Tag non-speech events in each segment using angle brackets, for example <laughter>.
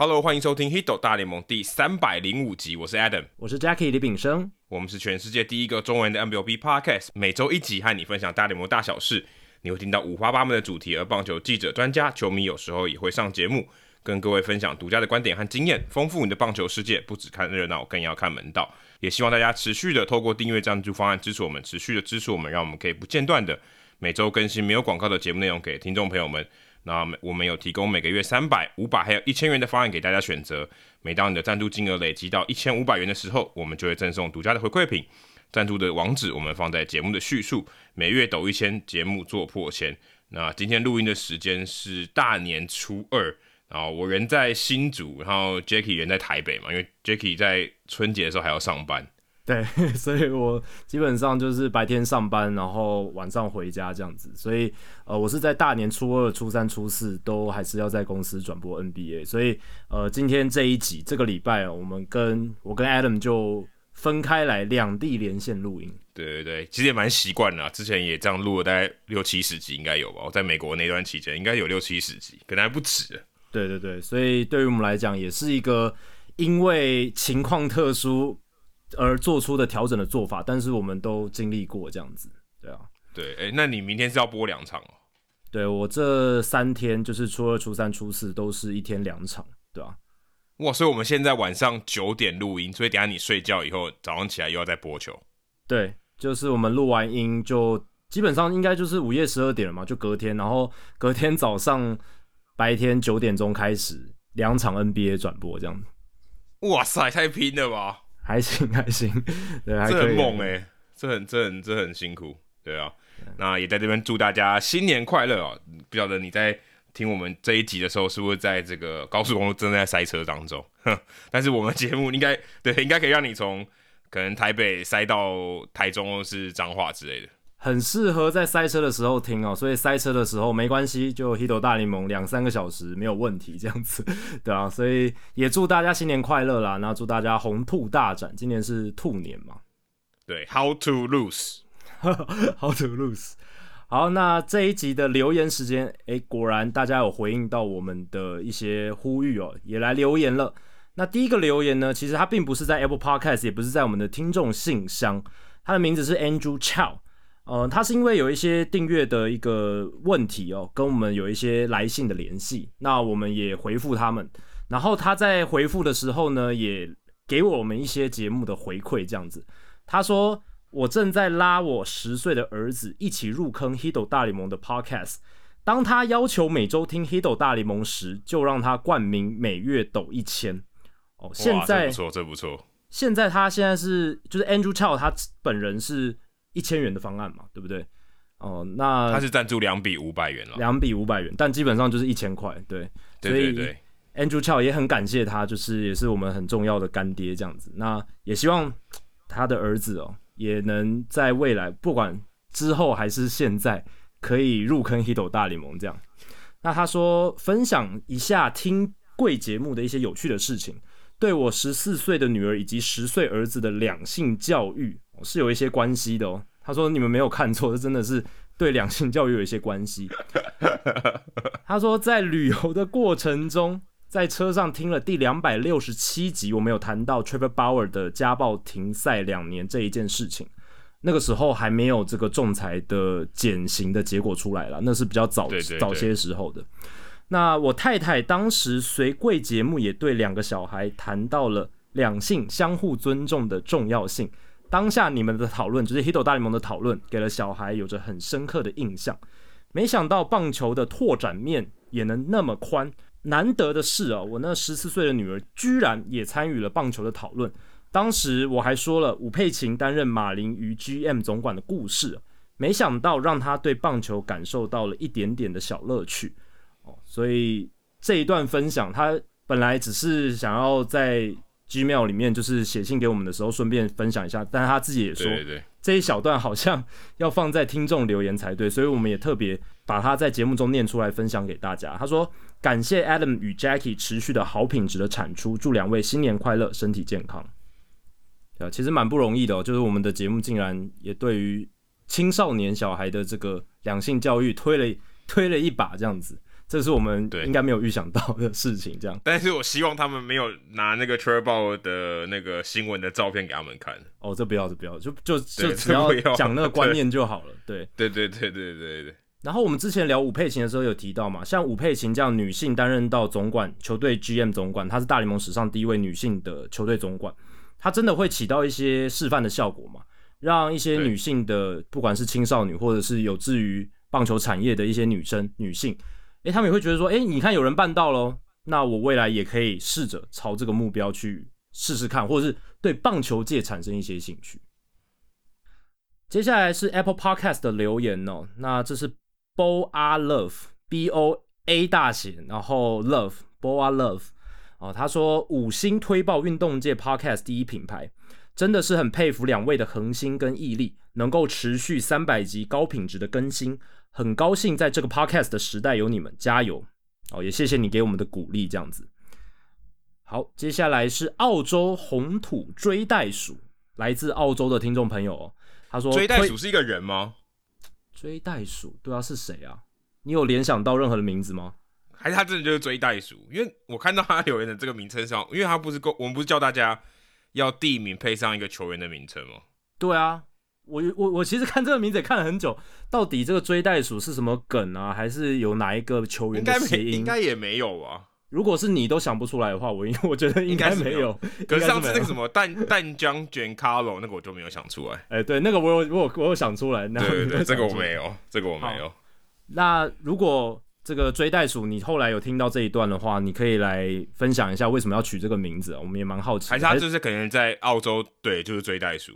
Hello，欢迎收听《Hito 大联盟》第三百零五集，我是 Adam，我是 Jackie 李炳生，我们是全世界第一个中文的 MLB Podcast，每周一集和你分享大联盟大小事，你会听到五花八门的主题，而棒球记者、专家、球迷有时候也会上节目，跟各位分享独家的观点和经验，丰富你的棒球世界。不只看热闹，更要看门道。也希望大家持续的透过订阅赞助方案支持我们，持续的支持我们，让我们可以不间断的每周更新没有广告的节目内容给听众朋友们。那我们有提供每个月三百、五百还有一千元的方案给大家选择。每当你的赞助金额累积到一千五百元的时候，我们就会赠送独家的回馈品。赞助的网址我们放在节目的叙述。每月抖一千，节目做破千。那今天录音的时间是大年初二，然后我人在新竹，然后 Jacky 人在台北嘛，因为 Jacky 在春节的时候还要上班。对，<laughs> 所以我基本上就是白天上班，然后晚上回家这样子。所以，呃，我是在大年初二、初三、初四都还是要在公司转播 NBA。所以，呃，今天这一集这个礼拜啊，我们跟我跟 Adam 就分开来两地连线录音。对对对，其实也蛮习惯了，之前也这样录了大概六七十集应该有吧。我在美国那段期间应该有六七十集，可能还不止。对对对，所以对于我们来讲也是一个因为情况特殊。而做出的调整的做法，但是我们都经历过这样子，对啊，对，哎、欸，那你明天是要播两场哦？对，我这三天就是初二、初三、初四都是一天两场，对啊。哇，所以我们现在晚上九点录音，所以等下你睡觉以后，早上起来又要再播球。对，就是我们录完音就基本上应该就是午夜十二点了嘛，就隔天，然后隔天早上白天九点钟开始两场 NBA 转播这样子。哇塞，太拼了吧！还行 <laughs> 还行，对，还这很猛哎、欸，这很这很这很辛苦，对啊。那也在这边祝大家新年快乐哦！不晓得你在听我们这一集的时候，是不是在这个高速公路正在塞车当中？但是我们节目应该对，应该可以让你从可能台北塞到台中或是彰化之类的。很适合在塞车的时候听哦，所以塞车的时候没关系，就 Hito 大联盟两三个小时没有问题，这样子，对啊，<laughs> 所以也祝大家新年快乐啦，那祝大家红兔大展，今年是兔年嘛，对，How to lose，How <laughs> to lose，好，那这一集的留言时间，诶，果然大家有回应到我们的一些呼吁哦，也来留言了。那第一个留言呢，其实它并不是在 Apple Podcast，也不是在我们的听众信箱，它的名字是 Andrew Chow。呃，他是因为有一些订阅的一个问题哦，跟我们有一些来信的联系，那我们也回复他们，然后他在回复的时候呢，也给我们一些节目的回馈，这样子。他说：“我正在拉我十岁的儿子一起入坑 Hido 大联盟的 Podcast，当他要求每周听 Hido 大联盟时，就让他冠名每月抖一千。哦，现在不错，这不错。现在他现在是就是 Andrew Chow 他本人是。一千元的方案嘛，对不对？哦，那他是赞助两笔五百元了，两笔五百元，但基本上就是一千块，对，对对对。Andrew Chow 也很感谢他，就是也是我们很重要的干爹这样子。那也希望他的儿子哦，也能在未来，不管之后还是现在，可以入坑 Hito 大联盟这样。那他说分享一下听贵节目的一些有趣的事情，对我十四岁的女儿以及十岁儿子的两性教育。是有一些关系的哦。他说：“你们没有看错，这真的是对两性教育有一些关系。”他说：“在旅游的过程中，在车上听了第两百六十七集，我们有谈到 Trevor Bauer 的家暴停赛两年这一件事情。那个时候还没有这个仲裁的减刑的结果出来了，那是比较早早些时候的。那我太太当时随贵节目也对两个小孩谈到了两性相互尊重的重要性。”当下你们的讨论，就是 Hito 大联盟的讨论，给了小孩有着很深刻的印象。没想到棒球的拓展面也能那么宽，难得的是啊，我那十四岁的女儿居然也参与了棒球的讨论。当时我还说了武佩琴担任马林鱼 GM 总管的故事，没想到让她对棒球感受到了一点点的小乐趣。哦，所以这一段分享，她本来只是想要在。Gmail 里面就是写信给我们的时候，顺便分享一下。但是他自己也说，对对对，这一小段好像要放在听众留言才对，所以我们也特别把它在节目中念出来分享给大家。他说：“感谢 Adam 与 Jackie 持续的好品质的产出，祝两位新年快乐，身体健康。”啊，其实蛮不容易的哦，就是我们的节目竟然也对于青少年小孩的这个两性教育推了推了一把这样子。这是我们应该没有预想到的事情。这样，但是我希望他们没有拿那个 Turbo 的那个新闻的照片给他们看。哦，这不要，这不要，就就就只要讲那个观念就好了。对，对，<laughs> 对，对，对，对，对，对。然后我们之前聊武佩琴的时候有提到嘛，像武佩琴这样女性担任到总管球队 GM 总管，她是大联盟史上第一位女性的球队总管，她真的会起到一些示范的效果嘛？让一些女性的，不管是青少女或者是有志于棒球产业的一些女生、女性，诶，他们也会觉得说，诶，你看有人办到咯，那我未来也可以试着朝这个目标去试试看，或者是对棒球界产生一些兴趣。接下来是 Apple Podcast 的留言哦，那这是 Boa Love B O A 大写，然后 Love Boa Love 哦，他说五星推爆运动界 Podcast 第一品牌。真的是很佩服两位的恒心跟毅力，能够持续三百集高品质的更新，很高兴在这个 podcast 的时代有你们，加油！哦，也谢谢你给我们的鼓励，这样子。好，接下来是澳洲红土追袋鼠，来自澳洲的听众朋友哦，他说：“追袋鼠是一个人吗？”追袋鼠，对啊，是谁啊？你有联想到任何的名字吗？还是他真的就是追袋鼠？因为我看到他留言的这个名称上，因为他不是够，我们不是叫大家。要地名配上一个球员的名称吗？对啊，我我我其实看这个名字也看了很久，到底这个追袋鼠是什么梗啊？还是有哪一个球员的谐音？应该也没有啊。如果是你都想不出来的话，我应我觉得应该没有。可是上次那个什么淡淡江 Giancarlo 那个我就没有想出来。哎、欸，对，那个我有我有我有想出来。那对对对，这个我没有，这个我没有。那如果。这个追袋鼠，你后来有听到这一段的话，你可以来分享一下为什么要取这个名字，我们也蛮好奇。还是他就是可能在澳洲，对，就是追袋鼠，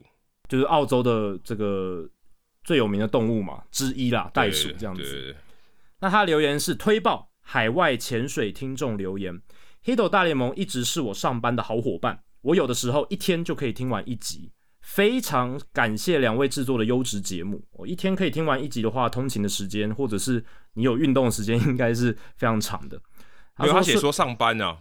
就是澳洲的这个最有名的动物嘛之一啦，袋鼠这样子。那他留言是推爆海外潜水听众留言，Hito 大联盟一直是我上班的好伙伴，我有的时候一天就可以听完一集。非常感谢两位制作的优质节目。我一天可以听完一集的话，通勤的时间或者是你有运动的时间，应该是非常长的。没有，他写说上班啊，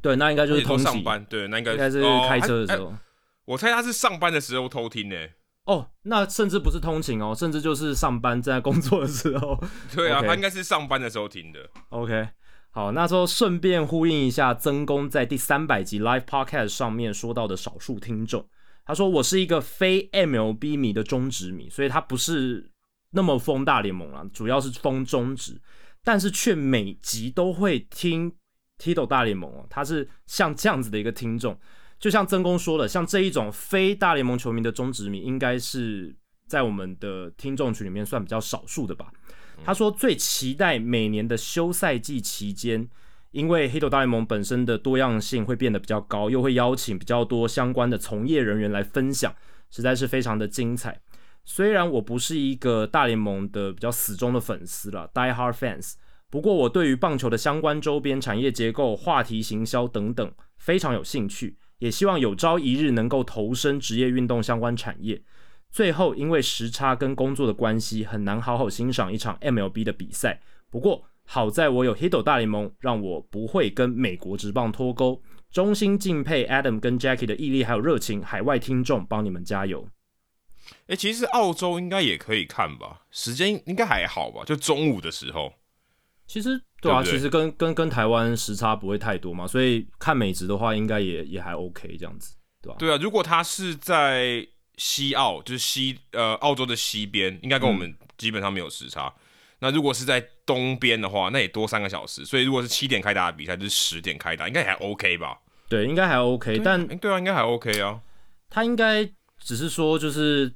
对，那应该就是通勤上班，对，那应该应该是开车的时候。哦，我猜他是上班的时候偷听呢。哦，那甚至不是通勤哦，甚至就是上班在工作的时候。<laughs> 对啊.他应该是上班的时候听的。OK，好，那时候顺便呼应一下曾公在第三百集 Live Podcast 上面说到的少数听众。他说：“我是一个非 MLB 迷的中职迷，所以他不是那么疯大联盟啦，主要是疯中职，但是却每集都会听 Tito 大联盟哦。他是像这样子的一个听众，就像曾公说的，像这一种非大联盟球迷的中职迷，应该是在我们的听众群里面算比较少数的吧。”他说：“最期待每年的休赛季期间。”因为 Hito 大联盟本身的多样性会变得比较高，又会邀请比较多相关的从业人员来分享，实在是非常的精彩。虽然我不是一个大联盟的比较死忠的粉丝了，Die Hard Fans，不过我对于棒球的相关周边产业结构、话题行销等等非常有兴趣，也希望有朝一日能够投身职业运动相关产业。最后，因为时差跟工作的关系，很难好好欣赏一场 MLB 的比赛。不过，好在我有 Hito 大联盟，让我不会跟美国职棒脱钩。衷心敬佩 Adam 跟 Jackie 的毅力还有热情，海外听众帮你们加油。哎、其实澳洲应该也可以看吧，时间应该还好吧，就中午的时候。其实对啊，对对其实跟跟跟台湾时差不会太多嘛，所以看美职的话，应该也也还 OK 这样子，对吧、啊？对啊，如果他是在西澳，就是西呃澳洲的西边，应该跟我们基本上没有时差。嗯那如果是在东边的话，那也多三个小时，所以如果是七点开打的比赛，就是十点开打，应该还 OK 吧？对，应该还 OK，但对啊，应该还 OK 啊。他应该只是说，就是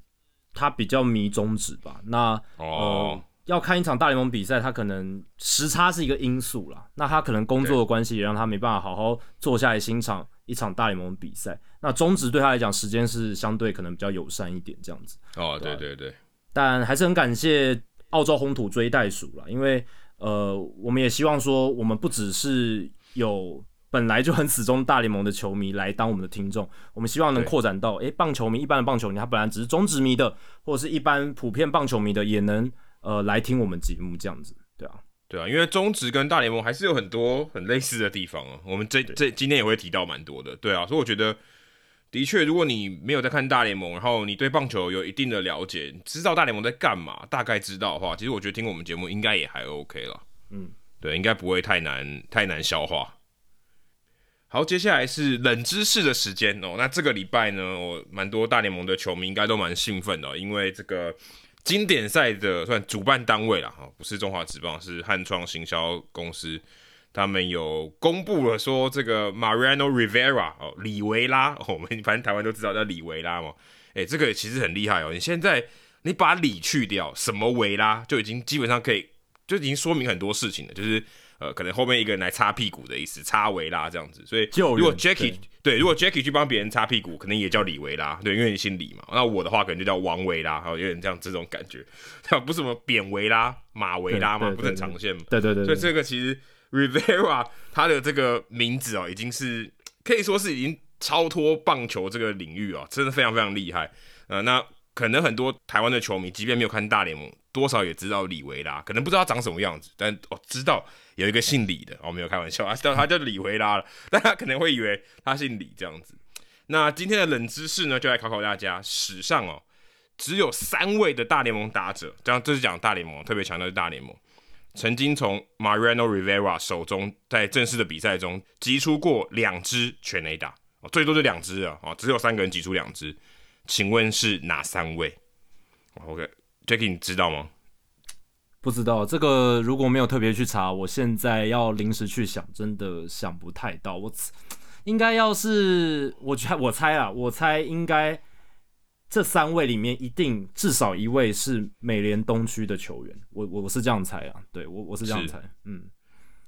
他比较迷中指吧。那哦、呃，要看一场大联盟比赛，他可能时差是一个因素啦。那他可能工作的关系也让他没办法好好坐下来欣赏一场大联盟比赛。那中职对他来讲，时间是相对可能比较友善一点，这样子。哦，对对对。但还是很感谢。澳洲红土追袋鼠啦，因为呃，我们也希望说，我们不只是有本来就很死忠大联盟的球迷来当我们的听众，我们希望能扩展到，诶、欸，棒球迷一般的棒球迷，他本来只是中职迷的，或者是一般普遍棒球迷的，也能呃来听我们节目这样子，对啊，对啊，因为中职跟大联盟还是有很多很类似的地方啊，我们这这今天也会提到蛮多的，对啊，所以我觉得。的确，如果你没有在看大联盟，然后你对棒球有一定的了解，知道大联盟在干嘛，大概知道的话，其实我觉得听我们节目应该也还 OK 了。嗯，对，应该不会太难太难消化。好，接下来是冷知识的时间哦。那这个礼拜呢，我蛮多大联盟的球迷应该都蛮兴奋的，因为这个经典赛的算主办单位了，哈，不是中华职棒，是汉创行销公司，他们有公布了说这个 Mariano Rivera 哦，李维拉，<laughs> 我们反正台湾都知道叫李维拉嘛。诶、欸，这个其实很厉害哦。你现在你把李去掉，什么维拉就已经基本上可以，就已经说明很多事情了，就是。呃，可能后面一个人来擦屁股的意思，擦维拉这样子，所以如果 Jackie 对，对，如果 Jackie 去帮别人擦屁股，可能也叫李维拉，对，因为你姓李嘛。那我的话可能就叫王维拉，有点这样这种感觉，不是什么扁维拉、马维拉嘛，不是很常见嘛？对对对，对，所以这个其实 <laughs> Rivera 他的这个名字哦，已经是可以说是已经超脱棒球这个领域哦，真的非常非常厉害。呃，那可能很多台湾的球迷，即便没有看大联盟，多少也知道李维拉，可能不知道他长什么样子，但哦知道。有一个姓李的，哦、没有开玩笑啊，叫他叫李维拉了，<laughs> 大家可能会以为他姓李这样子。那今天的冷知识呢，就来考考大家，史上哦，只有三位的大联盟打者，这样这是讲大联盟，特别强调是大联盟，曾经从 Mariano Rivera 手中在正式的比赛中击出过两支全垒打，哦，最多就两支啊，哦，只有三个人击出两支，请问是哪三位？OK，Jackie，你知道吗？不知道这个如果没有特别去查，我现在要临时去想，真的想不太到。我 <tsk> 应该要是我猜，我猜啊，我猜应该这三位里面一定至少一位是美联东区的球员。我我我是这样猜啊，对我我是这样猜，嗯，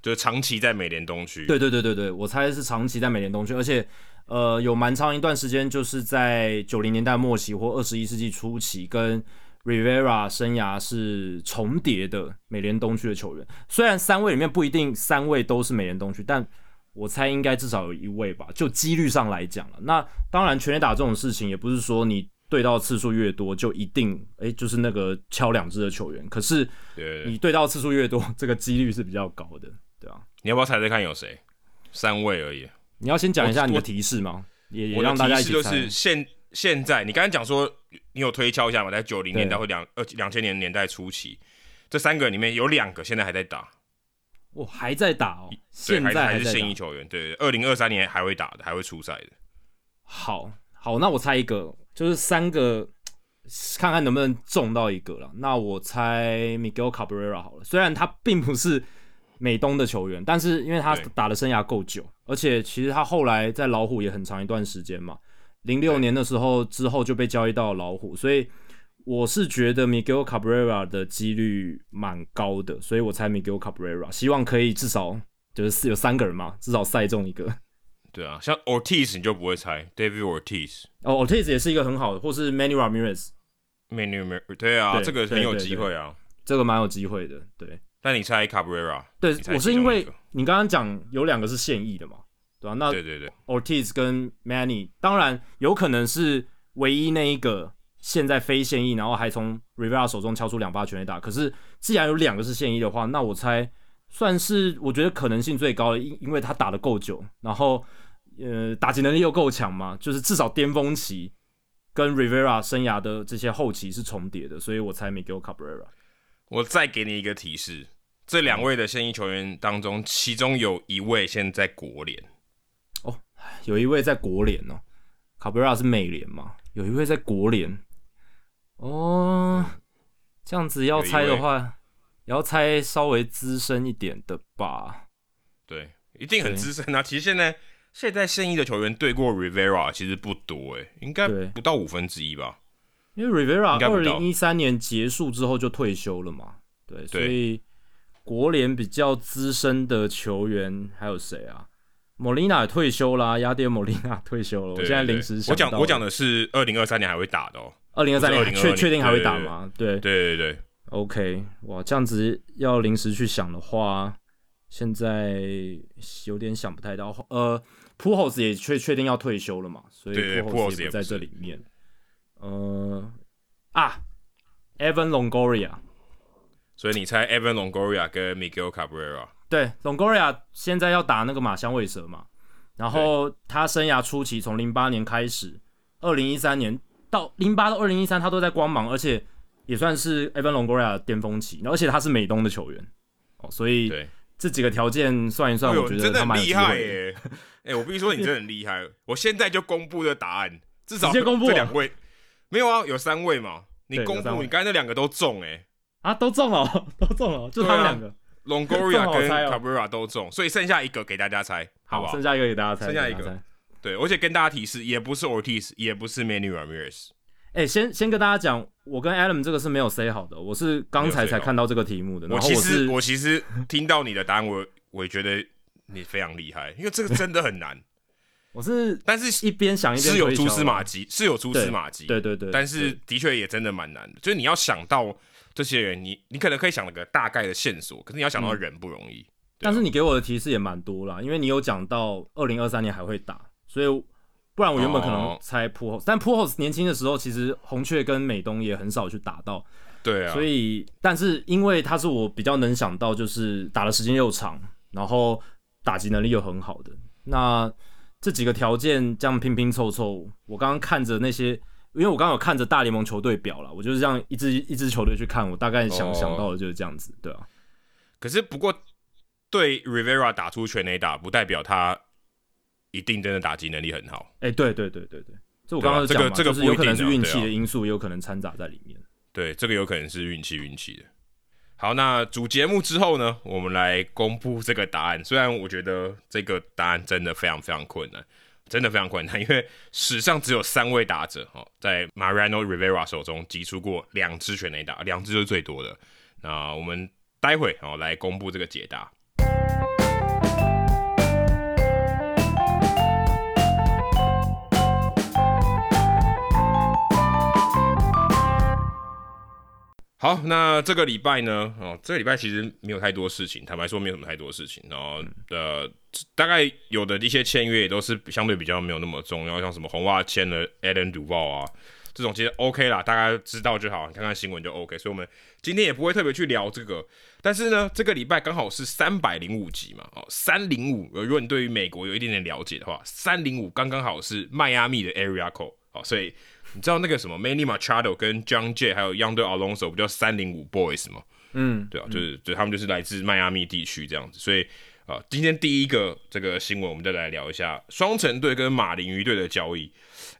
就是长期在美联东区。对对对对对，我猜是长期在美联东区，而且呃有蛮长一段时间就是在九零年代末期或二十一世纪初期跟。Rivera 生涯是重叠的美联东区的球员，虽然三位里面不一定三位都是美联东区，但我猜应该至少有一位吧。就几率上来讲了，那当然全垒打这种事情也不是说你对到次数越多就一定哎、欸、就是那个敲两支的球员，可是你对到次数越多，这个几率是比较高的，对啊。你要不要猜猜看有谁？三位而已。你要先讲一下你的提示吗？也也让大家一起猜。就是现现在你刚才讲说。你有推敲一下吗？在九零年代或两呃两千年年代初期，这三个里面有两个现在还在打，我、哦、还在打哦，现在还，还是现役球员，对，二零二三年还会打的，还会出赛的。好好，那我猜一个，就是三个，看看能不能中到一个了。那我猜 Miguel Cabrera 好了，虽然他并不是美东的球员，但是因为他打的生涯够久，而且其实他后来在老虎也很长一段时间嘛。零六年的时候之后就被交易到老虎，所以我是觉得 Miguel Cabrera 的几率蛮高的，所以我猜 Miguel Cabrera，希望可以至少就是有三个人嘛，至少赛中一个。对啊，像 Ortiz 你就不会猜 David Ortiz 哦，Ortiz 也是一个很好的，或是 Manny Ramirez，Manny Ramirez 对啊，对这个很有机会啊，这个蛮有机会的，对。但你猜 Cabrera？对，我是因为你刚刚讲有两个是现役的嘛。对啊，那对对对，Ortiz 跟 Manny 当然有可能是唯一那一个现在非现役，然后还从 Rivera 手中敲出两发全垒打。可是既然有两个是现役的话，那我猜算是我觉得可能性最高的，因因为他打的够久，然后呃打击能力又够强嘛，就是至少巅峰期跟 Rivera 生涯的这些后期是重叠的，所以我猜 Miguel Cabrera。我再给你一个提示，这两位的现役球员当中，其中有一位现在国联。有一位在国联哦，卡布瑞拉是美联嘛？有一位在国联哦，这样子要猜的话，也要猜稍微资深一点的吧？对，一定很资深啊！其实现在现在现役的球员对过 Rivera 其实不多诶，应该不到五分之一吧？因为 Rivera 二零一三年结束之后就退休了嘛，对，所以国联比较资深的球员还有谁啊？莫莉娜也退休啦，雅典莫莉娜退休了。我现在临时我讲我讲的是二零二三年还会打的哦。二零二三年确确定还会打吗？对对对对，，OK，哇，这样子要临时去想的话，现在有点想不太到。呃，Pujols 也确确定要退休了嘛，所以 Pujols 也不在这里面。呃啊，Evan Longoria，所以你猜 Evan Longoria 跟 Miguel Cabrera？对，Longoria 现在要打那个马香尾蛇嘛，然后他生涯初期从零八年开始，二零一三年到零八到二零一三，他都在光芒，而且也算是 Evan Longoria 的巅峰期，而且他是美东的球员。哦，所以这几个条件算一算，我觉得他蛮厉害耶。<laughs> 哎、欸，我必须说你真的很厉害。我现在就公布的答案，至少先公布这两位。没有啊，有三位嘛。你公布，你刚才那两个都中哎，啊，都中了，<laughs> 都中了，就他们两个。Longoria <laughs> 跟 Cabrera 都中，所以剩下一个给大家猜，好不好？剩下一个给大家猜，剩下一个。对，而且跟大家提示，也不是 Ortiz，也不是 Manny Ramirez。哎、欸，先先跟大家讲，我跟 Adam 这个是没有 say 好的，我是刚才才看到这个题目的。我其实我其实听到你的答案，我我也觉得你非常厉害，因为这个真的很难。<laughs> 我是，但是一边想一边是有蛛丝马迹，是有蛛丝马迹，对对对。但是的确也真的蛮难的，就是你要想到这些人，你你可能可以想了个大概的线索，可是你要想到人不容易。嗯啊、但是你给我的提示也蛮多啦，因为你有讲到二零二三年还会打，所以不然我原本可能猜 Pujols，但 Pujols 年轻的时候其实红雀跟美东也很少去打到，对啊。所以，但是因为他是我比较能想到，就是打的时间又长，然后打击能力又很好的那。这几个条件这样拼拼凑凑，我刚刚看着那些，因为我刚刚有看着大联盟球队表了，我就是这样一支一支球队去看，我大概想、哦、想到的就是这样子，对啊。可是不过对 Rivera 打出全垒打，不代表他一定真的打击能力很好。哎，对对对对对，这我刚刚这个这个有可能是运气的因素，也有可能掺杂在里面。对，这个有可能是运气运气的。好，那主节目之后呢，我们来公布这个答案。虽然我觉得这个答案真的非常非常困难，真的非常困难，因为史上只有三位打者哦，在 Mariano Rivera 手中击出过两支全垒打，两支就是最多的。那我们待会哦来公布这个解答。好，那这个礼拜呢？哦，这个礼拜其实没有太多事情，坦白说没有什么太多事情。然后呃，大概有的一些签约也都是相对比较没有那么重要，像什么红袜签了 Adam Duval 啊，这种其实 OK 啦，大家知道就好，你看看新闻就 OK。所以我们今天也不会特别去聊这个。但是呢，这个礼拜刚好是三百零五集嘛，哦，三零五。如果你对于美国有一点点了解的话，三零五刚刚好是迈阿密的 Area Code 哦，所以。你知道那个什么 Manny Machado 跟 Jon Jay 还有 Yonder Alonso 不叫三零五 Boys 吗？嗯，对啊，就是就他们就是来自迈阿密地区这样子，所以啊、呃，今天第一个这个新闻，我们就来聊一下双城队跟马林鱼队的交易。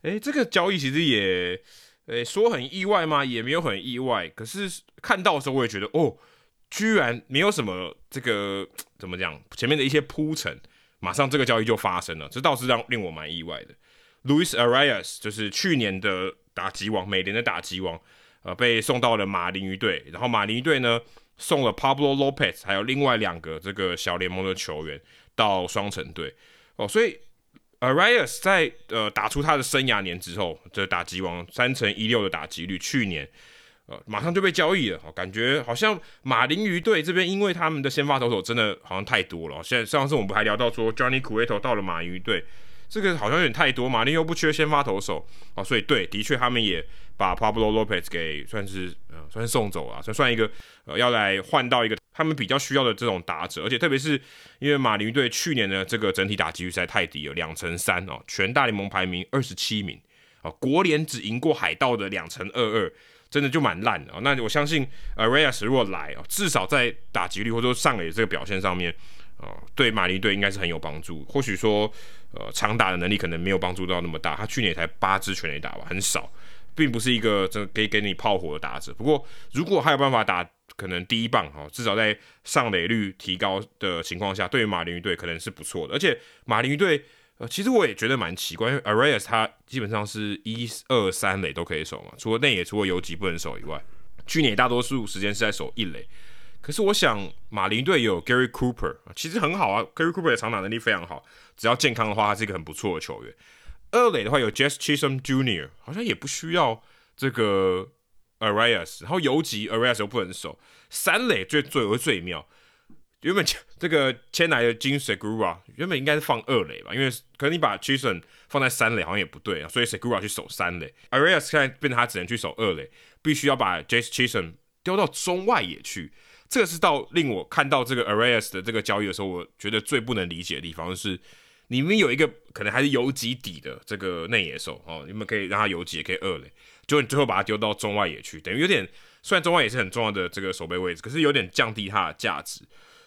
诶，这个交易其实也诶说很意外吗？也没有很意外。可是看到的时候，我也觉得哦，居然没有什么这个怎么讲，前面的一些铺陈，马上这个交易就发生了，这倒是让令我蛮意外的。Louis Arias 就是去年的打击王，美联的打击王，呃，被送到了马林鱼队，然后马林鱼队呢送了 Pablo Lopez，还有另外两个这个小联盟的球员到双城队，哦，所以 Arias 在呃打出他的生涯年之后，这打击王三成一六的打击率，去年呃马上就被交易了，哦，感觉好像马林鱼队这边因为他们的先发投手真的好像太多了，现在上次我们还聊到说 Johnny Cueto 到了马林鱼队。这个好像有点太多，马林又不缺先发投手啊，所以对，的确他们也把 Pablo Lopez 给算是呃算是送走了，算算一个呃要来换到一个他们比较需要的这种打者，而且特别是因为马林队去年的这个整体打击率实在太低了，两成三哦，全大联盟排名二十七名啊，国联只赢过海盗的两成二二，真的就蛮烂的啊。那我相信呃 Reyes 如果来哦，至少在打击率或者说上垒这个表现上面。哦，对马林队应该是很有帮助。或许说，呃，长打的能力可能没有帮助到那么大。他去年才八支全垒打吧，很少，并不是一个这可以给你炮火的打者。不过，如果还有办法打，可能第一棒哈，至少在上垒率提高的情况下，对于马林鱼队可能是不错的。而且马林鱼队，呃，其实我也觉得蛮奇怪，因为 Arias 他基本上是一二三垒都可以守嘛，除了内野除了游击不能守以外，去年大多数时间是在守一垒。可是我想，马林队有 Gary Cooper，其实很好啊。Gary Cooper 的长打能力非常好，只要健康的话，他是一个很不错的球员。二垒的话有 Jazz Chisholm Jr.，好像也不需要这个 Arraez，然后游击 Arraez 又不能守。三垒最最为最妙，原本这个签来的 Jean Segura 原本应该是放二垒吧，因为可能你把 Chisholm 放在三垒好像也不对啊，所以 Segura 去守三垒，Arraez 现在变成他只能去守二垒，必须要把 Jazz Chisholm 丢到中外野去。这个是到令我看到这个 Arraez 的这个交易的时候，我觉得最不能理解的地方是，你们有一个可能还是游击底的这个内野手哦，你们可以让他游击，也可以二垒，就你最后把他丢到中外野去，等于有点虽然中外也是很重要的这个守备位置，可是有点降低他的价值。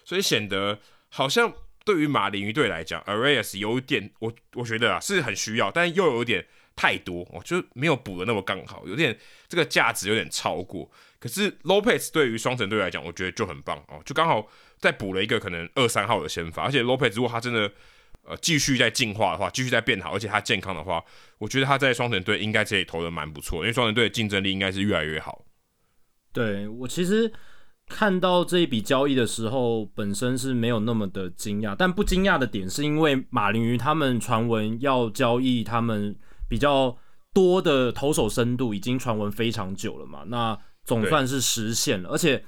所以显得好像对于马林鱼队来讲，Arraez 有点，我我觉得啊是很需要，但又有点太多，我就没有补的那么刚好，有点这个价值有点超过。可是 Lopez 对于双城队来讲，我觉得就很棒哦，就刚好再补了一个可能二三号的先发，而且 Lopez 如果他真的呃继续在进化的话，继续在变好，而且他健康的话，我觉得他在双城队应该这里投的蛮不错，因为双城队的竞争力应该是越来越好。对，我其实看到这一笔交易的时候，本身是没有那么的惊讶，但不惊讶的点是因为马林鱼他们传闻要交易他们比较多的投手深度，已经传闻非常久了嘛，那。总算是实现了，而且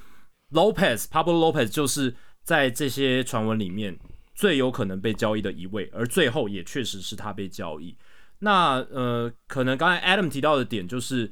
Lopez Pablo Lopez 就是在这些传闻里面最有可能被交易的一位，而最后也确实是他被交易。那呃，可能刚才 Adam 提到的点就是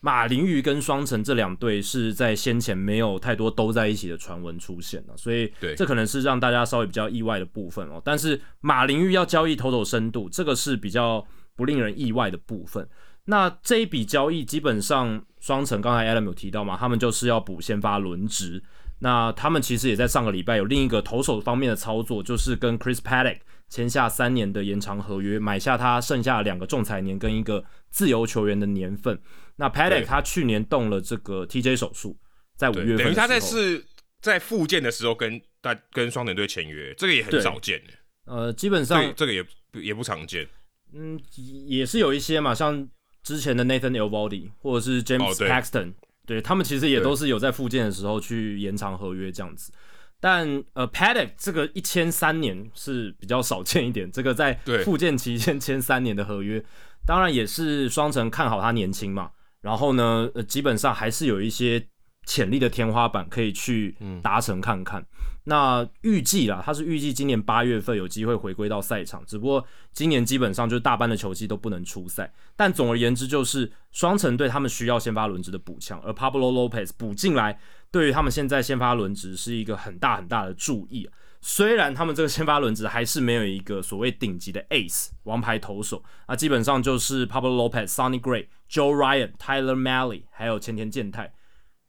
马林鱼跟双城这两队是在先前没有太多都在一起的传闻出现了，所以这可能是让大家稍微比较意外的部分哦。但是马林鱼要交易投手深度，这个是比较不令人意外的部分。那这一笔交易基本上。双城刚才 Adam 有提到嘛，他们就是要补先发轮值。那他们其实也在上个礼拜有另一个投手方面的操作，就是跟 Chris Paddock 签下三年的延长合约，买下他剩下两个仲裁年跟一个自由球员的年份。那 Paddock 他去年动了这个 TJ 手术，在五月份等于他在是在复健的时候跟大跟双城队签约，这个也很少见。呃，基本上这个也也不常见。嗯，也是有一些嘛，像。之前的 Nathan Elvaldi 或者是 James Paxton，、哦、对，他们其实也都是有在复健的时候去延长合约这样子。但呃，Paddock 这个一签三年是比较少见一点，这个在复健期间签三年的合约，当然也是双城看好他年轻嘛。然后呢，呃，基本上还是有一些。潜力的天花板可以去达成看看。嗯、那预计啦，他是预计今年八月份有机会回归到赛场，只不过今年基本上就是大半的球季都不能出赛。但总而言之，就是双城队他们需要先发轮值的补强，而 Pablo Lopez 补进来，对于他们现在先发轮值是一个很大很大的注意。虽然他们这个先发轮值还是没有一个所谓顶级的 Ace 王牌投手，啊，基本上就是 Pablo Lopez、Sonny Gray、Joe Ryan、Tyler Malley 还有前田健太。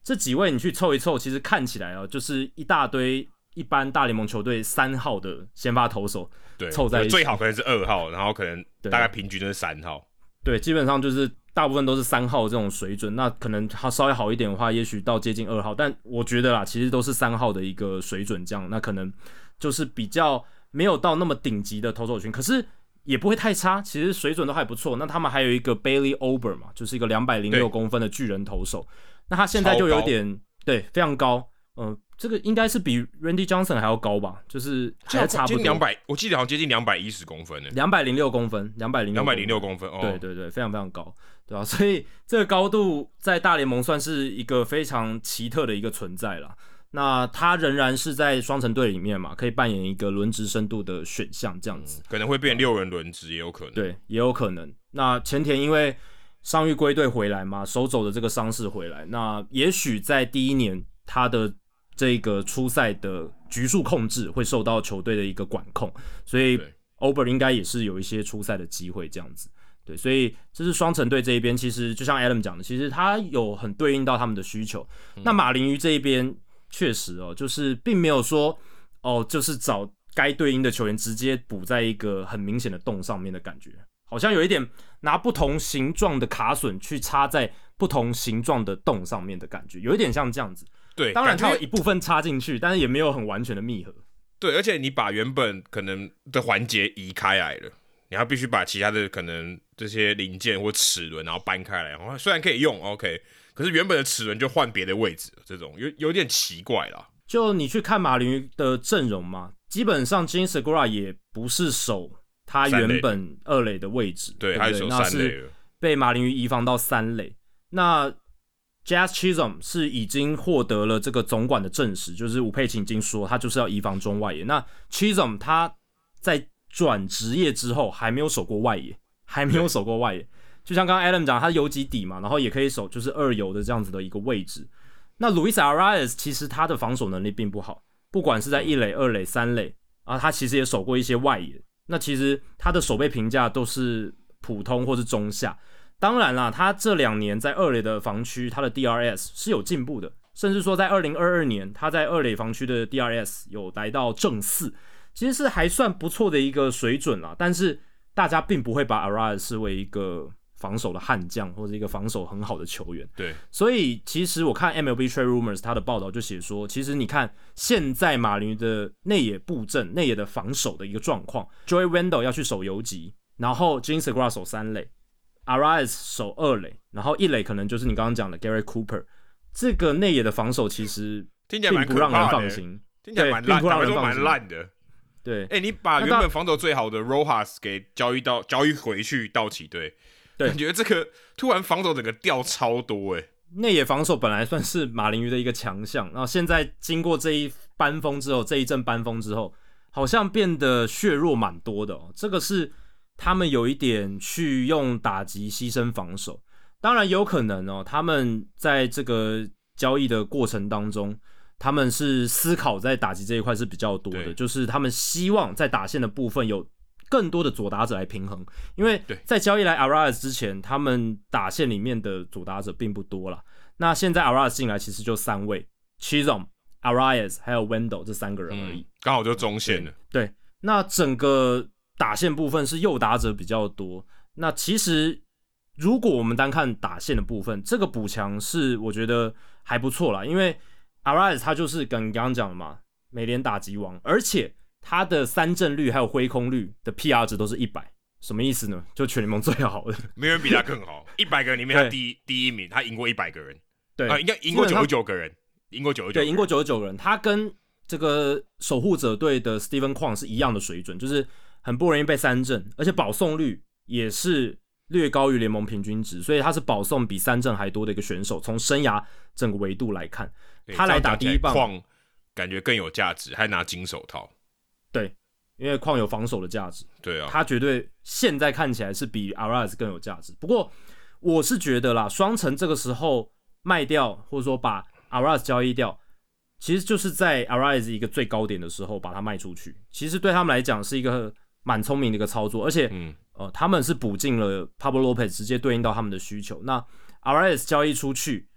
这几位你去凑一凑，其实看起来啊，就是一大堆一般大联盟球队三号的先发投手，对，凑在一起，最好可能是二号，然后可能大概平均就是三号，对，基本上就是大部分都是三号这种水准。那可能他稍微好一点的话，也许到接近二号，但我觉得啦，其实都是三号的一个水准这样。那可能就是比较没有到那么顶级的投手群，可是也不会太差，其实水准都还不错。那他们还有一个 Bailey Ober 嘛，就是一个两百零六公分的巨人投手。那他现在就有点对非常高，嗯、呃，这个应该是比 Randy Johnson 还要高吧？就是还差不多两百，我记得好像接近两百一十公分呢，两百零六公分，两百零两百零六公分，哦对对对，非常非常高，对吧、啊？所以这个高度在大联盟算是一个非常奇特的一个存在了。那他仍然是在双城队里面嘛，可以扮演一个轮值深度的选项，这样子、嗯、可能会变六人轮值也有可能，对，也有可能。那前田因为。伤愈归队回来嘛，手肘的这个伤势回来，那也许在第一年他的这个初赛的局数控制会受到球队的一个管控，所以 Ober 应该也是有一些初赛的机会这样子。对，所以这是双城队这一边，其实就像 Adam 讲的，其实他有很对应到他们的需求。嗯、那马林鱼这一边确实哦，就是并没有说哦，就是找该对应的球员直接补在一个很明显的洞上面的感觉。好像有一点拿不同形状的卡榫去插在不同形状的洞上面的感觉，有一点像这样子。对，当然它有一部分插进去，但是也没有很完全的密合。对，而且你把原本可能的环节移开来了，你还必须把其他的可能这些零件或齿轮然后搬开来，然后虽然可以用，OK，可是原本的齿轮就换别的位置，这种有有点奇怪啦。就你去看马林鱼的阵容嘛，基本上 Jean Segura 也不是守。他原本二垒的位置，对，对，对，那是被马林鱼移防到三垒。那 Jazz Chisholm 是已经获得了这个总管的证实，就是吴佩琴已经说他就是要移防中外野。那 Chisholm 他在转职业之后还没有守过外野，还没有守过外野。就像刚刚 Adam 讲，他游击底嘛，然后也可以守就是二游的这样子的一个位置。那 Luis Arias 其实他的防守能力并不好，不管是在一垒、二垒、三垒啊，他其实也守过一些外野。那其实他的守备评价都是普通或是中下，当然啦，他这两年在二垒的防区，他的 DRS 是有进步的，甚至说在二零二二年，他在二垒防区的 DRS 有来到正四，其实是还算不错的一个水准啦。但是大家并不会把 Arraez 视为一个防守的悍将或者一个防守很好的球员。对，所以其实我看 MLB Trade Rumors 他的报道就写说，其实你看现在马林鱼的内野布阵、内野的防守的一个状况，Joey Wendle 要去守游击，然后 Jean Segura 守三垒，Arraez 守二垒，然后一垒可能就是你刚刚讲的 Gary Cooper。这个内野的防守其实并不让人放心，听起来蛮烂，并不让人放心，蛮烂的。对，哎、欸，你把原本防守最好的 Rojas 给交易到交易回去道奇队，对，感觉这个突然防守整个掉超多哎。内野防守本来算是马林鱼的一个强项，然后现在经过这一班风之后，这一阵班风之后，好像变得削弱蛮多的哦。这个是他们有一点去用打击牺牲防守。当然有可能哦，他们在这个交易的过程当中，他们是思考在打击这一块是比较多的，就是他们希望在打线的部分有更多的左打者来平衡，因为在交易来 Arraez 之前，他们打线里面的左打者并不多了。那现在 Arraez 进来，其实就三位：Chisholm、Arraez 还有 Wendle 这三个人而已，刚、嗯、好就中线了对。对，那整个打线部分是右打者比较多。那其实。如果我们单看打线的部分，这个补强是我觉得还不错啦，因为 Arise 他就是跟你刚刚讲的嘛，美联打击王，而且他的三振率还有挥空率的 PR 值都是一百，什么意思呢？就全联盟最好的，没人比他更好，<laughs> 一百个人里面他第一第一名，他赢过一百个人，对。啊，应该赢过九十九个人，赢过九十九，对，赢过九十九个人，他跟这个守护者队的 Steven Kwan 是一样的水准，就是很不容易被三振，而且保送率也是。略高于联盟平均值，所以他是保送比三振还多的一个选手。从生涯整个维度来看，他来打第一棒，感觉更有价值，还拿金手套。对，因为矿有防守的价值。对啊，他绝对现在看起来是比 Arraez 更有价值。不过我是觉得啦，双城这个时候卖掉，或者说把 Arraez 交易掉，其实就是在 Arraez 一个最高点的时候把它卖出去。其实对他们来讲是一个蛮聪明的一个操作，而且嗯。呃，他们是补进了 Pablo Lopez，直接对应到他们的需求。那 Arraez 交易出去，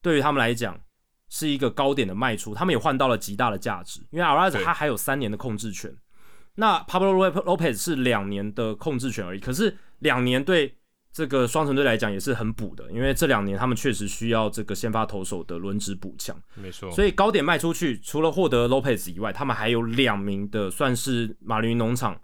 对于他们来讲是一个高点的卖出，他们也换到了极大的价值。因为 Arraez 他还有三年的控制权，那 Pablo Lopez 是两年的控制权而已。可是两年对这个双城队来讲也是很补的，因为这两年他们确实需要这个先发投手的轮值补强。没错，所以高点卖出去，除了获得 Lopez 以外，他们还有两名的算是马林农场。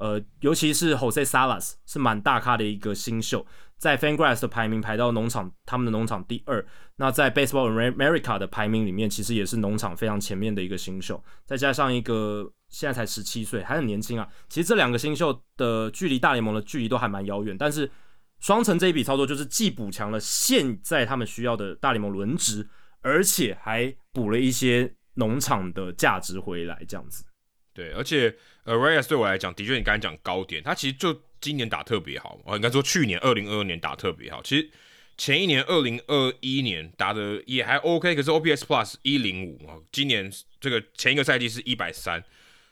呃，尤其是 Jose Salas 是蛮大咖的一个新秀，在 Fangraphs 的排名排到农场，他们的农场第二。那在 Baseball America 的排名里面，其实也是农场非常前面的一个新秀。再加上一个现在才十七岁，还很年轻啊。其实这两个新秀的距离大联盟的距离都还蛮遥远。但是双城这一笔操作，就是既补强了现在他们需要的大联盟轮值，而且还补了一些农场的价值回来，这样子。对，而且 Arraez 对我来讲，的确你刚才讲高点，他其实就今年打特别好，我应该说去年二零二二年打特别好。其实前一年二零二一年打的也还 OK，可是 OPS Plus 一零五啊，今年这个前一个赛季是一百三，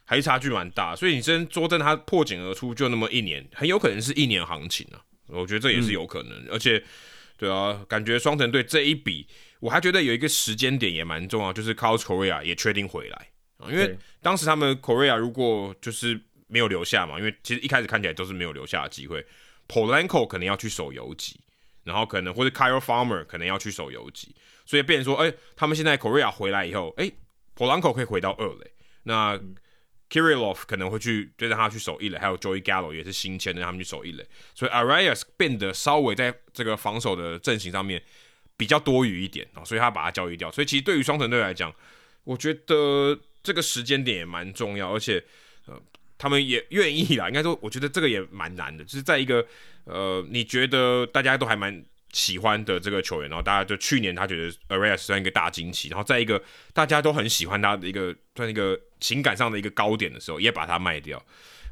还是差距蛮大。所以你真说真，他破茧而出就那么一年，很有可能是一年行情啊。我觉得这也是有可能，嗯、而且对啊，感觉双城队这一笔，我还觉得有一个时间点也蛮重要，就是 Carlos Correa 也确定回来。因为当时他们 Correa 如果就是没有留下嘛，因为其实一开始看起来都是没有留下的机会。Polanco 可能要去守游击，然后可能或者 Kyle Farmer 可能要去守游击，所以变成说，哎，他们现在 Correa 回来以后，哎，Polanco 可以回到二垒，那 Kirilloff 可能会去就让他去守一垒，还有 Joey Gallo 也是新签的，让他们去守一垒，所以 Arraez 变得稍微在这个防守的阵型上面比较多余一点啊，所以他把他交易掉。所以其实对于双城队来讲，我觉得。这个时间点也蛮重要，而且呃，他们也愿意啦。<laughs> 应该说，我觉得这个也蛮难的，就是在一个呃，你觉得大家都还蛮喜欢的这个球员，然后大家就去年他觉得 Arraez 算一个大惊奇，然后在一个大家都很喜欢他的一个算一个情感上的一个高点的时候，也把他卖掉。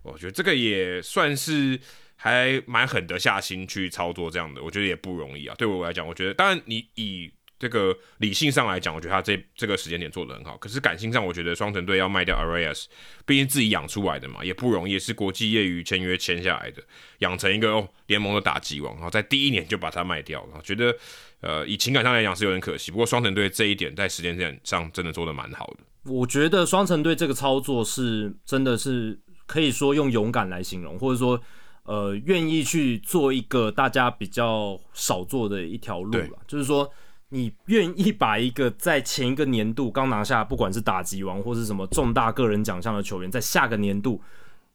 我觉得这个也算是还蛮狠得下心去操作这样的，我觉得也不容易啊。对我来讲，我觉得当然你以这个理性上来讲，我觉得他这这个时间点做的很好。可是感性上，我觉得双城队要卖掉 Arraez，毕竟自己养出来的嘛，也不容易，是国际业余签约签下来的，养成一个哦联盟的打击王，然后在第一年就把它卖掉，然后觉得呃以情感上来讲是有点可惜。不过双城队这一点在时间点上真的做的蛮好的。我觉得双城队这个操作是真的是可以说用勇敢来形容，或者说。呃，愿意去做一个大家比较少做的一条路了，就是说，你愿意把一个在前一个年度刚拿下，不管是打击王或是什么重大个人奖项的球员，在下个年度，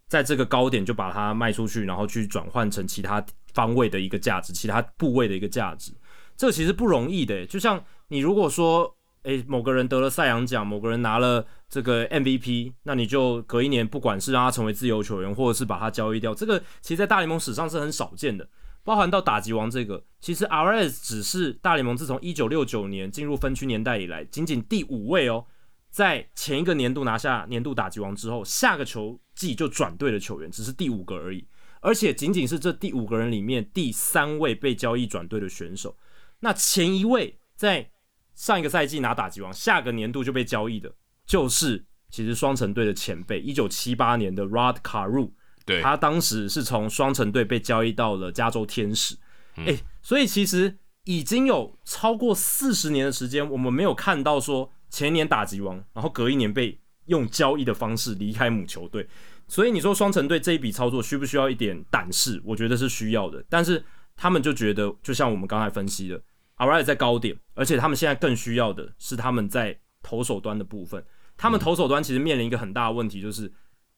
在这个高点就把它卖出去，然后去转换成其他方位的一个价值，其他部位的一个价值，这其实不容易的。就像你如果说。诶，某个人得了赛扬奖，某个人拿了这个 MVP，那你就隔一年，不管是让他成为自由球员，或者是把他交易掉，这个其实，在大联盟史上是很少见的。包含到打击王这个，其实 RS 只是大联盟自从一九六九年进入分区年代以来，仅仅第五位哦，在前一个年度拿下年度打击王之后，下个球季就转队的球员，只是第五个而已，而且仅仅是这第五个人里面第三位被交易转队的选手。那前一位在上一个赛季拿打击王，下个年度就被交易的，就是其实双城队的前辈，一九七八年的 Rod Carew，对，他当时是从双城队被交易到了加州天使，哎、嗯欸，所以其实已经有超过四十年的时间，我们没有看到说前年打击王，然后隔一年被用交易的方式离开母球队，所以你说双城队这一笔操作需不需要一点胆识？我觉得是需要的，但是他们就觉得，就像我们刚才分析的。Arraez 在高点，而且他们现在更需要的是他们在投手端的部分。他们投手端其实面临一个很大的问题，就是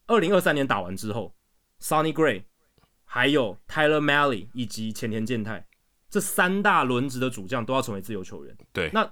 二零二三年打完之后，Sonny Gray、还有 Tyler Mahle 以及前田健太这三大轮值的主将都要成为自由球员。对，那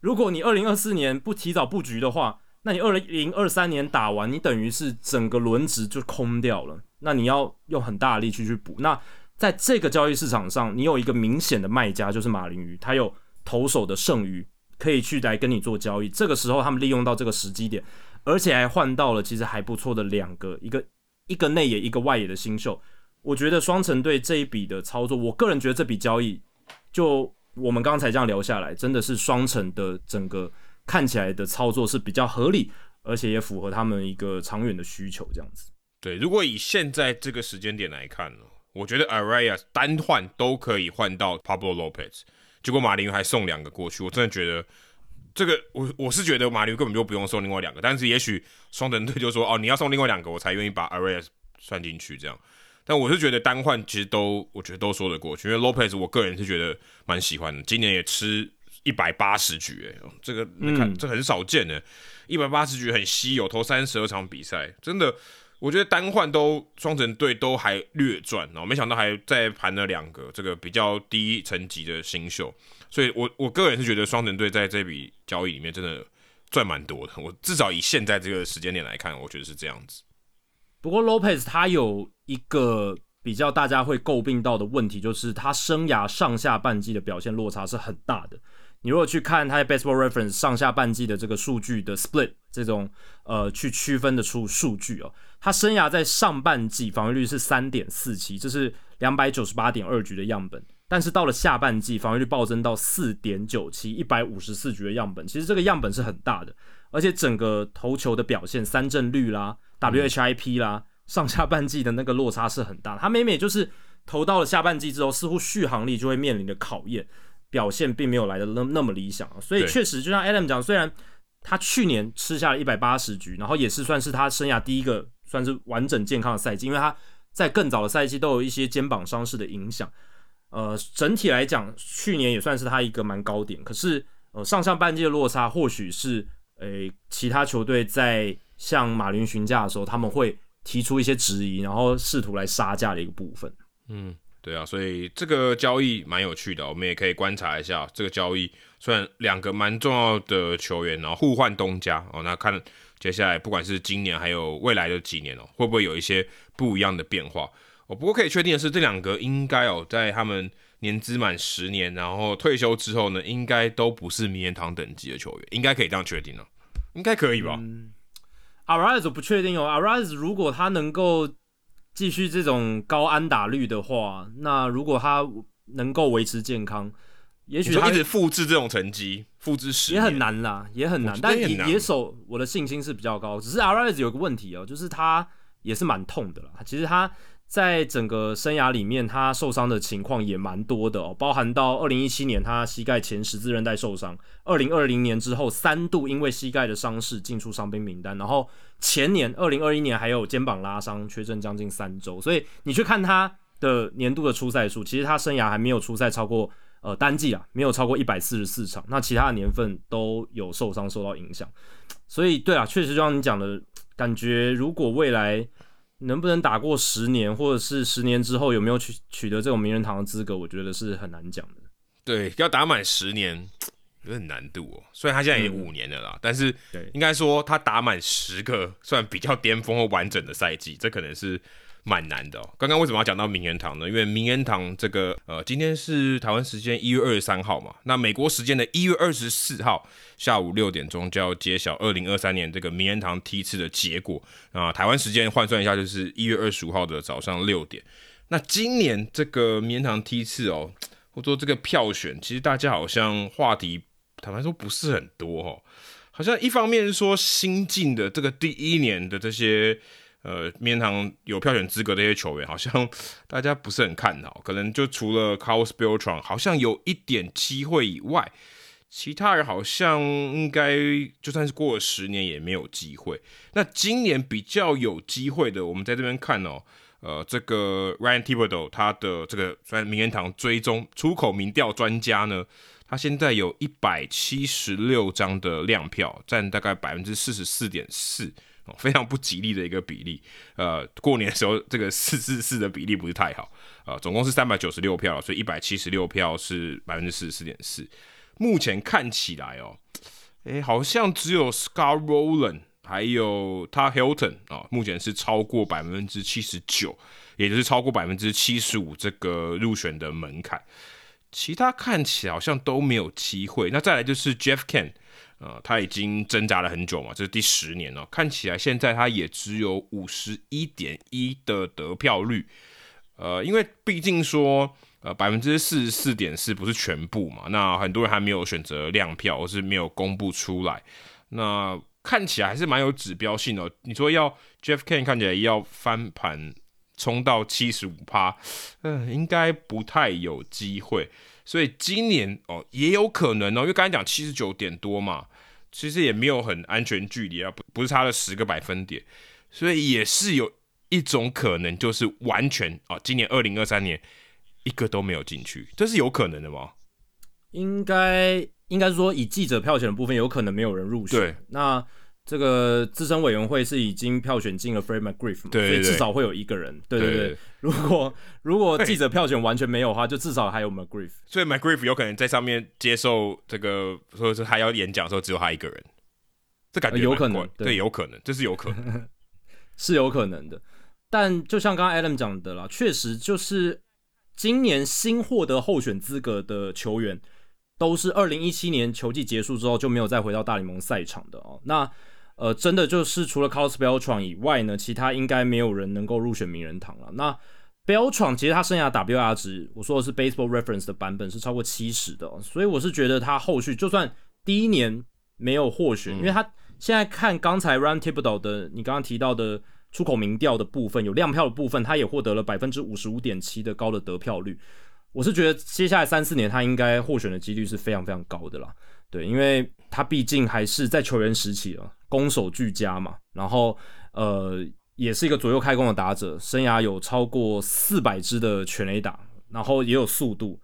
如果你二零二四年不提早布局的话，那你二零二三年打完，你等于是整个轮值就空掉了。那你要用很大的力气去补。那在这个交易市场上，你有一个明显的卖家，就是马林鱼，他有投手的剩余，可以去来跟你做交易。这个时候，他们利用到这个时机点，而且还换到了其实还不错的两个，一个一个内野，一个外野的新秀。我觉得双城队这一笔的操作，我个人觉得这笔交易，就我们刚才这样聊下来，真的是双城的整个看起来的操作是比较合理，而且也符合他们一个长远的需求。这样子。对，如果以现在这个时间点来看呢？我觉得 Arraez 单换都可以换到 Pablo Lopez，结果马林还送两个过去，我真的觉得这个我我是觉得马林根本就不用送另外两个，但是也许双城队就说哦，你要送另外两个，我才愿意把 Arraez 算进去这样。但我是觉得单换其实都我觉得都说得过去，因为 Lopez 我个人是觉得蛮喜欢的，今年也吃一百八十局，诶，这个你看这很少见的，一百八十局很稀有，投三十二场比赛，真的。我觉得单换都双城队都还略赚，然后没想到还再盘了两个这个比较低层级的新秀，所以我我个人是觉得双城队在这笔交易里面真的赚蛮多的。我至少以现在这个时间点来看，我觉得是这样子。不过 Lopez 他有一个比较大家会诟病到的问题，就是他生涯上下半季的表现落差是很大的。你如果去看他的 Baseball Reference 上下半季的这个数据的 split 这种呃去区分的出数据哦，他生涯在上半季防御率是三点四七，这是两百九十八点二局的样本，但是到了下半季防御率暴增到四点九七，一百五十四局的样本，其实这个样本是很大的，而且整个投球的表现三振率啦、WHIP 啦，上下半季的那个落差是很大，他每每就是投到了下半季之后，似乎续航力就会面临的考验。表现并没有来的那那么理想，所以确实就像 Adam 讲，虽然他去年吃下了一百八十局，然后也是算是他生涯第一个算是完整健康的赛季，因为他在更早的赛季都有一些肩膀伤势的影响。呃，整体来讲，去年也算是他一个蛮高点。可是，呃，上下半季的落差，或许是诶、其他球队在向马林询价的时候，他们会提出一些质疑，然后试图来杀价的一个部分。嗯。对啊，所以这个交易蛮有趣的，我们也可以观察一下这个交易。虽然两个蛮重要的球员，然后互换东家哦，那看接下来不管是今年还有未来的几年哦，会不会有一些不一样的变化哦？不过可以确定的是，这两个应该哦，在他们年资满十年，然后退休之后呢，应该都不是名人堂等级的球员，应该可以这样确定了，应该可以吧？嗯？Arise 我不确定哦，Arraez 如果他能够。继续这种高安打率的话，那如果他能够维持健康，也许他一直复制这种成绩，复制十也很难啦，也很难。但也野手我的信心是比较高，只是 Arraez 有个问题哦、喔，就是他也是蛮痛的啦。其实他。在整个生涯里面，他受伤的情况也蛮多的哦，包含到二零一七年他膝盖前十字韧带受伤，二零二零年之后三度因为膝盖的伤势进出伤兵名单，然后前年二零二一年还有肩膀拉伤，缺阵将近三周。所以你去看他的年度的出赛数，其实他生涯还没有出赛超过呃单季啊，没有超过一百四十四场。那其他的年份都有受伤受到影响，所以对啊，确实就像你讲的，感觉如果未来。能不能打过十年，或者是十年之后有没有取取得这种名人堂的资格？我觉得是很难讲的。对，要打满十年 <tsk> 有点难度哦。虽然他现在也五年了啦，嗯、但是应该说他打满十个算比较巅峰或完整的赛季，这可能是。蛮难的哦。刚刚为什么要讲到名人堂呢？因为名人堂这个呃，今天是台湾时间一月二十三号嘛，那美国时间的一月二十四号下午六点钟就要揭晓二零二三年这个名人堂梯次的结果啊。台湾时间换算一下，就是一月二十五号的早上六点。那今年这个名人堂梯次哦，或者说这个票选，其实大家好像话题坦白说不是很多哦。好像一方面是说新进的这个第一年的这些。呃，名人堂有票选资格的一些球员，好像大家不是很看好，可能就除了 Carlos Beltran 好像有一点机会以外，其他人好像应该就算是过了十年也没有机会。那今年比较有机会的，我们在这边看哦，呃，这个 Ryan t i b o d e a 他的这个算名人堂追踪出口民调专家呢，他现在有一百七十六张的量票，占大概百分之四十四点四。哦非常不吉利的一个比例，呃，过年的时候这个四四四的比例不是太好，呃，总共是三百九十六票，所以一百七十六票是百分之四十四点四。目前看起来哦，诶、好像只有 Scar Rolen 还有 Todd Helton 啊，目前是超过百分之七十九，也就是超过百分之七十五这个入选的门槛，其他看起来好像都没有机会。那再来就是 Jeff Ken，。呃，他已经挣扎了很久嘛，这是第十年了。看起来现在他也只有五十一点一的得票率。呃，因为毕竟说，呃，百分之四十四点四不是全部嘛，那很多人还没有选择亮票，或是没有公布出来。那看起来还是蛮有指标性的。你说要 Jeff Kent 看起来要翻盘冲到七十五趴，嗯、应该不太有机会。所以今年哦也有可能哦，因为刚才讲七十九点多嘛。其实也没有很安全距离啊，不不是差了十个百分点，所以也是有一种可能，就是完全啊，今年二零二三年一个都没有进去，这是有可能的吗？应该应该说，以记者票选的部分，有可能没有人入选。对，那。这个资深委员会是已经票选进了 Fred McGriff 嘛，对对对，所以至少会有一个人。对对对，<laughs> 如果如果记者票选完全没有的话，就至少还有 McGriff。所以 McGriff 有可能在上面接受这个，或者是他要演讲的时候只有他一个人，这感觉有可能，对，有可能，这是有可能，<laughs> 是有可能的。但就像刚刚 Adam 讲的啦，确实就是今年新获得候选资格的球员，都是二零一七年球季结束之后就没有再回到大联盟赛场的哦。那呃，真的就是除了 Carlos Beltran 以外呢，其他应该没有人能够入选名人堂了。那 Beltran 其实他生涯 WR 值，我说的是 Baseball Reference 的版本是超过七十的，所以我是觉得他后续就算第一年没有获选，嗯、因为他现在看刚才 Ryan Thibodaux 的你刚刚提到的出口民调的部分，有亮票的部分，他也获得了百分之五十五点七的高的得票率。我是觉得接下来三四年他应该获选的几率是非常非常高的啦。对，因为他毕竟还是在球员时期啊，攻守俱佳嘛，然后呃，也是一个左右开弓的打者，生涯有超过四百支的全垒打，然后也有速度，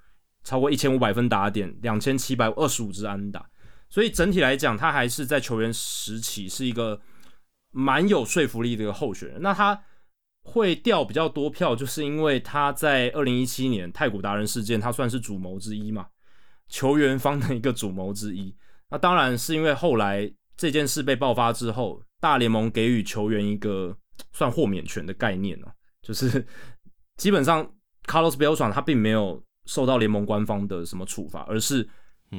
超过一千五百分打点，两千七百二十五支安打，所以整体来讲，他还是在球员时期是一个蛮有说服力的一个候选人。那他会掉比较多票，就是因为他在二零一七年太古达人事件，他算是主谋之一嘛。球员方的一个主谋之一，那当然是因为后来这件事被爆发之后，大联盟给予球员一个算豁免权的概念啊，就是 <laughs> 基本上 Carlos Beltran 他并没有受到联盟官方的什么处罚，而是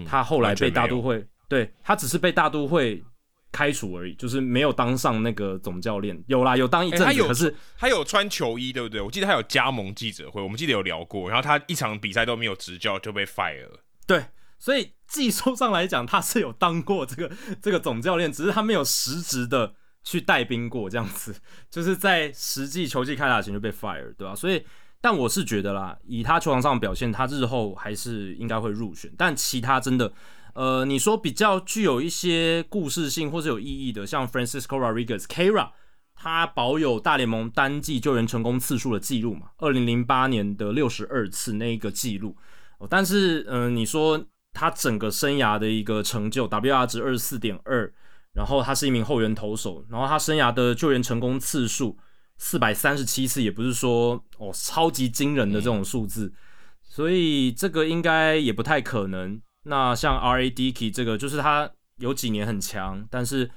他后来被大都会，对，他只是被大都会开除而已，就是没有当上那个总教练，有啦，有当一阵子，欸、可是他有穿球衣，对不对？我记得他有加盟记者会，我们记得有聊过，然后他一场比赛都没有执教就被 fire 了。对，所以技术上来讲，他是有当过这个这个总教练，只是他没有实质的去带兵过，这样子，就是在实际球季开打前就被 fire，对吧？所以，但我是觉得啦，以他球场上表现，他日后还是应该会入选。但其他真的，呃，你说比较具有一些故事性或是有意义的，像 Francisco Rodriguez，Kara。他保有大联盟单季救援成功次数的记录嘛？二零零八年的六十二次那一个记录。但是，嗯、呃，你说他整个生涯的一个成就，WR 值二十四点二，然后他是一名后援投手，然后他生涯的救援成功次数四百三十七次，也不是说哦超级惊人的这种数字，所以这个应该也不太可能。那像 R.A. Dickey 这个，就是他有几年很强，但是。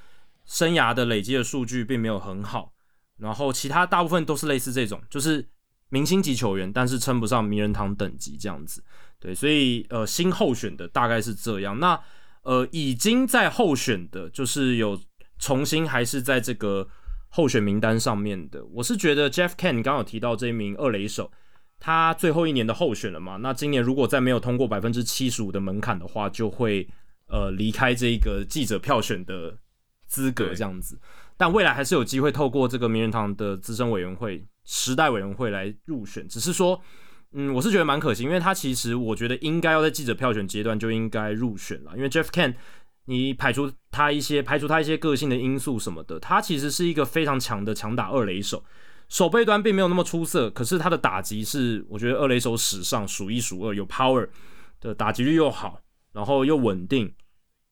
生涯的累积的数据并没有很好，然后其他大部分都是类似这种，就是明星级球员，但是称不上名人堂等级这样子。对，所以呃，新候选的大概是这样。那呃，已经在候选的，就是有重新还是在这个候选名单上面的。我是觉得 Jeff Kent 刚刚有提到这一名二垒手，他最后一年的候选了嘛？那今年如果再没有通过百分之七十五的门槛的话，就会呃离开这个记者票选的。资格这样子，但未来还是有机会透过这个名人堂的资深委员会、时代委员会来入选。只是说，嗯，我是觉得蛮可惜，因为他其实我觉得应该要在记者票选阶段就应该入选了。因为 Jeff Kent，你排除他一些排除他一些个性的因素什么的，他其实是一个非常强的强打二垒手，手背端并没有那么出色，可是他的打击是我觉得二垒手史上数一数二，有 power 的打击率又好，然后又稳定。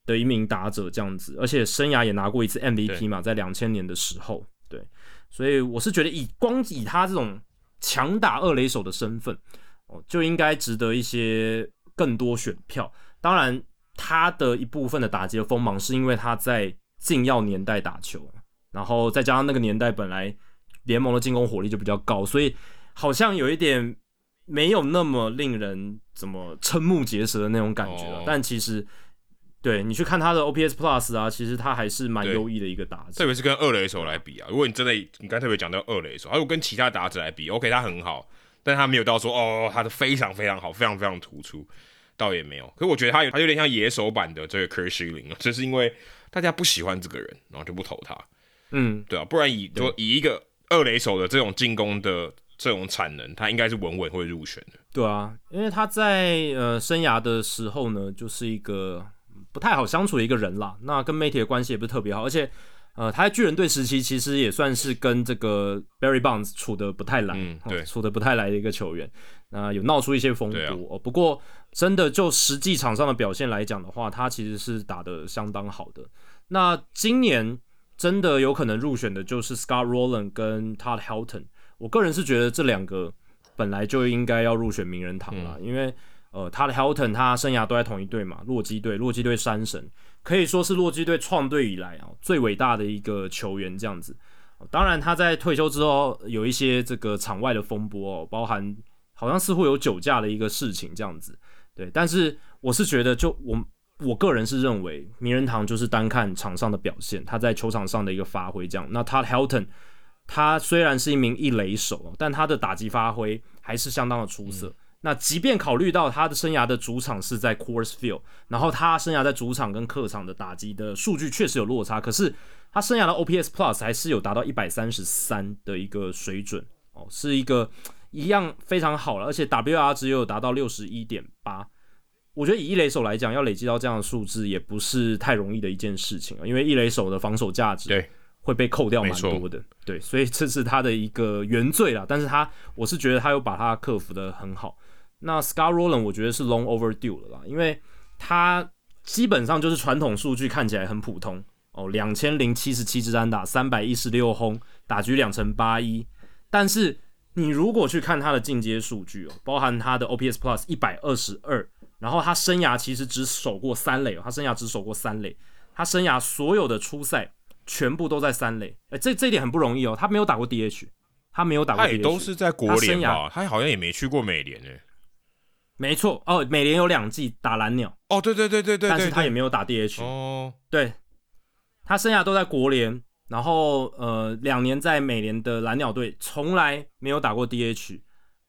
的一名打者这样子，而且生涯也拿过一次 MVP 嘛，在两千年的时候，对，所以我是觉得以光以他这种强打二垒手的身份，哦，就应该值得一些更多选票。当然，他的一部分的打击的锋芒是因为他在禁药年代打球，然后再加上那个年代本来联盟的进攻火力就比较高，所以好像有一点没有那么令人怎么瞠目结舌的那种感觉，哦，但其实。对，你去看他的 OPS Plus 啊，其实他还是蛮优异的一个打者，特别是跟二垒手来比啊。如果你真的，你刚才特别讲到二垒手，还有跟其他打者来比，OK，他很好，但他没有到说哦，他的非常非常好，非常非常突出，倒也没有。可是我觉得他有，他有点像野手版的这个 Curt Schilling 啊，就是因为大家不喜欢这个人，然后就不投他。嗯，对啊，不然以就以一个二垒手的这种进攻的这种产能，他应该是稳稳会入选的。对啊，因为他在呃生涯的时候呢，就是一个。不太好相处的一个人啦，那跟媒体的关系也不是特别好，而且，呃，他在巨人队时期其实也算是跟这个 Barry Bonds 处的不太来，嗯、对、哦，处的不太来的一个球员，那、呃、有闹出一些风波、啊哦。不过，真的就实际场上的表现来讲的话，他其实是打的相当好的。那今年真的有可能入选的就是 Scott Rowland 跟 Todd Helton，我个人是觉得这两个本来就应该要入选名人堂了，嗯、因为。呃，他的 Helton 他生涯都在同一队嘛，洛基队，洛基队山神可以说是洛基队创队以来啊最伟大的一个球员这样子。当然他在退休之后有一些这个场外的风波哦，包含好像似乎有酒驾的一个事情这样子。对，但是我是觉得就我我个人是认为名人堂就是单看场上的表现，他在球场上的一个发挥这样。那他 Helton 他虽然是一名一垒手，但他的打击发挥还是相当的出色。嗯那即便考虑到他的生涯的主场是在 Coors Field，然后他生涯在主场跟客场的打击的数据确实有落差，可是他生涯的 OPS Plus 还是有达到一百三十三的一个水准哦，是一个一样非常好了，而且 WR 值也有达到六十一点八。我觉得以一垒手来讲，要累积到这样的数字也不是太容易的一件事情啊，因为一垒手的防守价值对。会被扣掉蛮多的，对，所以这是他的一个原罪啦。但是他，我是觉得他又把他克服的很好。那 Scott Rolen 我觉得是 long overdue 了啦，因为他基本上就是传统数据看起来很普通哦，两千零七十七支单打，三百一十六轰，打局两成八一。但是你如果去看他的进阶数据哦，包含他的 OPS Plus 一百二十二，然后他生涯其实只守过三垒哦，他生涯只守过三垒，他生涯所有的初赛。全部都在三垒，哎、欸，这这一点很不容易哦。他没有打过 DH，他没有打过 DH，他也都是在国联吧？他好像也没去过美联诶。没错哦，美联有两季打蓝鸟哦，对对对对对，但是他也没有打 DH 哦。对，他生涯都在国联，然后呃，两年在美联的蓝鸟队，从来没有打过 DH。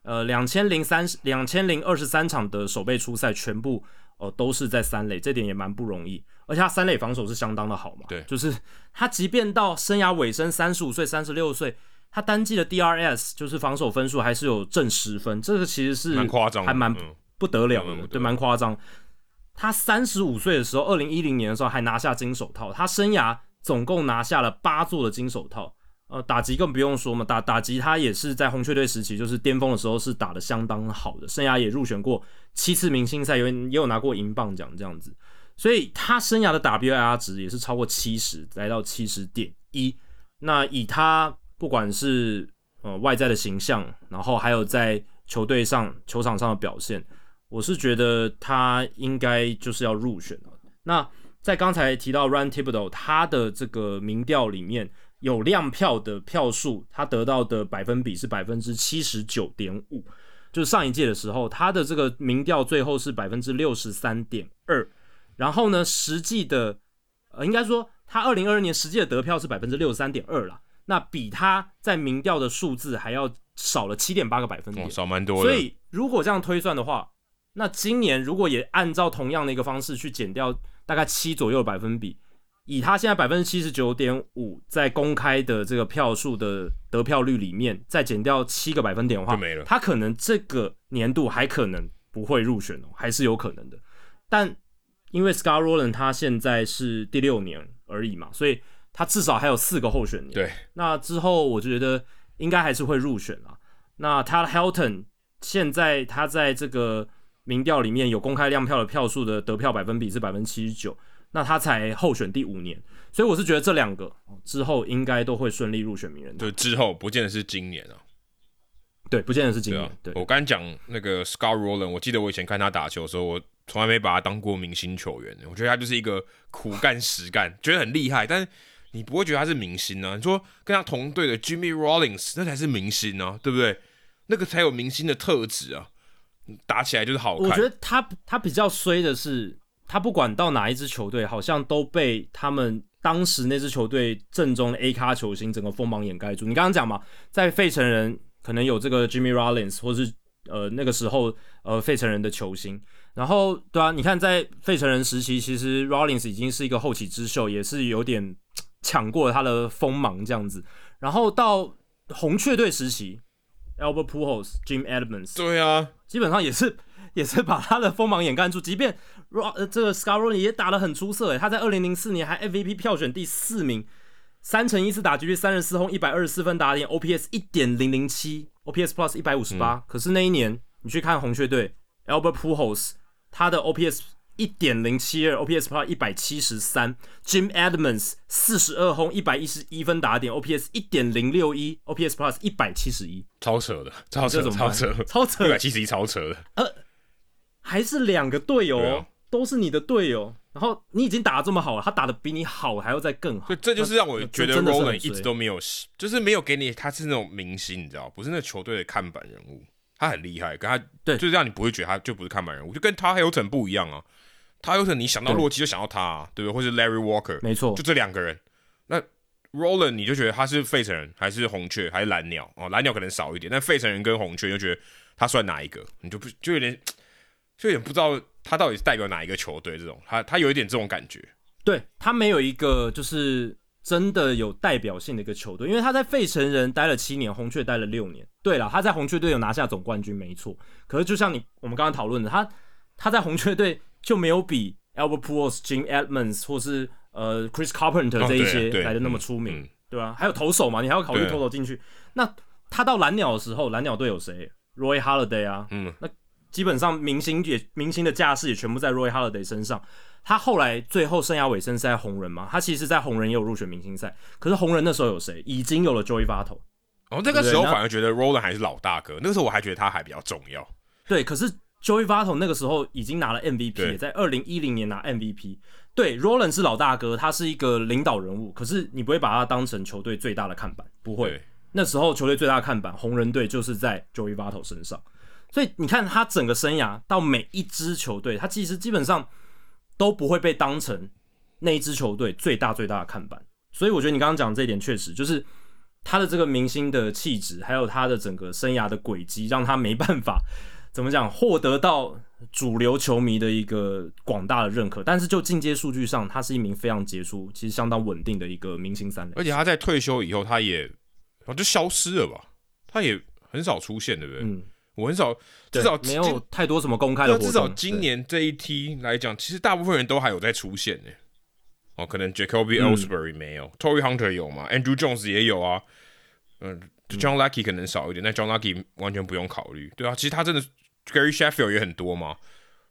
呃，两千零三十两千零二十三场的守备出赛，全部哦，都是在三垒，这点也蛮不容易。而且他三垒防守是相当的好嘛，对，就是他即便到生涯尾声，三十五岁、三十六岁，他单季的 DRS 就是防守分数还是有正十分，这个其实是蛮夸张，还蛮不得了的，嗯、对，蛮夸张。他三十五岁的时候，二零一零年的时候还拿下金手套，他生涯总共拿下了八座的金手套。呃，打击更不用说嘛，打打击他也是在红雀队时期，就是巅峰的时候是打的相当好的，生涯也入选过七次明星赛，有也有拿过银棒奖这样子，所以他生涯的 WIR 值也是超过七十，来到七十点一。那以他不管是呃外在的形象，然后还有在球队上球场上的表现，我是觉得他应该就是要入选了。那在刚才提到 Ryan Thibodeau 他的这个民调里面。有亮票的票数，他得到的百分比是百分之七十九点五，就是上一届的时候，他的这个民调最后是百分之六十三点二，然后呢，实际的，呃，应该说他二零二二年实际的得票是百分之六十三点二啦，那比他在民调的数字还要少了七点八个百分点，哦，少蛮多的。所以如果这样推算的话，那今年如果也按照同样的一个方式去减掉大概七左右的百分比。以他现在百分之七十九点五，在公开的这个票数的得票率里面，再减掉七个百分点的话，没了。他可能这个年度还可能不会入选哦，还是有可能的。但因为 Scott Rolen 他现在是第六年而已嘛，所以他至少还有四个候选年。对，那之后我觉得应该还是会入选啊。那 Todd Helton 现在他在这个民调里面有公开亮票的票数的得票百分比是百分之七十九。那他才候选第五年，所以我是觉得这两个之后应该都会顺利入选名人堂。对，之后不见得是今年啊。对，不见得是今年。对，啊、对，我刚讲那个 Scott Rolen，我记得我以前看他打球的时候，我从来没把他当过明星球员。我觉得他就是一个苦干实干，<laughs> 觉得很厉害，但是你不会觉得他是明星呢、啊？你说跟他同队的 Jimmy Rollins，那才是明星呢、啊，对不对？那个才有明星的特质啊，打起来就是好看。我觉得他他比较衰的是。他不管到哪一支球队，好像都被他们当时那支球队正中的 A 咖球星整个锋芒掩盖住。你刚刚讲嘛，在费城人可能有这个 Jimmy Rollins，或是呃那个时候呃费城人的球星。然后对啊，你看在费城人时期，其实 Rollins 已经是一个后起之秀，也是有点抢过他的锋芒这样子。然后到红雀队时期，Albert Pujols、Jim Edmonds，对啊，基本上也是。<laughs> 也是把他的锋芒掩盖住，即便 Ro 呃这个 Scott Rolen 也打得很出色诶，他在二零零四年还 MVP 票选第四名，三成一次打击率三十四轰一百二十四分打点，OPS 一点零零七，OPS Plus 一百五十八。可是那一年你去看红雀队，Albert Pujols 他的 OPS 一点零七二，OPS Plus 一百七十三，Jim Edmonds 四十二轰一百一十一分打点，OPS 一点零六一，OPS Plus 一百七十一，超扯的，超扯，超扯，超扯，一百七十一，超扯的，呃。还是两个队友，哦，啊、都是你的队友，然后你已经打得这么好了，他打的比你好还要再更好，对这就是让我觉得 Rolen 一直都没有，就是没有给你，他是那种明星，你知道，不是那球队的看板人物，他很厉害，跟他对，就是让你不会觉得他就不是看板人物，就跟他 Hilton 不一样啊，他 Hilton 你想到洛基就想到他，啊，对不对？或是 Larry Walker，没错，就这两个人，那 Roland 你就觉得他是费城人还是红雀还是蓝鸟哦，蓝鸟可能少一点，但费城人跟红雀就觉得他算哪一个，你就不就有点。就有点不知道他到底是代表哪一个球队，这种他他有一点这种感觉，对，他没有一个就是真的有代表性的一个球队，因为他在费城人待了七年，红雀待了六年。对了，他在红雀队有拿下总冠军，没错。可是就像你我们刚刚讨论的，他他在红雀队就没有比 Albert Pujols、Jim Edmonds 或是呃 Chris Carpenter 这一些来的那么出名，哦、对吧？还有投手嘛，你还要考虑投手进去。那他到蓝鸟的时候，蓝鸟队有谁？Roy Halladay 啊，嗯，那。基本上明星也明星的架势也全部在 Roy Halladay 身上。他后来最后生涯尾声是在红人嘛？他其实，在红人也有入选明星赛。可是红人那时候有谁？已经有了 Joey Votto。哦，那个时候反而觉得 Rolen 还是老大哥。那个时候我还觉得他还比较重要。对，可是 Joey Votto 那个时候已经拿了 MVP，在二零一零年拿 MVP。对，Roland 是老大哥，他是一个领导人物。可是你不会把他当成球队最大的看板，不会。那时候球队最大的看板，红人队就是在 Joey Votto 身上。所以你看他整个生涯到每一支球队，他其实基本上都不会被当成那一支球队最大最大的看板。所以我觉得你刚刚讲这一点确实就是他的这个明星的气质，还有他的整个生涯的轨迹，让他没办法怎么讲获得到主流球迷的一个广大的认可。但是就进阶数据上，他是一名非常杰出、其实相当稳定的一个明星三垒。而且他在退休以后，他也就消失了吧？他也很少出现，对不对？嗯，我很少，至少没有太多什么公开的活动。至少今年这一梯来讲，其实大部分人都还有在出现呢。哦，可能 Jacoby Ellsbury 没有、嗯、，Torii Hunter 有吗，Andrew Jones 也有啊。嗯，John Lackey 可能少一点，但 John Lackey 完全不用考虑。对啊，其实他真的 Gary Sheffield 也很多嘛。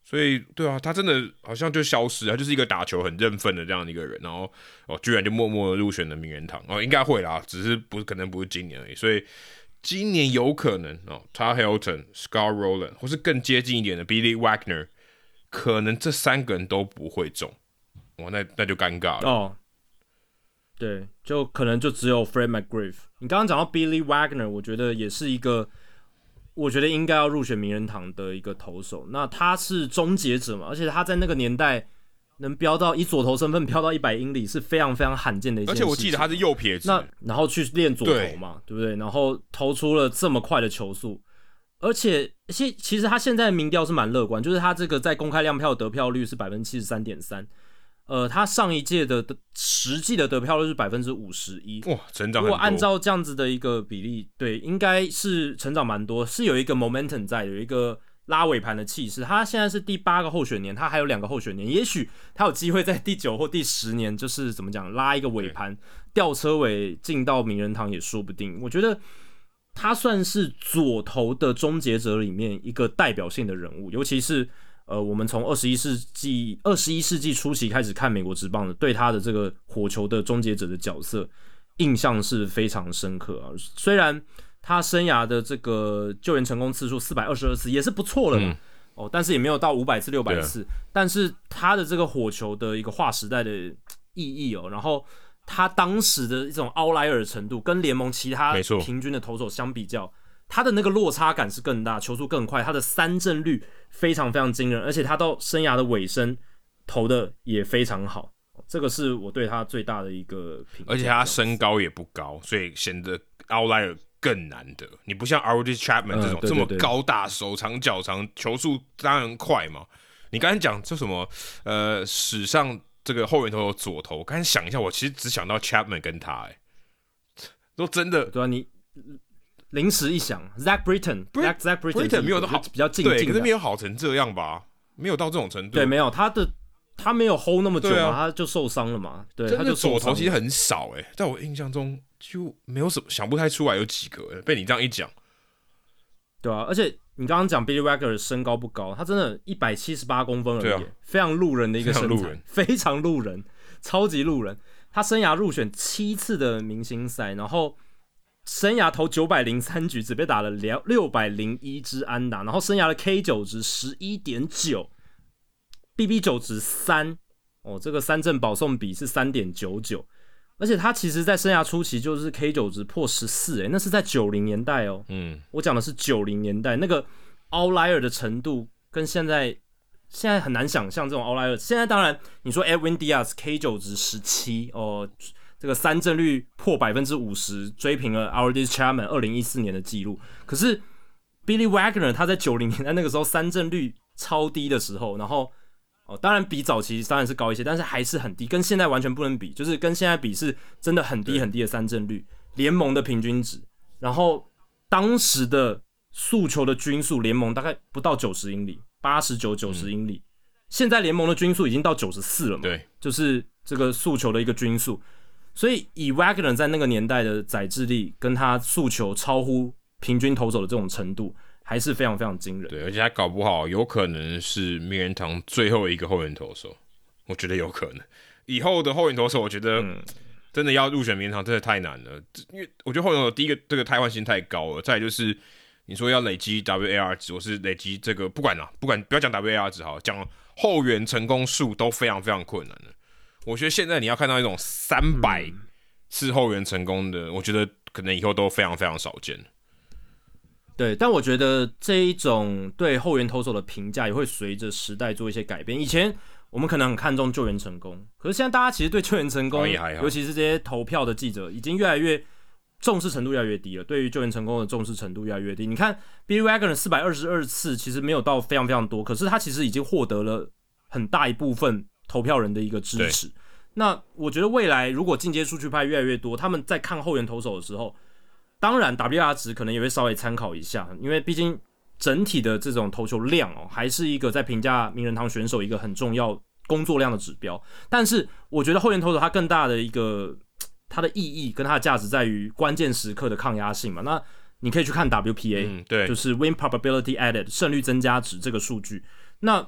所以，对啊，他真的好像就消失，他就是一个打球很认份的这样的一个人，然后哦，居然就默默的入选了名人堂哦，应该会啦，只是不可能不是今年而已。所以今年有可能哦，Todd Helton、Scott Rowland 或是更接近一点的 Billy Wagner，可能这三个人都不会中。哇，那那就尴尬了哦。对，就可能就只有 Fred McGriff。你刚刚讲到 Billy Wagner，我觉得也是一个，我觉得应该要入选名人堂的一个投手。那他是终结者嘛，而且他在那个年代能飙到以左投身份飙到一百英里是非常非常罕见的一件事。而且我记得他是右撇子，那然后去练左投嘛，对，对不对？然后投出了这么快的球速，而且其其实他现在的民调是蛮乐观，就是他这个在公开亮票得票率是百分之七十三点三。呃，他上一届的的实际的得票率是百分之五十一，哇，成长。如果按照这样子的一个比例，对，应该是成长蛮多，是有一个 momentum 在，有一个拉尾盘的气势。他现在是第八个候选年，他还有两个候选年，也许他有机会在第九或第十年，就是怎么讲，拉一个尾盘，吊车尾进到名人堂也说不定。我觉得他算是左投的终结者里面一个代表性的人物，尤其是。呃，我们从二十一世纪二十一世纪初期开始看美国职棒的，对他的这个火球的终结者的角色印象是非常深刻啊。虽然他生涯的这个救援成功次数四百二十二次也是不错了嘛，嗯、哦，但是也没有到五百次六百次。但是他的这个火球的一个划时代的意义哦，然后他当时的一种奥莱尔程度，跟联盟其他平均的投手相比较。他的那个落差感是更大，球速更快，他的三振率非常非常惊人，而且他到生涯的尾声投的也非常好，这个是我对他最大的一个评价。而且他身高也不高，所以显得奥莱尔更难得。你不像 Aroldis Chapman 这种、嗯、这么高大、手长脚长、球速当然快嘛。你刚才讲这什么？呃，史上这个后援投手左投，我刚才想一下，我其实只想到 Chapman 跟他、欸，哎，都真的对啊，你。临时一想，Zach Britton，Zach Zach Britton 没有都好比较近，对，可是没有好成这样吧？没有到这种程度。对，没有他的他没有 hold 那么久嘛，啊、他就受伤了嘛。对，他就左投其实很少哎，在我印象中就没有什么想不太出来有几个。被你这样一讲，对啊，而且你刚刚讲 Billy Wagner 身高不高，他真的一百七十八公分而已，啊、非常路人的一个身材，非常路人，超级路人。他生涯入选七次的明星赛，然后。生涯投九百零三局，只被打了两六百零一支安打，然后生涯的 K 九值十一点九，BB 九值三，哦，这个三振保送比是三点九九，而且他其实在生涯初期就是 K 九值破十四，诶，那是在九零年代哦，嗯，我讲的是九零年代那个 outlier 的程度，跟现在现在很难想象这种 outlier。现在当然你说 Edwin Diaz K 九值十七哦。这个三振率破百分之五十，追平了 Aroldis Chapman 二零一四年的记录。可是 Billy Wagner 他在九零年代那个时候三振率超低的时候，然后哦，当然比早期当然是高一些，但是还是很低，跟现在完全不能比。就是跟现在比是真的很低很低的三振率，联盟的平均值。然后当时的诉求的均速，联盟大概不到九十英里，八十九九十英里。嗯、现在联盟的均速已经到九十四了嘛？对，就是这个诉求的一个均速。所以，以 Wagner 在那个年代的载智力，跟他诉求超乎平均投手的这种程度，还是非常非常惊人。对，而且他搞不好有可能是名人堂最后一个后援投手，我觉得有可能。以后的后援投手，我觉得真的要入选名人堂，真的太难了。因为我觉得后援投手第一个这个汰换性太高了，再就是你说要累积 WAR 值，我是累积这个不管了，不管不要讲 WAR 值好，讲后援成功数都非常非常困难的。我觉得现在你要看到一种三百次后援成功的，嗯、我觉得可能以后都非常非常少见。对，但我觉得这一种对后援投手的评价也会随着时代做一些改变。以前我们可能很看重救援成功，可是现在大家其实对救援成功，尤其是这些投票的记者，已经越来越重视程度越来越低了，对于救援成功的重视程度越来越低。你看，Billy Wagner 四百二十二次，其实没有到非常非常多，可是他其实已经获得了很大一部分投票人的一个支持。那我觉得未来如果进阶数据派越来越多，他们在看后援投手的时候，当然 WR 值可能也会稍微参考一下，因为毕竟整体的这种投球量哦，还是一个在评价名人堂选手一个很重要工作量的指标。但是我觉得后援投手它更大的一个它的意义跟它的价值在于关键时刻的抗压性嘛。那你可以去看 WPA，嗯，对，就是 Win Probability Added 胜率增加值这个数据。那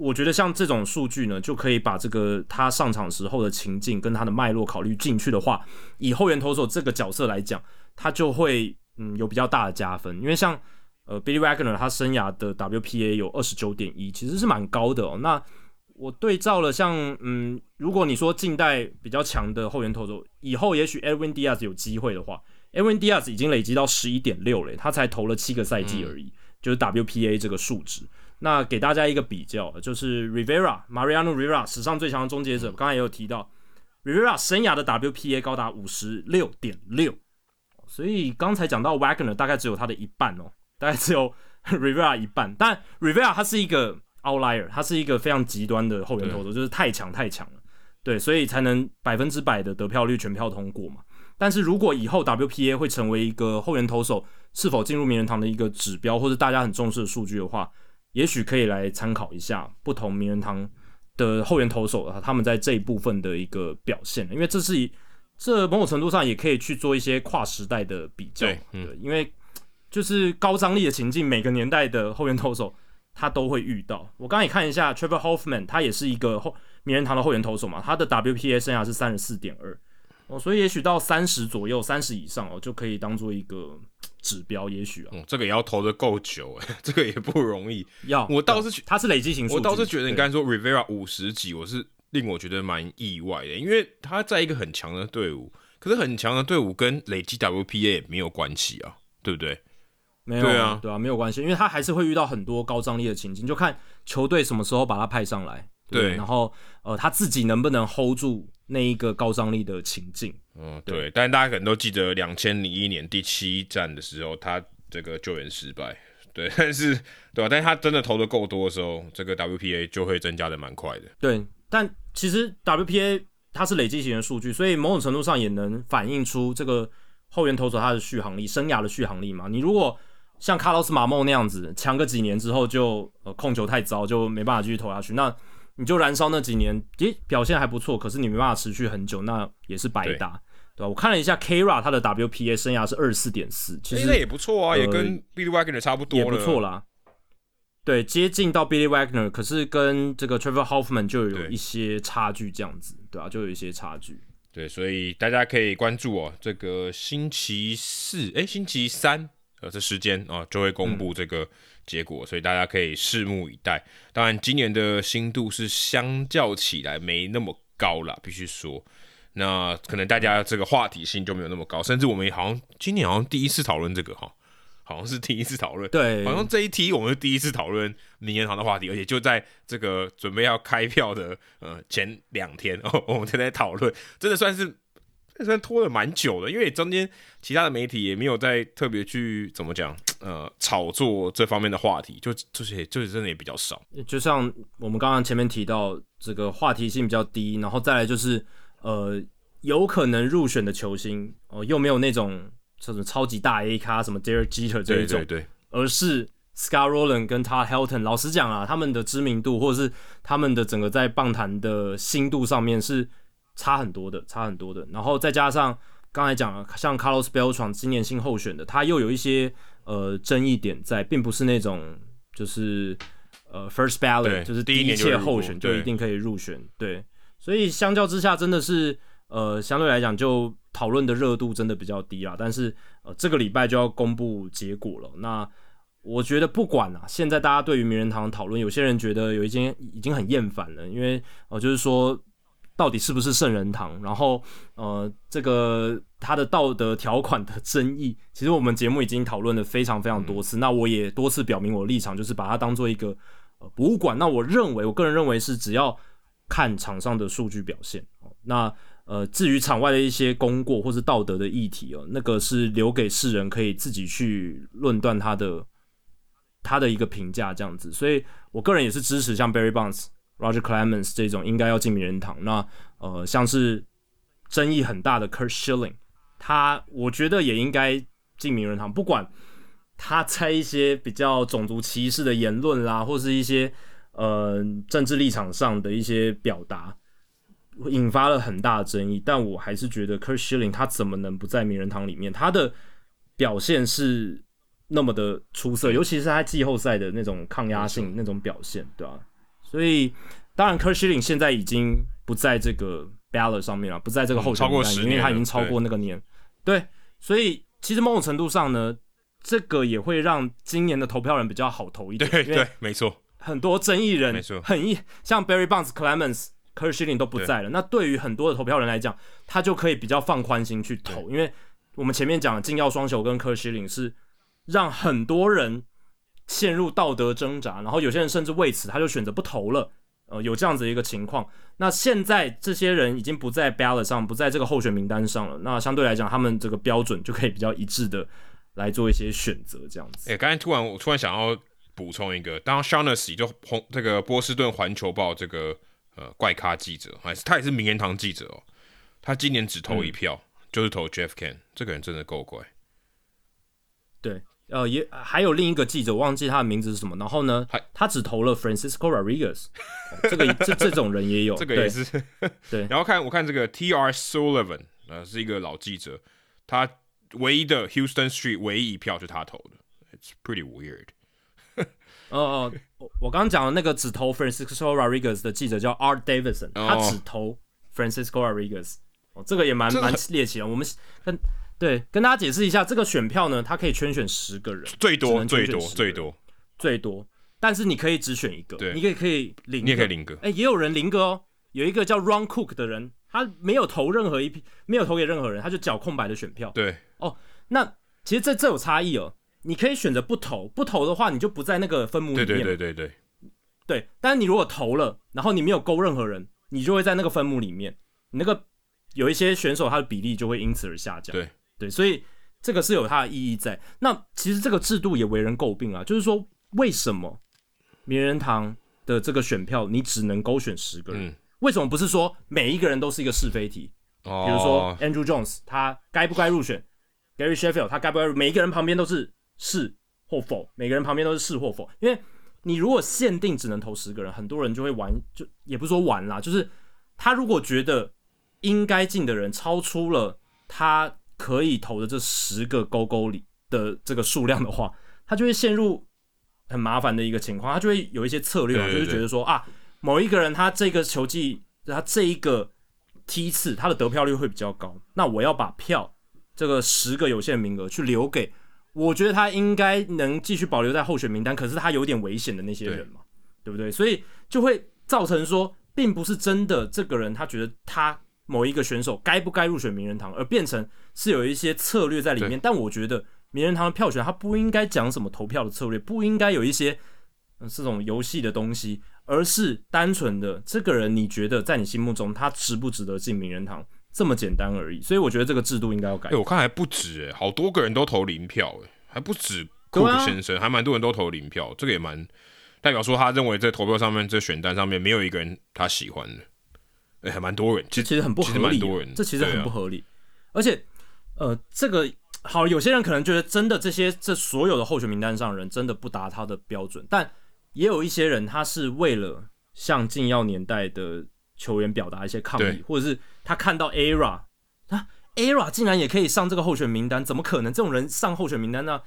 我觉得像这种数据呢，就可以把这个他上场时候的情境跟他的脉络考虑进去的话，以后援投手这个角色来讲，他就会嗯有比较大的加分。因为像呃 Billy Wagner 他生涯的 WPA 有二十九点一，其实是蛮高的哦。那我对照了像嗯，如果你说近代比较强的后援投手，以后也许 Edwin Diaz 有机会的话，Edwin Diaz 已经累积到十一点六了，他才投了七个赛季而已，嗯、就是 WPA 这个数值。那给大家一个比较，就是 Rivera Mariano Rivera 史上最强的终结者，刚才也有提到，Rivera 生涯的 WPA 高达五十六点六，所以刚才讲到 Wagner 大概只有他的一半哦，大概只有 <laughs> Rivera 一半。但 Rivera 他是一个 outlier，他是一个非常极端的后援投手，就是太强太强了，对，所以才能百分之百的得票率全票通过嘛。但是如果以后 WPA 会成为一个后援投手是否进入名人堂的一个指标，或者大家很重视的数据的话，也许可以来参考一下不同名人堂的后援投手啊，他们在这一部分的一个表现，因为这是一这某种程度上也可以去做一些跨时代的比较，对，因为就是高张力的情境，每个年代的后援投手他都会遇到。我刚刚也看一下，Trevor Hoffman，他也是一个后名人堂的后援投手嘛，他的 WPA 生涯是三十四点二。哦，所以也许到三十左右，三十以上哦，就可以当做一个指标，也许啊、哦，这个也要投的够久诶，<laughs> 这个也不容易。要，我倒是觉他是累积型，我倒是觉得你刚才说 Rivera 五十几，我是令我觉得蛮意外的，因为他在一个很强的队伍，可是很强的队伍跟累积 WPA 也没有关系啊，对不对？没有，对啊，对啊，没有关系，因为他还是会遇到很多高张力的情境，就看球队什么时候把他派上来，对，然后呃他自己能不能 hold 住。那一个高张力的情境，嗯，对，对，但是大家可能都记得两千零一年第七战的时候，他这个救援失败，对，<laughs> 但是对吧？但是他真的投的够多的时候，这个 WPA 就会增加的蛮快的。对，但其实 WPA 它是累积型的数据，所以某种程度上也能反映出这个后援投手他的续航力、生涯的续航力嘛。你如果像卡洛斯马莫那样子，强个几年之后就呃控球太糟，就没办法继续投下去，那。你就燃烧那几年，诶，表现还不错，可是你没办法持续很久，那也是白搭，对，对吧？我看了一下 K-Rod 他的 WPA 生涯是二十四点四，其实那也不错啊，呃、也跟 Billy Wagner 差不多，也不错啦。对，接近到 Billy Wagner，可是跟这个 Trevor Hoffman 就有一些差距，这样子，对，吧啊，就有一些差距。对，所以大家可以关注哦，这个星期四，哎，星期三，呃，这时间啊，就会公布这个。嗯结果，所以大家可以拭目以待。当然，今年的新度是相较起来没那么高啦，必须说。那可能大家这个话题性就没有那么高，甚至我们好像今年好像第一次讨论这个哈，好像是第一次讨论。对，好像这一题我们是第一次讨论名人堂的话题，而且就在这个准备要开票的呃前两天哦，我们正在讨论，真的算是。算拖了蛮久的，因为中间其他的媒体也没有再特别去怎么讲，呃，炒作这方面的话题，就这些就是真的也比较少。就像我们刚刚前面提到，这个话题性比较低，然后再来就是呃，有可能入选的球星哦、呃，又没有那种这种超级大 A 咖，什么 Derek Jeter 这一种，对对对，而是 Scott Rolen 跟 Todd Helton。老实讲啊，他们的知名度或者是他们的整个在棒坛的新度上面是。差很多的，差很多的。然后再加上刚才讲了，像 Carlos Beltran 今年新候选的，他又有一些呃争议点在，并不是那种就是呃 first ballot，就是第一届候选就一定可以入选。对，对，所以相较之下，真的是呃相对来讲就讨论的热度真的比较低啦。但是呃这个礼拜就要公布结果了。那我觉得不管啊，现在大家对于名人堂讨论，有些人觉得有一些已经很厌烦了，因为呃就是说。到底是不是圣人堂？然后，呃，这个他的道德条款的争议，其实我们节目已经讨论了非常非常多次。嗯、那我也多次表明我的立场，就是把它当做一个呃博物馆。那我认为，我个人认为是只要看场上的数据表现。那呃，至于场外的一些功过或是道德的议题哦，那个是留给世人可以自己去论断他的他的一个评价这样子。所以我个人也是支持像 Barry Bonds、Roger Clemens 这种应该要进名人堂。那呃，像是争议很大的 Kurt Schilling，他我觉得也应该进名人堂，不管他在一些比较种族歧视的言论啦，或是一些呃政治立场上的一些表达。引发了很大的争议，但我还是觉得 Kurt Schilling 他怎么能不在名人堂里面？他的表现是那么的出色，尤其是他季后赛的那种抗压性、那种表现，对吧、啊？所以当然 Curt Schilling 现在已经不在这个 ballot 上面了，不在这个候选名单，因为他已经超过那个年。对，所以其实某种程度上呢，这个也会让今年的投票人比较好投一点。对对，没错，很多争议人，没错，很一像 Barry Bonds、Clemens。Curt Schilling 都不在了，那对于很多的投票人来讲，他就可以比较放宽心去投，因为我们前面讲的禁药双雄跟 Curt Schilling 是让很多人陷入道德挣扎，然后有些人甚至为此他就选择不投了，呃，有这样子一个情况。那现在这些人已经不在 ballot 上，不在这个候选名单上了，那相对来讲，他们这个标准就可以比较一致的来做一些选择，这样子。哎、欸，刚才突然我突然想要补充一个，当 Shaughnessy 就红这个波士顿环球报这个。呃，怪咖记者还是他也是名人堂记者哦。他今年只投一票，嗯、就是投 Jeff Kent。这个人真的够怪。对，呃，也还有另一个记者，忘记他的名字是什么。然后呢，还他只投了 Francisco Rodriguez、哦。这个这这种人也有，这个也是对。对，然后看我看这个 T.R. Sullivan，呃，是一个老记者，他唯一的 Houston Street 唯一一票是他投的。It's pretty weird。哦哦，我我刚刚讲的那个只投 Francisco Rodriguez 的记者叫 Art Davidson，他只投 Francisco Rodriguez，哦，这个也蛮蛮猎奇的。我们跟对跟大家解释一下，这个选票呢，它可以圈选十个人，最多最多最多最多，但是你可以只选一个，对，你可以可以零，你也可以零个，哎，也有人零个哦，有一个叫 Ron Cook 的人，他没有投任何一批，没有投给任何人，他就缴空白的选票，对，哦，那其实这这有差异哦。你可以选择不投，不投的话，你就不在那个分母里面。对对对对对，对。但是你如果投了，然后你没有勾任何人，你就会在那个分母里面。你那个有一些选手，他的比例就会因此而下降。对对，所以这个是有它的意义在。那其实这个制度也为人诟病啊，就是说为什么名人堂的这个选票你只能勾选十个人？嗯、为什么不是说每一个人都是一个是非题？哦、比如说 Andrew Jones，他该不该入选？Gary Sheffield，他该不该入？每一个人旁边都是。是或否，每个人旁边都是是或否，因为你如果限定只能投十个人，很多人就会玩，就也不是说玩啦，就是他如果觉得应该进的人超出了他可以投的这十个勾勾里的这个数量的话，他就会陷入很麻烦的一个情况，他就会有一些策略，就是觉得说啊，某一个人他这个球技他这一个梯次他的得票率会比较高，那我要把票这个十个有限名额去留给。我觉得他应该能继续保留在候选名单，可是他有点危险的那些人嘛，对，对不对？所以就会造成说，并不是真的这个人他觉得他某一个选手该不该入选名人堂，而变成是有一些策略在里面。但我觉得名人堂的票选他不应该讲什么投票的策略，不应该有一些这种游戏的东西，而是单纯的这个人你觉得在你心目中他值不值得进名人堂？这么简单而已，所以我觉得这个制度应该要改。哎、欸，我看还不止哎，好多个人都投零票哎，还不止库克先生，啊、还蛮多人都投零票，这个也蛮代表说他认为在投票上面这选单上面没有一个人他喜欢的，哎、欸，还蛮多人，其实其实很不合理，蛮多人，这其实很不合理，啊、而且呃，这个好，有些人可能觉得真的这些这所有的候选名单上人真的不达他的标准，但也有一些人他是为了向禁药年代的。球员表达一些抗议，或者是他看到 ERA，啊，ERA 竟然也可以上这个候选名单，怎么可能？这种人上候选名单呢？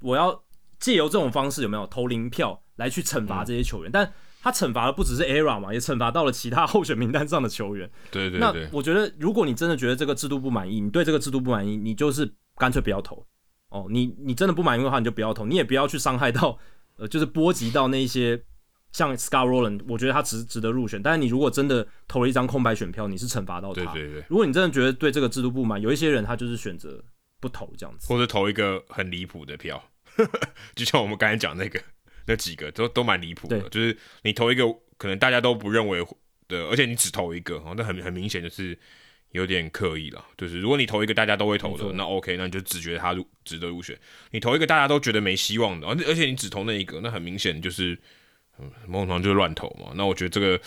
我要借由这种方式有没有投零票来去惩罚这些球员？嗯、但他惩罚的不只是 ERA 嘛，也惩罚到了其他候选名单上的球员。对对对。那我觉得，如果你真的觉得这个制度不满意，你对这个制度不满意，你就是干脆不要投。哦，你你真的不满意的话，你就不要投，你也不要去伤害到，呃，<laughs> 就是波及到那些。像 Scott Rolen，我觉得他值值得入选。但是你如果真的投了一张空白选票，你是惩罚到他。对对对。如果你真的觉得对这个制度不满，有一些人他就是选择不投这样子，或者投一个很离谱的票，<laughs> 就像我们刚才讲那个那几个都都蛮离谱的。就是你投一个可能大家都不认为的，而且你只投一个，哦那很很明显就是有点刻意了。就是如果你投一个大家都会投的，那 OK，那你就只觉得他入值得入选。你投一个大家都觉得没希望的，而而且你只投那一个，那很明显就是。嗯，某种程度就是乱投嘛。那我觉得这个，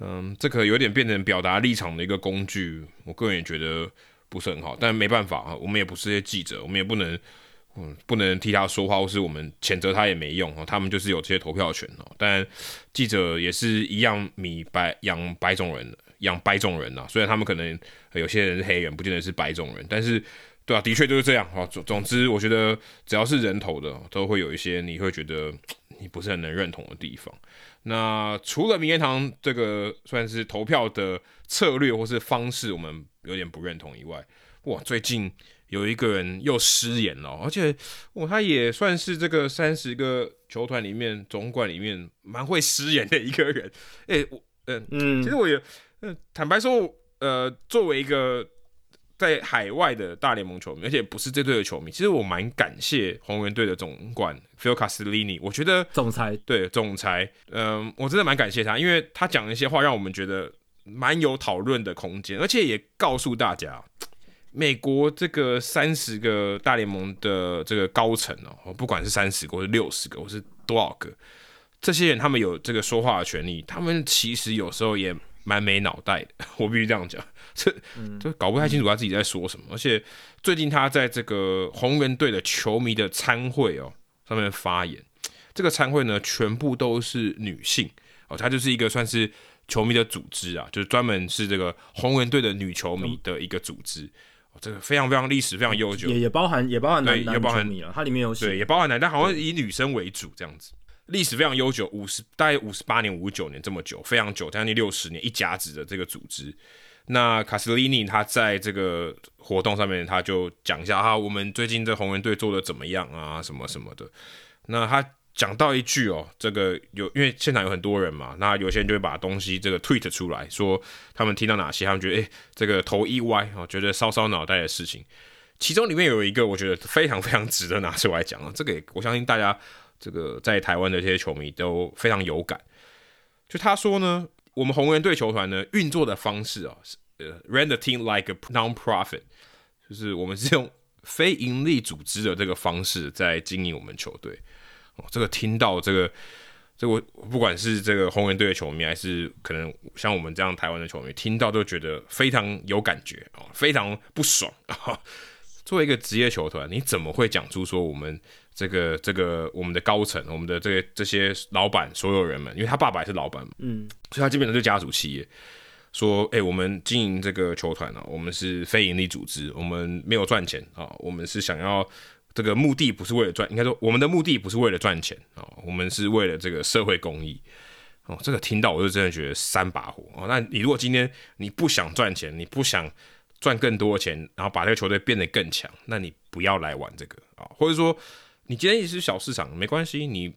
嗯，这个有点变成表达立场的一个工具。我个人也觉得不是很好，但没办法啊，我们也不是这些记者，我们也不能，嗯，不能替他说话，或是我们谴责他也没用哦。他们就是有这些投票权哦。但记者也是一样米白养白种人，养白种人呐。虽然他们可能有些人是黑人，不见得是白种人，但是对啊，的确就是这样啊。总总之，我觉得只要是人投的，都会有一些你会觉得。你不是很能认同的地方。那除了名人堂这个算是投票的策略或是方式，我们有点不认同以外，哇，最近有一个人又失言了，而且哦，他也算是这个三十个球团里面总管里面蛮会失言的一个人。哎、欸，我嗯嗯，其实我也嗯，坦白说，呃，作为一个。在海外的大联盟球迷，而且不是这队的球迷，其实我蛮感谢红人队的总管 Phil Castellini。我觉得总裁对总裁，嗯，我真的蛮感谢他，因为他讲一些话让我们觉得蛮有讨论的空间，而且也告诉大家，美国这个三十个大联盟的这个高层哦，不管是三十个或是六十个或是多少个，这些人他们有这个说话的权利，他们其实有时候也蛮没脑袋的，<laughs> 我必须这样讲。这就搞不太清楚他自己在说什么，而且最近他在这个红人队的球迷的参会哦上面发言，这个参会呢全部都是女性哦，他就是一个算是球迷的组织啊，就是专门是这个红人队的女球迷的一个组织，哦，这个非常非常历史非常悠久，也也包含也包含男对也包含球迷了，它里面有对也包含男，但好像以女生为主这样子，历史非常悠久，五十大概五十八年五十九年这么久，非常久，将近六十年一甲子的这个组织。那卡斯利尼他在这个活动上面，他就讲一下哈，我们最近这红人队做的怎么样啊，什么什么的。那他讲到一句哦，这个有因为现场有很多人嘛，那有些人就会把东西这个 tweet 出来说，他们听到哪些，他们觉得诶、这个头一歪哦，觉得烧烧脑袋的事情。其中里面有一个，我觉得非常非常值得拿出来讲啊，这个我相信大家这个在台湾的这些球迷都非常有感。就他说呢。我们红人队球团呢运作的方式啊，呃，run the team like a non-profit，就是我们是用非盈利组织的这个方式在经营我们球队。哦，这个听到这个，这我不管是这个红人队的球迷，还是可能像我们这样台湾的球迷，听到都觉得非常有感觉啊，非常不爽啊。<laughs> 作为一个职业球团，你怎么会讲出说我们？这个这个我们的高层，我们的这个这些老板，所有人们，因为他爸爸也是老板嘛，嗯，所以他基本上就是家族企业。说，哎，我们经营这个球团呢，我们是非盈利组织，我们没有赚钱啊，我们是想要这个目的不是为了赚，应该说我们的目的不是为了赚钱啊，我们是为了这个社会公益。哦，这个听到我就真的觉得三把火哦。那你如果今天你不想赚钱，你不想赚更多的钱，然后把这个球队变得更强，那你不要来玩这个啊，或者说。你今天也是小市场，没关系，你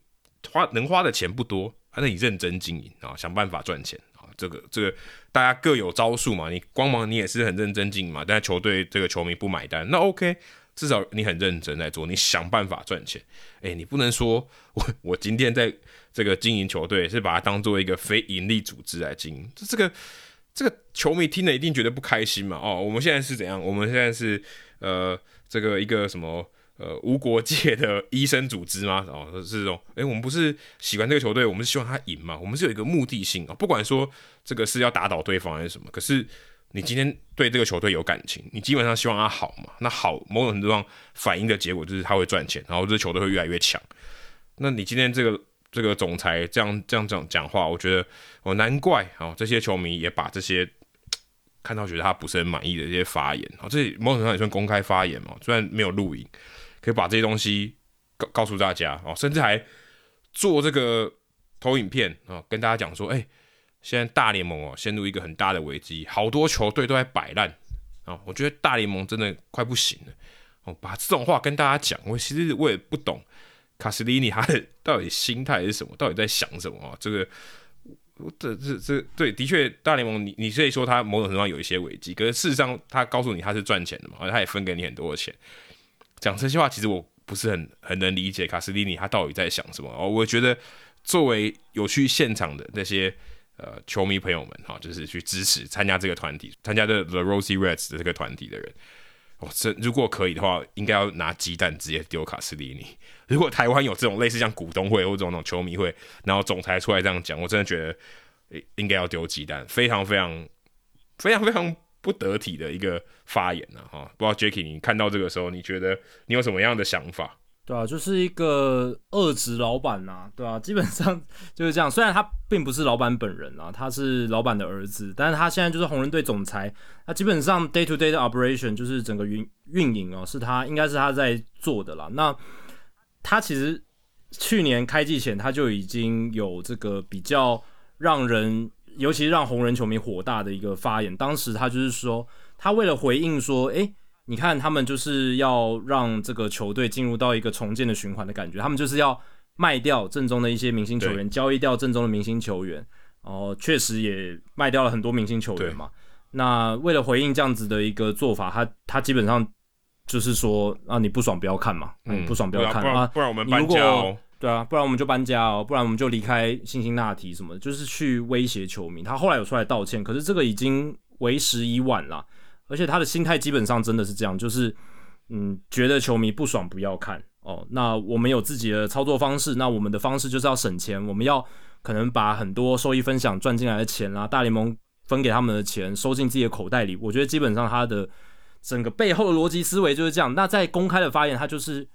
花能花的钱不多，那你认真经营啊，想办法赚钱啊，这个这个大家各有招数嘛。你光芒你也是很认真经营嘛，但是球队这个球迷不买单，那 OK，至少你很认真在做，你想办法赚钱。哎、你不能说我 <laughs> 我今天在这个经营球队是把它当做一个非盈利组织来经营，这这个这个球迷听了一定觉得不开心嘛。哦，我们现在是怎样？我们现在是呃这个一个什么？呃，无国界的医生组织吗？哦，是这种。哎、我们不是喜欢这个球队，我们是希望他赢嘛。我们是有一个目的性啊，不管说这个是要打倒对方还是什么。可是你今天对这个球队有感情，你基本上希望他好嘛。那好，某种程度上反映的结果就是他会赚钱，然后这球队会越来越强。那你今天这个这个总裁这样这样讲讲话，我觉得哦，难怪啊，这些球迷也把这些看到觉得他不是很满意的这些发言啊，这某种程度上也算公开发言嘛，虽然没有录影。可以把这些东西告告诉大家哦，甚至还做这个投影片啊，跟大家讲说，哎，现在大联盟哦陷入一个很大的危机，好多球队都在摆烂啊，我觉得大联盟真的快不行了哦。把这种话跟大家讲，我其实我也不懂卡斯蒂尼他的到底心态是什么，到底在想什么啊？这个这这这对，的确大联盟你你可以说他某种程度上有一些危机，可是事实上他告诉你他是赚钱的嘛，而他也分给你很多的钱。讲这些话，其实我不是很很能理解卡斯蒂尼他到底在想什么哦。我觉得作为有去现场的那些呃球迷朋友们哈，就是去支持参加这个团体，参加这 The Rosie Reds 的这个团体的人，哦，这如果可以的话，应该要拿鸡蛋直接丢卡斯蒂尼。<laughs> 如果台湾有这种类似像股东会或者这种球迷会，然后总裁出来这样讲，我真的觉得应该要丢鸡蛋，非常非常非常非常不得体的一个发言呢、哈。不知道 Jacky 你看到这个时候，你觉得你有什么样的想法？对啊，就是一个二职老板呐、啊，对啊，基本上 <laughs> 就是这样。虽然他并不是老板本人啊，他是老板的儿子，但是他现在就是红人队总裁。那基本上 day to day 的 operation 就是整个运运营哦，是他应该是他在做的啦。那他其实去年开季前他就已经有这个比较让人，尤其是让红人球迷火大的一个发言。当时他就是说，他为了回应说，诶。你看，他们就是要让这个球队进入到一个重建的循环的感觉，他们就是要卖掉正宗的一些明星球员，交易掉正宗的明星球员，然后确实也卖掉了很多明星球员嘛。那为了回应这样子的一个做法，他他基本上就是说啊，你不爽不要看嘛，嗯，不爽不要看啊，不然我们搬家哦，对啊，不然我们就搬家哦，不然我们就离开辛辛那提什么的，就是去威胁球迷。他后来有出来道歉，可是这个已经为时已晚了。而且他的心态基本上真的是这样，就是嗯，觉得球迷不爽不要看哦。那我们有自己的操作方式，那我们的方式就是要省钱，我们要可能把很多收益分享赚进来的钱啦，大联盟分给他们的钱收进自己的口袋里。我觉得基本上他的整个背后的逻辑思维就是这样。那在公开的发言，他就是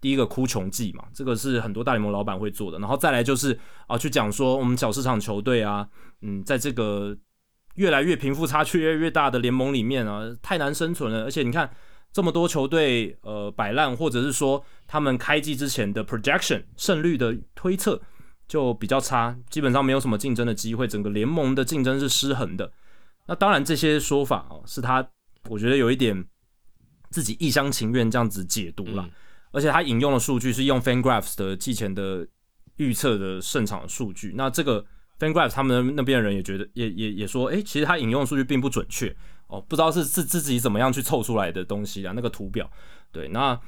第一个哭穷计嘛，这个是很多大联盟老板会做的。然后再来就是啊，去讲说我们小市场球队啊，嗯，在这个。越来越贫富差距越来越大的联盟里面啊，太难生存了。而且你看这么多球队呃摆烂，或者是说他们开季之前的 projection 胜率的推测就比较差，基本上没有什么竞争的机会，整个联盟的竞争是失衡的。那当然这些说法哦，是他我觉得有一点自己一厢情愿这样子解读了，嗯、而且他引用的数据是用 FanGraphs 的季前的预测的胜场数据，那这个。FanGraphs 他们那边的人也觉得，也也也说，诶、其实他引用数据并不准确哦，不知道是是自己怎么样去凑出来的东西啊，那个图表，对，那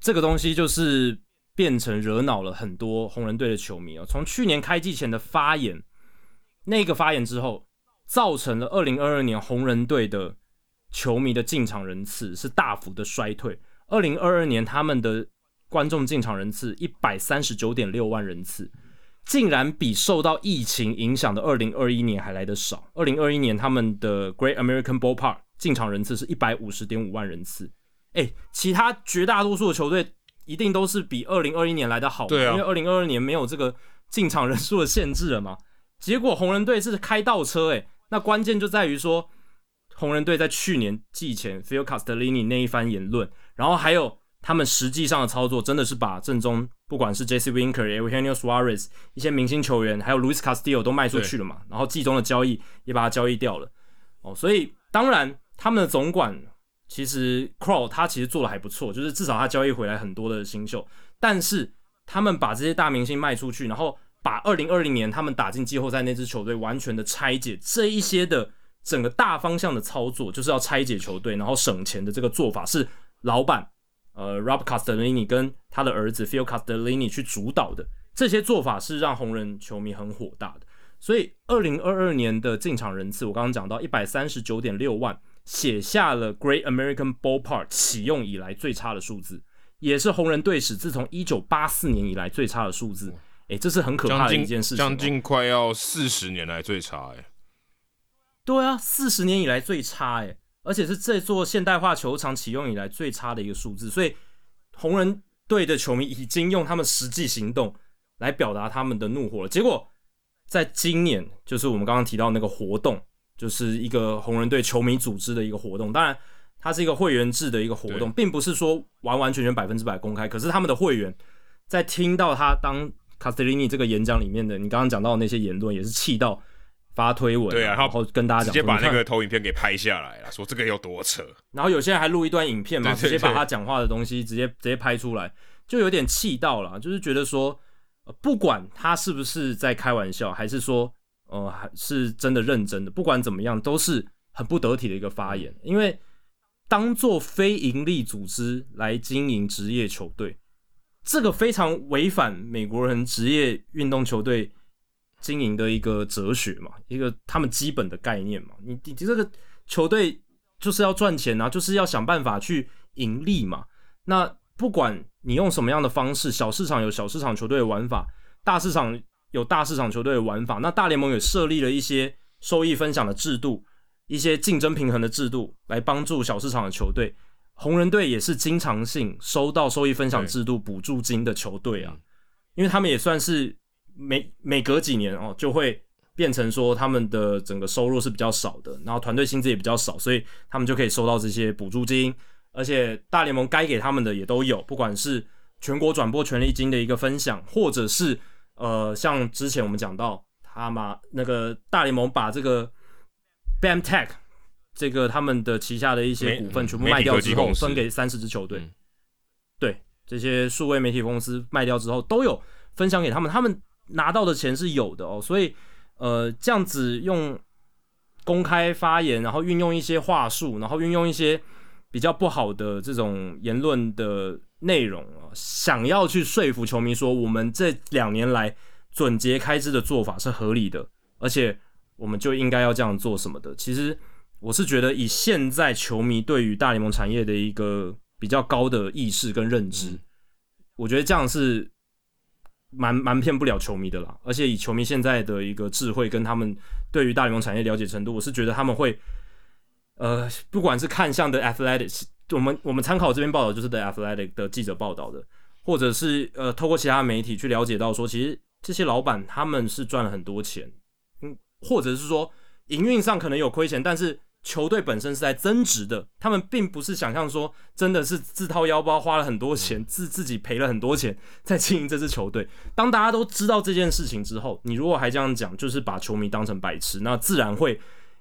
这个东西就是变成惹恼了很多红人队的球迷哦。从去年开季前的发言，那个发言之后，造成了二零二二年红人队的球迷的进场人次是大幅的衰退。二零二二年他们的观众进场人次一百三十九点六万人次。竟然比受到疫情影响的二零二一年还来得少。二零二一年他们的 Great American Ballpark 进场人次是一百五十点五万人次，诶，其他绝大多数的球队一定都是比二零二一年来的好，对啊，因为二零二二年没有这个进场人数的限制了嘛。结果红人队是开倒车，诶，那关键就在于说，红人队在去年季前 Phil Castellini 那一番言论，然后还有。他们实际上的操作真的是把正中不管是 Jesse Winker、Eugenio Suarez 一些明星球员，还有 Luis Castillo 都卖出去了嘛，然后季中的交易也把它交易掉了哦，所以当然他们的总管其实 Crow 他其实做的还不错，就是至少他交易回来很多的新秀，但是他们把这些大明星卖出去，然后把2020年他们打进季后赛那支球队完全的拆解，这一些的整个大方向的操作就是要拆解球队，然后省钱的这个做法是老板。呃，Rob Castellini 跟他的儿子 Phil Castellini 去主导的这些做法是让红人球迷很火大的。所以，二零二二年的进场人次，我刚刚讲到一百三十九点六万，写下了 Great American Ballpark 启用以来最差的数字，也是红人队史自从一九八四年以来最差的数字。诶，这是很可怕的一件事情，将近快要四十年来最差诶。对啊，四十年以来最差诶。而且是这座现代化球场启用以来最差的一个数字，所以红人队的球迷已经用他们实际行动来表达他们的怒火了。结果在今年，就是我们刚刚提到那个活动，就是一个红人队球迷组织的一个活动。当然，它是一个会员制的一个活动，并不是说完完全全百分之百公开。可是他们的会员在听到他当卡斯特林尼这个演讲里面的，你刚刚讲到的那些言论，也是气到。发推文，对啊，然后跟大家讲，直接把那个投影片给拍下来了，说这个有多扯。然后有些人还录一段影片嘛，直接把他讲话的东西直接直接拍出来，就有点气到了，就是觉得说，呃，不管他是不是在开玩笑，还是说，呃，还是真的认真的，不管怎么样，都是很不得体的一个发言。因为当做非营利组织来经营职业球队，这个非常违反美国人职业运动球队。经营的一个哲学嘛，一个他们基本的概念嘛。你你这个球队就是要赚钱啊，就是要想办法去盈利嘛。那不管你用什么样的方式，小市场有小市场球队的玩法，大市场有大市场球队的玩法。那大联盟也设立了一些收益分享的制度，一些竞争平衡的制度，来帮助小市场的球队。红人队也是经常性收到收益分享制度补助金的球队啊，因为他们也算是每每隔几年哦，就会变成说他们的整个收入是比较少的，然后团队薪资也比较少，所以他们就可以收到这些补助金，而且大联盟该给他们的也都有，不管是全国转播权利金的一个分享，或者是呃像之前我们讲到他嘛那个大联盟把这个 BAMTech。这个他们的旗下的一些股份全部卖掉之后，分给三十支球队。嗯、对，这些数位媒体公司卖掉之后，都有分享给他们，他们拿到的钱是有的哦。所以，呃，这样子用公开发言，然后运用一些话术，然后运用一些比较不好的这种言论的内容啊，想要去说服球迷说，我们这两年来准结开支的做法是合理的，而且我们就应该要这样做什么的。其实。我是觉得，以现在球迷对于大联盟产业的一个比较高的意识跟认知，嗯、我觉得这样是蛮蛮骗不了球迷的啦。而且以球迷现在的一个智慧跟他们对于大联盟产业了解程度，我是觉得他们会，呃，不管是看向的 Athletics，我们我们参考这边报道就是 The Athletic 的记者报道的，或者是呃透过其他媒体去了解到说，其实这些老板他们是赚了很多钱，嗯，或者是说营运上可能有亏钱，但是球队本身是在增值的，他们并不是想象说真的是自掏腰包花了很多钱，自自己赔了很多钱 <laughs> 在经营这支球队。当大家都知道这件事情之后，你如果还这样讲，就是把球迷当成白痴，那自然会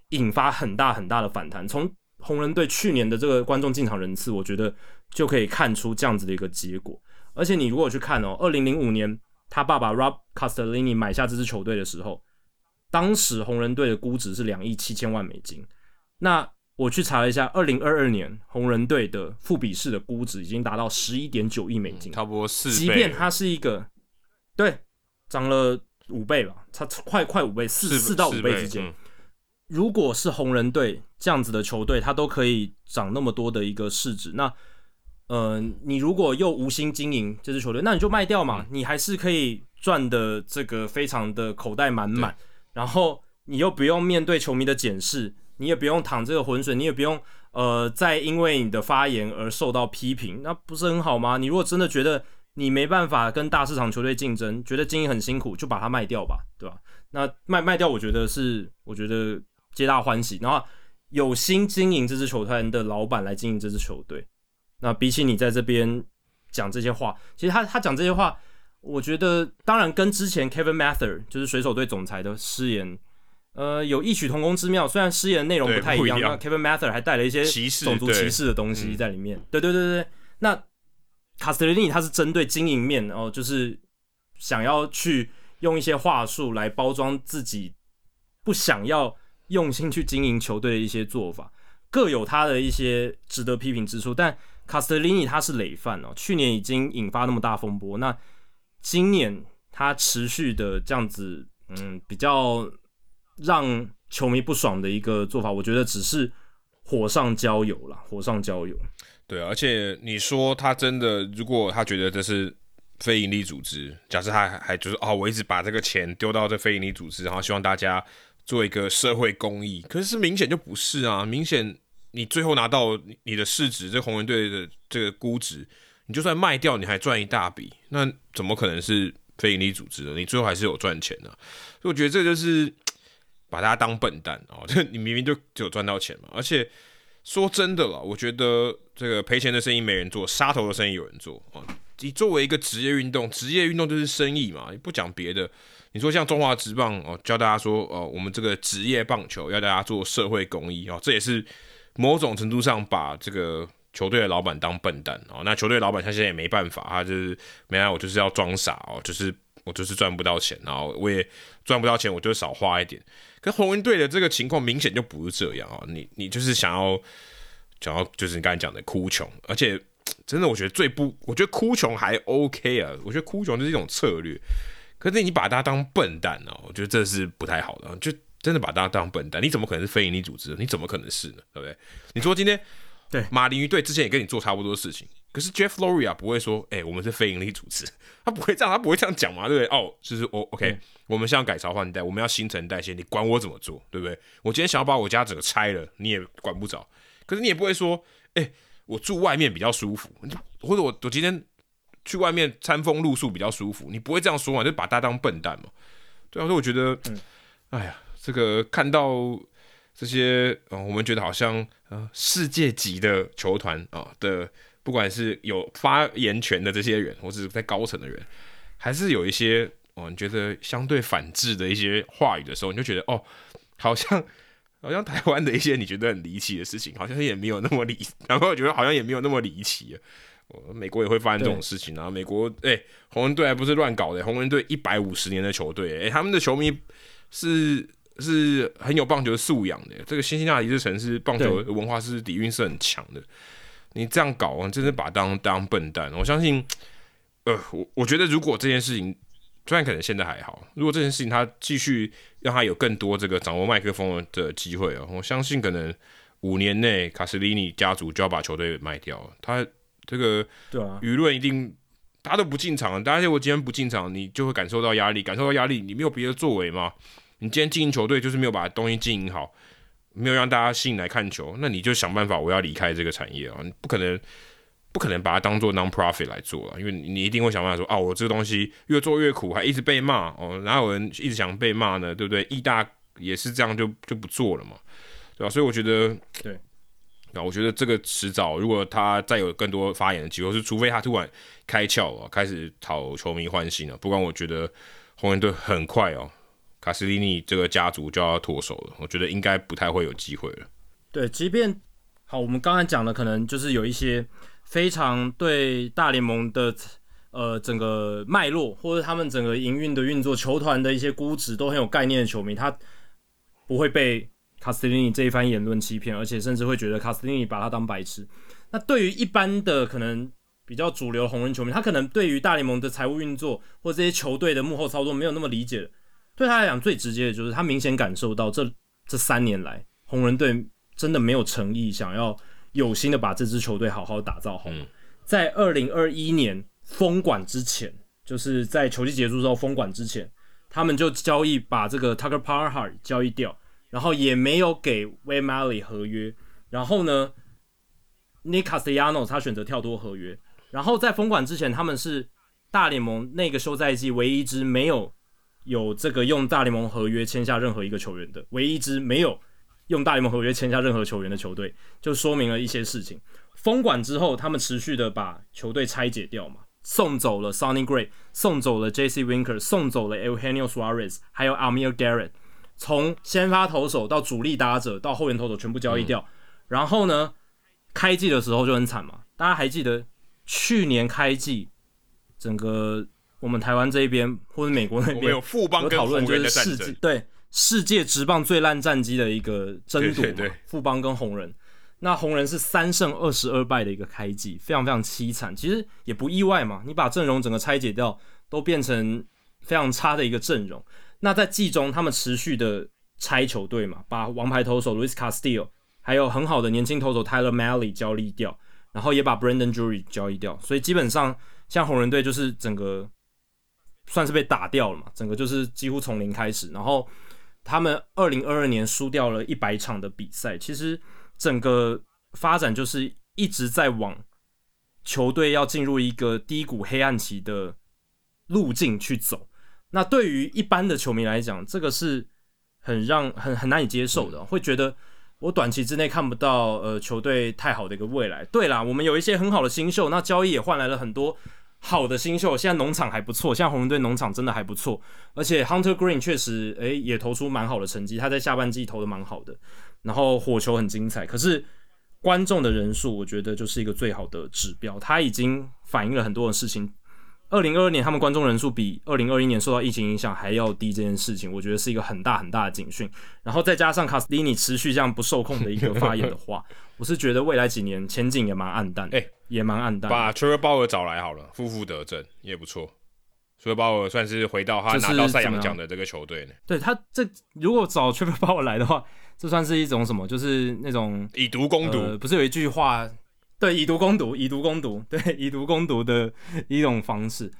引发很大很大的反弹。从红人队去年的这个观众进场人次，我觉得就可以看出这样子的一个结果。而且你如果去看哦，二零零五年他爸爸 Rob Castellini 买下这支球队的时候，当时红人队的估值是两亿七千万美金。那我去查了一下，二零二二年红人队的富比士的估值已经达到十一点九亿美金，差不多四倍。即便它是一个，对，涨了五倍吧，差快快五倍，四四到五倍之间。嗯、如果是红人队这样子的球队，它都可以涨那么多的一个市值，那，呃，你如果又无心经营这支球队，那你就卖掉嘛，嗯、你还是可以赚的这个非常的口袋满满，然后你又不用面对球迷的检视。你也不用淌这个浑水，你也不用呃再因为你的发言而受到批评，那不是很好吗？你如果真的觉得你没办法跟大市场球队竞争，觉得经营很辛苦，就把它卖掉吧，对吧？那卖卖掉，我觉得是我觉得皆大欢喜。然后有心经营这支球队的老板来经营这支球队，那比起你在这边讲这些话，其实他他讲这些话，我觉得当然跟之前 Kevin Mather 就是水手队总裁的失言。呃，有异曲同工之妙，虽然失言内容不太一样，那 Kevin Mather 还带了一些种族歧视的东西在里面。对对对对对，那卡斯特林尼他是针对经营面哦，就是想要去用一些话术来包装自己不想要用心去经营球队的一些做法，各有他的一些值得批评之处。但卡斯特林尼他是累犯哦，去年已经引发那么大风波，那今年他持续的这样子，嗯，比较。让球迷不爽的一个做法，我觉得只是火上浇油啦，火上浇油。对，而且你说他真的，如果他觉得这是非营利组织，假设他还还就是哦，我一直把这个钱丢到这非营利组织，然后希望大家做一个社会公益，可是明显就不是啊！明显你最后拿到你的市值，这红人队的这个估值，你就算卖掉，你还赚一大笔，那怎么可能是非营利组织呢？你最后还是有赚钱的，所以我觉得这就是。把大家当笨蛋哦！<laughs> 这你明明就只有赚到钱嘛！而且说真的了，我觉得这个赔钱的生意没人做，杀头的生意有人做啊！你作为一个职业运动，职业运动就是生意嘛，不讲别的。你说像中华职棒哦，教大家说哦，我们这个职业棒球要大家做社会公益哦，这也是某种程度上把这个球队的老板当笨蛋哦。那球队老板他现在也没办法，他就是没办法，我就是要装傻哦，就是。我就是赚不到钱，然后我也赚不到钱，我就少花一点。可红人队的这个情况明显就不是这样啊！你你就是想要想要，就是你刚才讲的哭穷，而且真的，我觉得最不，我觉得哭穷还 OK 啊，我觉得哭穷就是一种策略。可是你把他当笨蛋哦，我觉得这是不太好的，就真的把他当笨蛋，你怎么可能是非营利组织？你怎么可能是呢？对不对？你说今天对马林鱼队之前也跟你做差不多的事情，可是 Jeff Loria 不会说，哎、欸，我们是非营利组织，<laughs> 他不会这样，他不会这样讲嘛，对不对？哦，就是我 OK，、嗯、我们现在改朝换代，我们要新陈代谢，你管我怎么做，对不对？我今天想要把我家整个拆了，你也管不着，可是你也不会说，哎、欸，我住外面比较舒服，或者我我今天。去外面餐风露宿比较舒服，你不会这样说嘛？就把他当笨蛋嘛？对啊，所以我觉得，嗯，哎呀，这个看到这些，呃，我们觉得好像呃世界级的球团啊、呃、的，不管是有发言权的这些人，或者是在高层的人，还是有一些哦，你觉得相对反制的一些话语的时候，你就觉得哦，好像 <laughs> 好像台湾的一些你觉得很离奇的事情，好像也没有那么离，<laughs> 然后我觉得好像也没有那么离奇。美国也会发生这种事情啊！美国哎、欸，红人队还不是乱搞的，红人队一百五十年的球队，哎、欸，他们的球迷是是很有棒球素养的。这个辛辛那提这城市棒球文化是底蕴是很强的。你这样搞，真是把当当笨蛋。我相信，呃，我我觉得如果这件事情虽然可能现在还好，如果这件事情他继续让他有更多这个掌握麦克风的机会哦，我相信可能五年内卡斯利尼家族就要把球队卖掉了。他。这个对啊，舆论一定，大家都不进场，大家我今天不进场，你就会感受到压力，感受到压力，你没有别的作为吗？你今天经营球队就是没有把东西经营好，没有让大家吸引来看球，那你就想办法，我要离开这个产业啊！你不可能，不可能把它当做 non-profit 来做啊，因为你一定会想办法说啊，我这个东西越做越苦，还一直被骂哦，哪有人一直想被骂呢？对不对？意大也是这样就，就就不做了嘛，对吧？所以我觉得对。那我觉得这个迟早，如果他再有更多发言的机会，是除非他突然开窍啊，开始讨球迷欢心了。不然，我觉得红人队很快哦，卡斯蒂尼这个家族就要脱手了。我觉得应该不太会有机会了。对，即便好，我们刚才讲的可能就是有一些非常对大联盟的呃整个脉络，或者他们整个营运的运作、球团的一些估值都很有概念的球迷，他不会被。卡斯蒂尼这一番言论欺骗，而且甚至会觉得卡斯蒂尼把他当白痴。那对于一般的可能比较主流红人球迷，他可能对于大联盟的财务运作或这些球队的幕后操作没有那么理解。对他来讲，最直接的就是他明显感受到这这三年来红人队真的没有诚意，想要有心的把这支球队好好打造好。嗯、在二零二一年封管之前，就是在球季结束之后封管之前，他们就交易把这个 Tucker Parhart 交易掉。然后也没有给 Wade Miley 合约，然后呢，Nick Castellanos 他选择跳脱合约，然后在封管之前，他们是大联盟那个休赛季唯一一支没有有这个用大联盟合约签下任何一个球员的，唯一一支没有用大联盟合约签下任何球员的球队，就说明了一些事情。封管之后，他们持续的把球队拆解掉嘛，送走了 Sonny Gray，送走了 Jesse Winker，送走了 Eugenio Suarez，还有 Amir Garrett。从先发投手到主力打者到后援投手全部交易掉，嗯、然后呢，开季的时候就很惨嘛。大家还记得去年开季，整个我们台湾这一边或者美国那边有富邦跟红人的战争，世界对世界职棒最烂战绩的一个争夺嘛。富邦跟红人，那红人是三胜二十二败的一个开季，非常非常凄惨。其实也不意外嘛，你把阵容整个拆解掉，都变成非常差的一个阵容。那在季中，他们持续的拆球队嘛，把王牌投手 Luis Castillo，还有很好的年轻投手 Tyler Malley 交易掉，然后也把 Brandon Drury 交易掉，所以基本上像红人队就是整个算是被打掉了嘛，整个就是几乎从零开始。然后他们二零二二年输掉了一百场的比赛，其实整个发展就是一直在往球队要进入一个低谷黑暗期的路径去走。那对于一般的球迷来讲，这个是很让很很难以接受的，会觉得我短期之内看不到呃球队太好的一个未来。对啦，我们有一些很好的新秀，那交易也换来了很多好的新秀。现在农场还不错，现在红人队农场真的还不错，而且 Hunter Green 确实诶也投出蛮好的成绩，他在下半季投的蛮好的，然后火球很精彩。可是观众的人数，我觉得就是一个最好的指标，他已经反映了很多的事情。二零二二年，他们观众人数比二零二一年受到疫情影响还要低，这件事情我觉得是一个很大很大的警讯。然后再加上卡斯蒂尼持续这样不受控的一个发言的话，<laughs> 我是觉得未来几年前景也蛮暗淡，哎、欸，也蛮暗淡。把 Trevor Bauer 找来好了，负负得正也不错。所以鲍尔算是回到他拿到赛扬奖的这个球队呢。对他这如果找 Trevor Bauer 来的话，这算是一种什么？就是那种以毒攻毒、呃。不是有一句话？对，以毒攻毒，以毒攻毒，对，以毒攻毒的一种方式。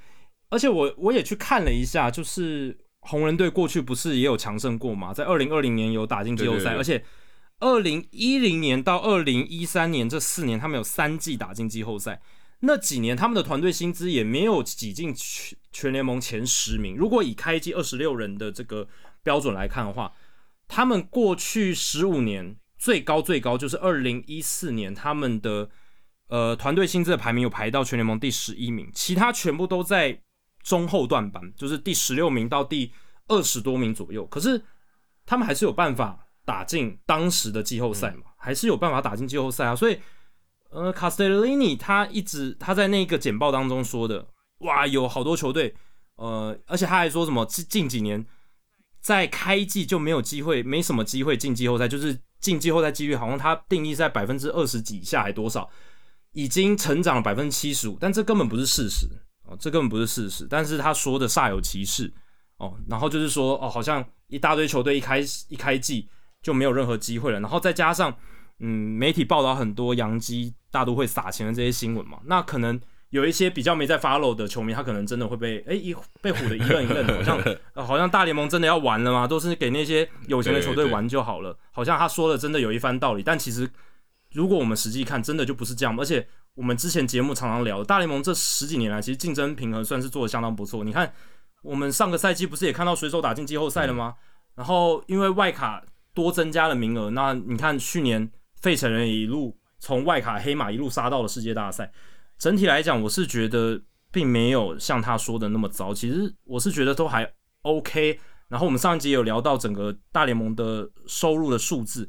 而且我我也去看了一下，就是红人队过去不是也有强盛过吗？在二零二零年有打进季后赛，而且二零一零年到二零一三年这四年，他们有三季打进季后赛。那几年他们的团队薪资也没有挤进全全联盟前十名。如果以开季二十六人的这个标准来看的话，他们过去十五年最高最高就是二零一四年，他们的呃团队薪资的排名有排到全联盟第十一名，其他全部都在中后段班，就是第十六名到第二十多名左右。可是他们还是有办法打进当时的季后赛嘛，还是有办法打进季后赛啊。所以，呃，Castellini 他一直他在那个简报当中说的，哇，有好多球队，呃，而且他还说什么近近几年在开季就没有机会，没什么机会进季后赛，就是进季后赛几率好像他定义在百分之二十几以下还多少，已经成长了百分之七十五，但这根本不是事实。哦，这根本不是事实，但是他说的煞有其事。哦，然后就是说哦，好像一大堆球队一开一开季就没有任何机会了，然后再加上嗯，媒体报道很多洋基大都会撒钱的这些新闻嘛，那可能有一些比较没在 follow 的球迷，他可能真的会被哎一被唬的一愣一愣的，<laughs> 好像、呃、好像大联盟真的要完了吗？都是给那些有钱的球队玩就好了，好像他说的真的有一番道理，但其实如果我们实际看，真的就不是这样，而且。我们之前节目常常聊，大联盟这十几年来，其实竞争平衡算是做得相当不错。你看，我们上个赛季不是也看到水手打进季后赛了吗？嗯。然后因为外卡多增加了名额，那你看去年费城人也一路从外卡黑马一路杀到了世界大赛。整体来讲，我是觉得并没有像他说的那么糟。其实我是觉得都还 OK。然后我们上一集有聊到整个大联盟的收入的数字，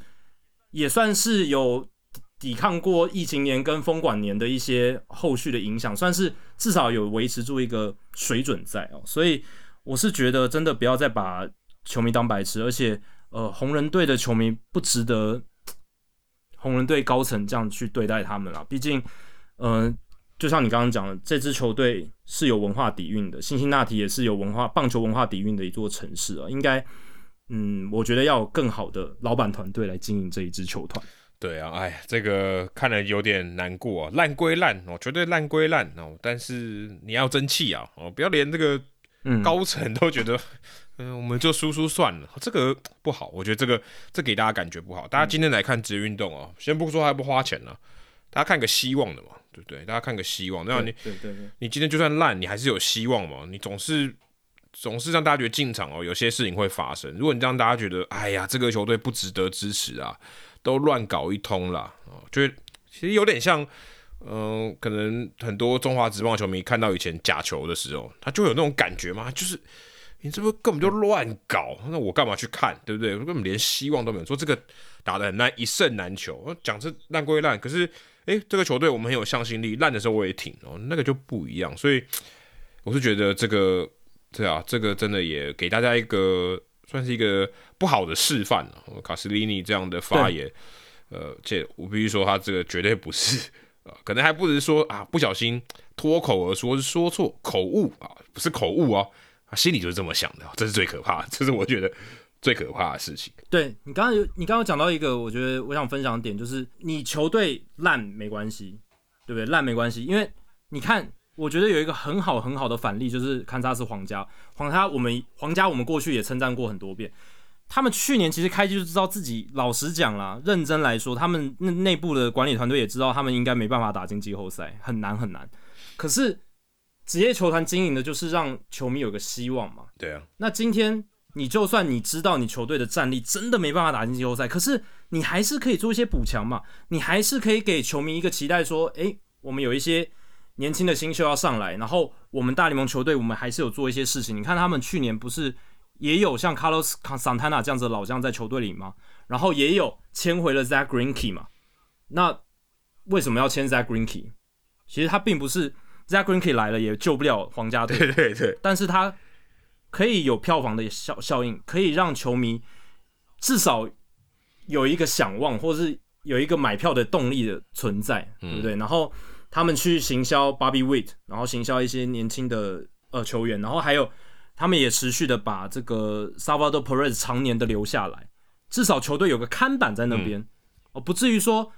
也算是有。抵抗过疫情年跟封管年的一些后续的影响，算是至少有维持住一个水准在哦，所以我是觉得真的不要再把球迷当白痴，而且呃红人队的球迷不值得红人队高层这样去对待他们啦，毕竟嗯、就像你刚刚讲的，这支球队是有文化底蕴的，辛辛那提也是有文化棒球文化底蕴的一座城市啊，应该嗯，我觉得要有更好的老板团队来经营这一支球团。对啊，哎，这个看了有点难过啊。烂归烂哦，绝对烂归烂哦，但是你要争气啊哦，不要连这个高层都觉得，嗯、<laughs> 呃，我们就输输算了，这个不好。我觉得这个这给大家感觉不好。大家今天来看职业运动哦，先不说还不花钱了，大家看个希望的嘛，对不对？大家看个希望，那你对对对，你今天就算烂，你还是有希望嘛。你总是总是让大家觉得进场哦，有些事情会发生。如果你让大家觉得，哎呀，这个球队不值得支持啊。都乱搞一通啦，哦，就其实有点像，嗯、可能很多中华职棒球迷看到以前假球的时候，他就有那种感觉嘛，就是你这不根本就乱搞，那我干嘛去看，对不对？我根本连希望都没有，说这个打得很烂，一胜难求。讲是烂归烂，可是诶，这个球队我们很有向心力，烂的时候我也挺哦，那个就不一样。所以我是觉得这个，对啊，这个真的也给大家一个。算是一个不好的示范了，卡斯利尼这样的发言，呃，这我必须说，他这个绝对不是，<laughs> 呃，可能还不是说啊，不小心脱口而说，是说错口误啊，不是口误哦，他心里就是这么想的，这是最可怕的，这是我觉得最可怕的事情。对，你刚刚有，你刚刚讲到一个，我觉得我想分享的点就是，你球队烂没关系，对不对？烂没关系，因为你看。我觉得有一个很好很好的反例，就是堪萨斯皇家。皇家，我们皇家，我们过去也称赞过很多遍。他们去年其实开机就知道自己，老实讲啦，认真来说，他们内内部的管理团队也知道，他们应该没办法打进季后赛，很难很难。可是职业球团经营的就是让球迷有个希望嘛。对啊。那今天你就算你知道你球队的战力真的没办法打进季后赛，可是你还是可以做一些补强嘛，你还是可以给球迷一个期待，说，诶，我们有一些。年轻的新秀要上来，然后我们大联盟球队，我们还是有做一些事情。你看他们去年不是也有像 Carlos Santana 这样子的老将在球队里吗？然后也有签回了 Zach Greinke 嘛？那为什么要签 Zach Greinke？其实他并不是 Zach Greinke 来了也救不了皇家队，对对对。但是他可以有票房的效效应，可以让球迷至少有一个想望，或是有一个买票的动力的存在，对不对？嗯、然后。他们去行销 Bobby Witt，然后行销一些年轻的呃球员，然后还有他们也持续的把这个 Salvador Perez 常年的留下来，至少球队有个看板在那边，哦、嗯，不至于说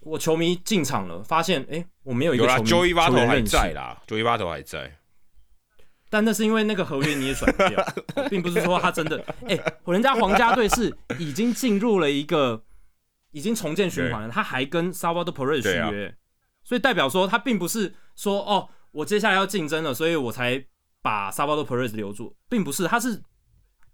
我球迷进场了，发现哎，我没有一个球迷球员认识。Joey Votto 还在啦，Joey Votto 还在。但那是因为那个合约你也甩不掉，<laughs> 并不是说他真的哎、欸，人家皇家队是已经进入了一个已经重建循环了，他还跟 Salvador Perez 续约，啊、所以代表说他并不是说哦，我接下来要竞争了，所以我才把 Salvador Perez 留住，并不是，他是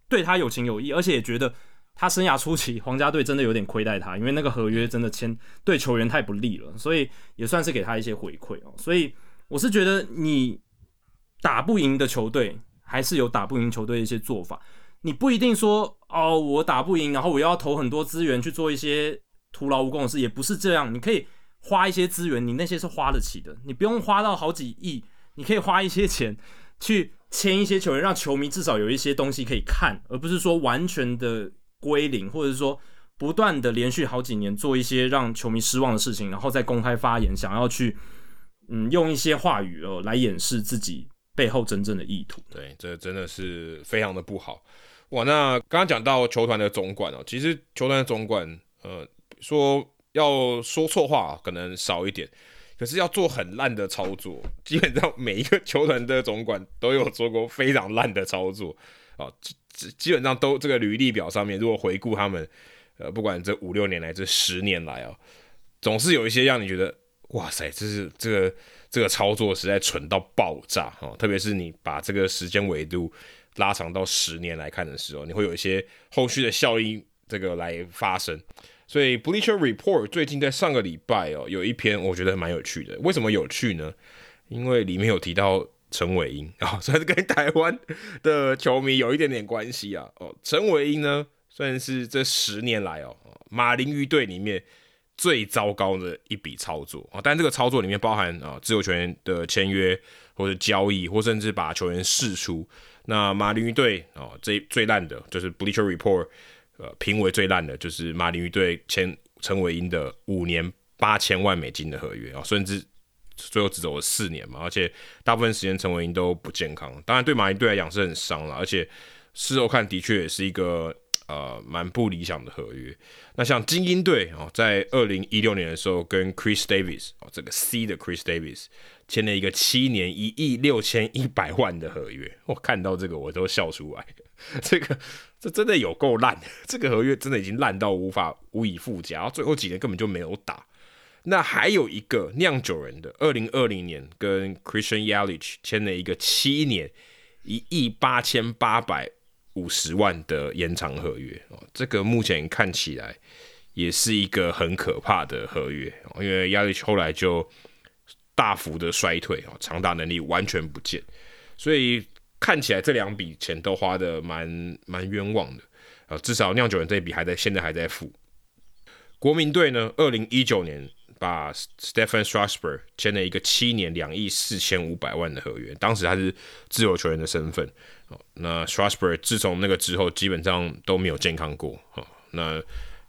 对他有情有义，而且也觉得他生涯初期皇家队真的有点亏待他，因为那个合约真的签对球员太不利了，所以也算是给他一些回馈哦，所以我是觉得你。打不赢的球队还是有打不赢球队的一些做法，你不一定说哦，我打不赢，然后我要投很多资源去做一些徒劳无功的事，也不是这样。你可以花一些资源，你那些是花得起的，你不用花到好几亿，你可以花一些钱去签一些球员，让球迷至少有一些东西可以看，而不是说完全的归零，或者是说不断的连续好几年做一些让球迷失望的事情，然后再公开发言，想要去嗯用一些话语哦来掩饰自己。背后真正的意图，对，这真的是非常的不好哇。那刚刚讲到球团的总管哦，其实球团的总管，呃，说要说错话可能少一点，可是要做很烂的操作，<laughs> 基本上每一个球团的总管都有做过非常烂的操作啊，基基本上都这个履历表上面，如果回顾他们，呃，不管这五六年来，这十年来啊，总是有一些让你觉得，哇塞，这是这个。这个操作实在蠢到爆炸哦，特别是你把这个时间维度拉长到十年来看的时候，你会有一些后续的效应这个来发生。所以 Bleacher Report 最近在上个礼拜哦，有一篇我觉得蛮有趣的。为什么有趣呢？因为里面有提到陈伟殷啊，<laughs> 算是跟台湾的球迷有一点点关系啊。哦，陈伟殷呢，算是这十年来哦，马林鱼队里面。最糟糕的一笔操作啊！但这个操作里面包含啊自由球员的签约或者交易，或甚至把球员释出。那马林鱼队啊，最最烂的就是 Bleacher Report 呃评为最烂的，就是马林鱼队签陈伟英的五年八千万美金的合约啊，甚至最后只走了四年嘛，而且大部分时间陈伟英都不健康。当然对马林队来讲是很伤了，而且事后看的确也是一个。呃，蛮不理想的合约。那像精英队哦，在二零一六年的时候，跟 Chris Davis 哦，这个 C 的 Chris Davis 签了一个七年一亿六千一百万的合约。我看到这个我都笑出来。<laughs> 这个这真的有够烂，这个合约真的已经烂到无法无以复加。最后几年根本就没有打。那还有一个酿酒人的，二零二零年跟 Christian Yelich 签了一个七年一亿八千八百。五十万的延长合约哦，这个目前看起来也是一个很可怕的合约因为 Yelich 后来就大幅的衰退哦，长打能力完全不见，所以看起来这两笔钱都花得蛮蛮冤枉的啊，至少酿酒人这一笔还在现在还在付。国民队呢，二零一九年。把 Stephen Strasburg 签了一个七年两亿四千五百万的合约，当时他是自由球员的身份。那 Strasburg 自从那个之后，基本上都没有健康过。那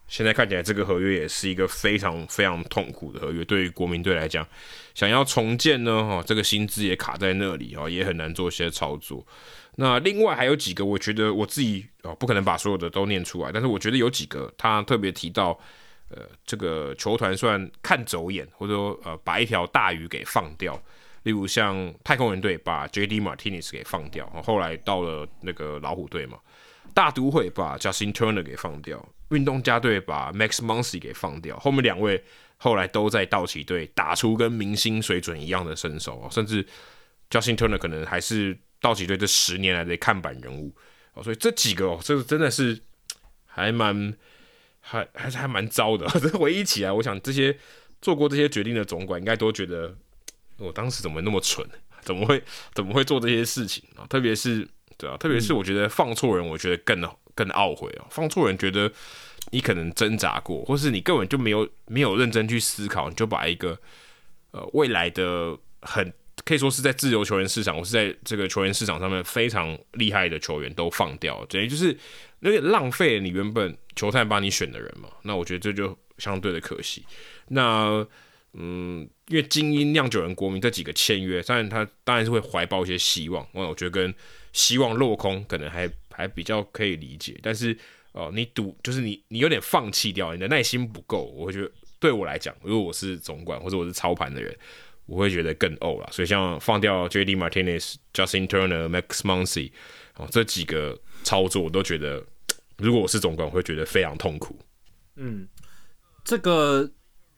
现在看起来，这个合约也是一个非常非常痛苦的合约。对于国民队来讲，想要重建呢，哈，这个薪资也卡在那里，也很难做一些操作。那另外还有几个，我觉得我自己啊，不可能把所有的都念出来，但是我觉得有几个他特别提到。呃，这个球团算看走眼，或者说呃，把一条大鱼给放掉。例如像太空人队把 J.D. Martinez 给放掉，后来到了那个老虎队嘛。大都会把 Justin Turner 给放掉，运动家队把 Max Muncy 给放掉。后面两位后来都在道奇队打出跟明星水准一样的身手哦，甚至 Justin Turner 可能还是道奇队这十年来的看板人物哦。所以这几个哦，这个真的是还蛮。还还是还蛮糟的，这回忆起来，我想这些做过这些决定的总管应该都觉得，我当时怎么那么蠢，怎么会怎么会做这些事情啊？特别是对啊，特别是我觉得放错人，我觉得更更懊悔哦！放错人，觉得你可能挣扎过，或是你根本就没有没有认真去思考，你就把一个呃未来的很可以说是在自由球员市场，或是在这个球员市场上面非常厉害的球员都放掉，等于就是。有点浪费你原本球探帮你选的人嘛，那我觉得这就相对的可惜。那嗯，因为精英酿酒人国民这几个签约，当然他当然是会怀抱一些希望，我我觉得跟希望落空可能还还比较可以理解，但是哦、你赌就是你你有点放弃掉，你的耐心不够，我会觉得对我来讲，如果我是总管或者我是操盘的人，我会觉得更呕了。所以像放掉 JD Martinez、Justin Turner、Max Muncy 哦这几个操作，我都觉得如果我是总管，我会觉得非常痛苦。嗯，这个。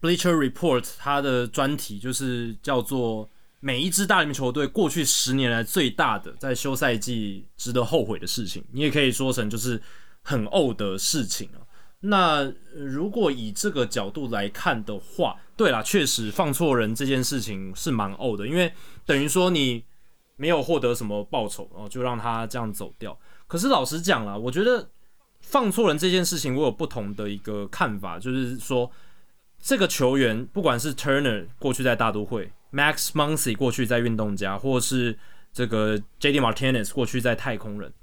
Bleacher Report 它的专题就是叫做每一支大联盟球队过去十年来最大的在休赛季值得后悔的事情，你也可以说成就是很呕的事情啊。那如果以这个角度来看的话，对啦，确实放错人这件事情是蛮呕的，因为等于说你没有获得什么报酬，然后就让他这样走掉。可是老实讲啦，我觉得放错人这件事情，我有不同的一个看法，就是说。这个球员，不管是 Turner 过去在大都会，Max Muncy 过去在运动家，或是这个 JD Martinez 过去在太空人，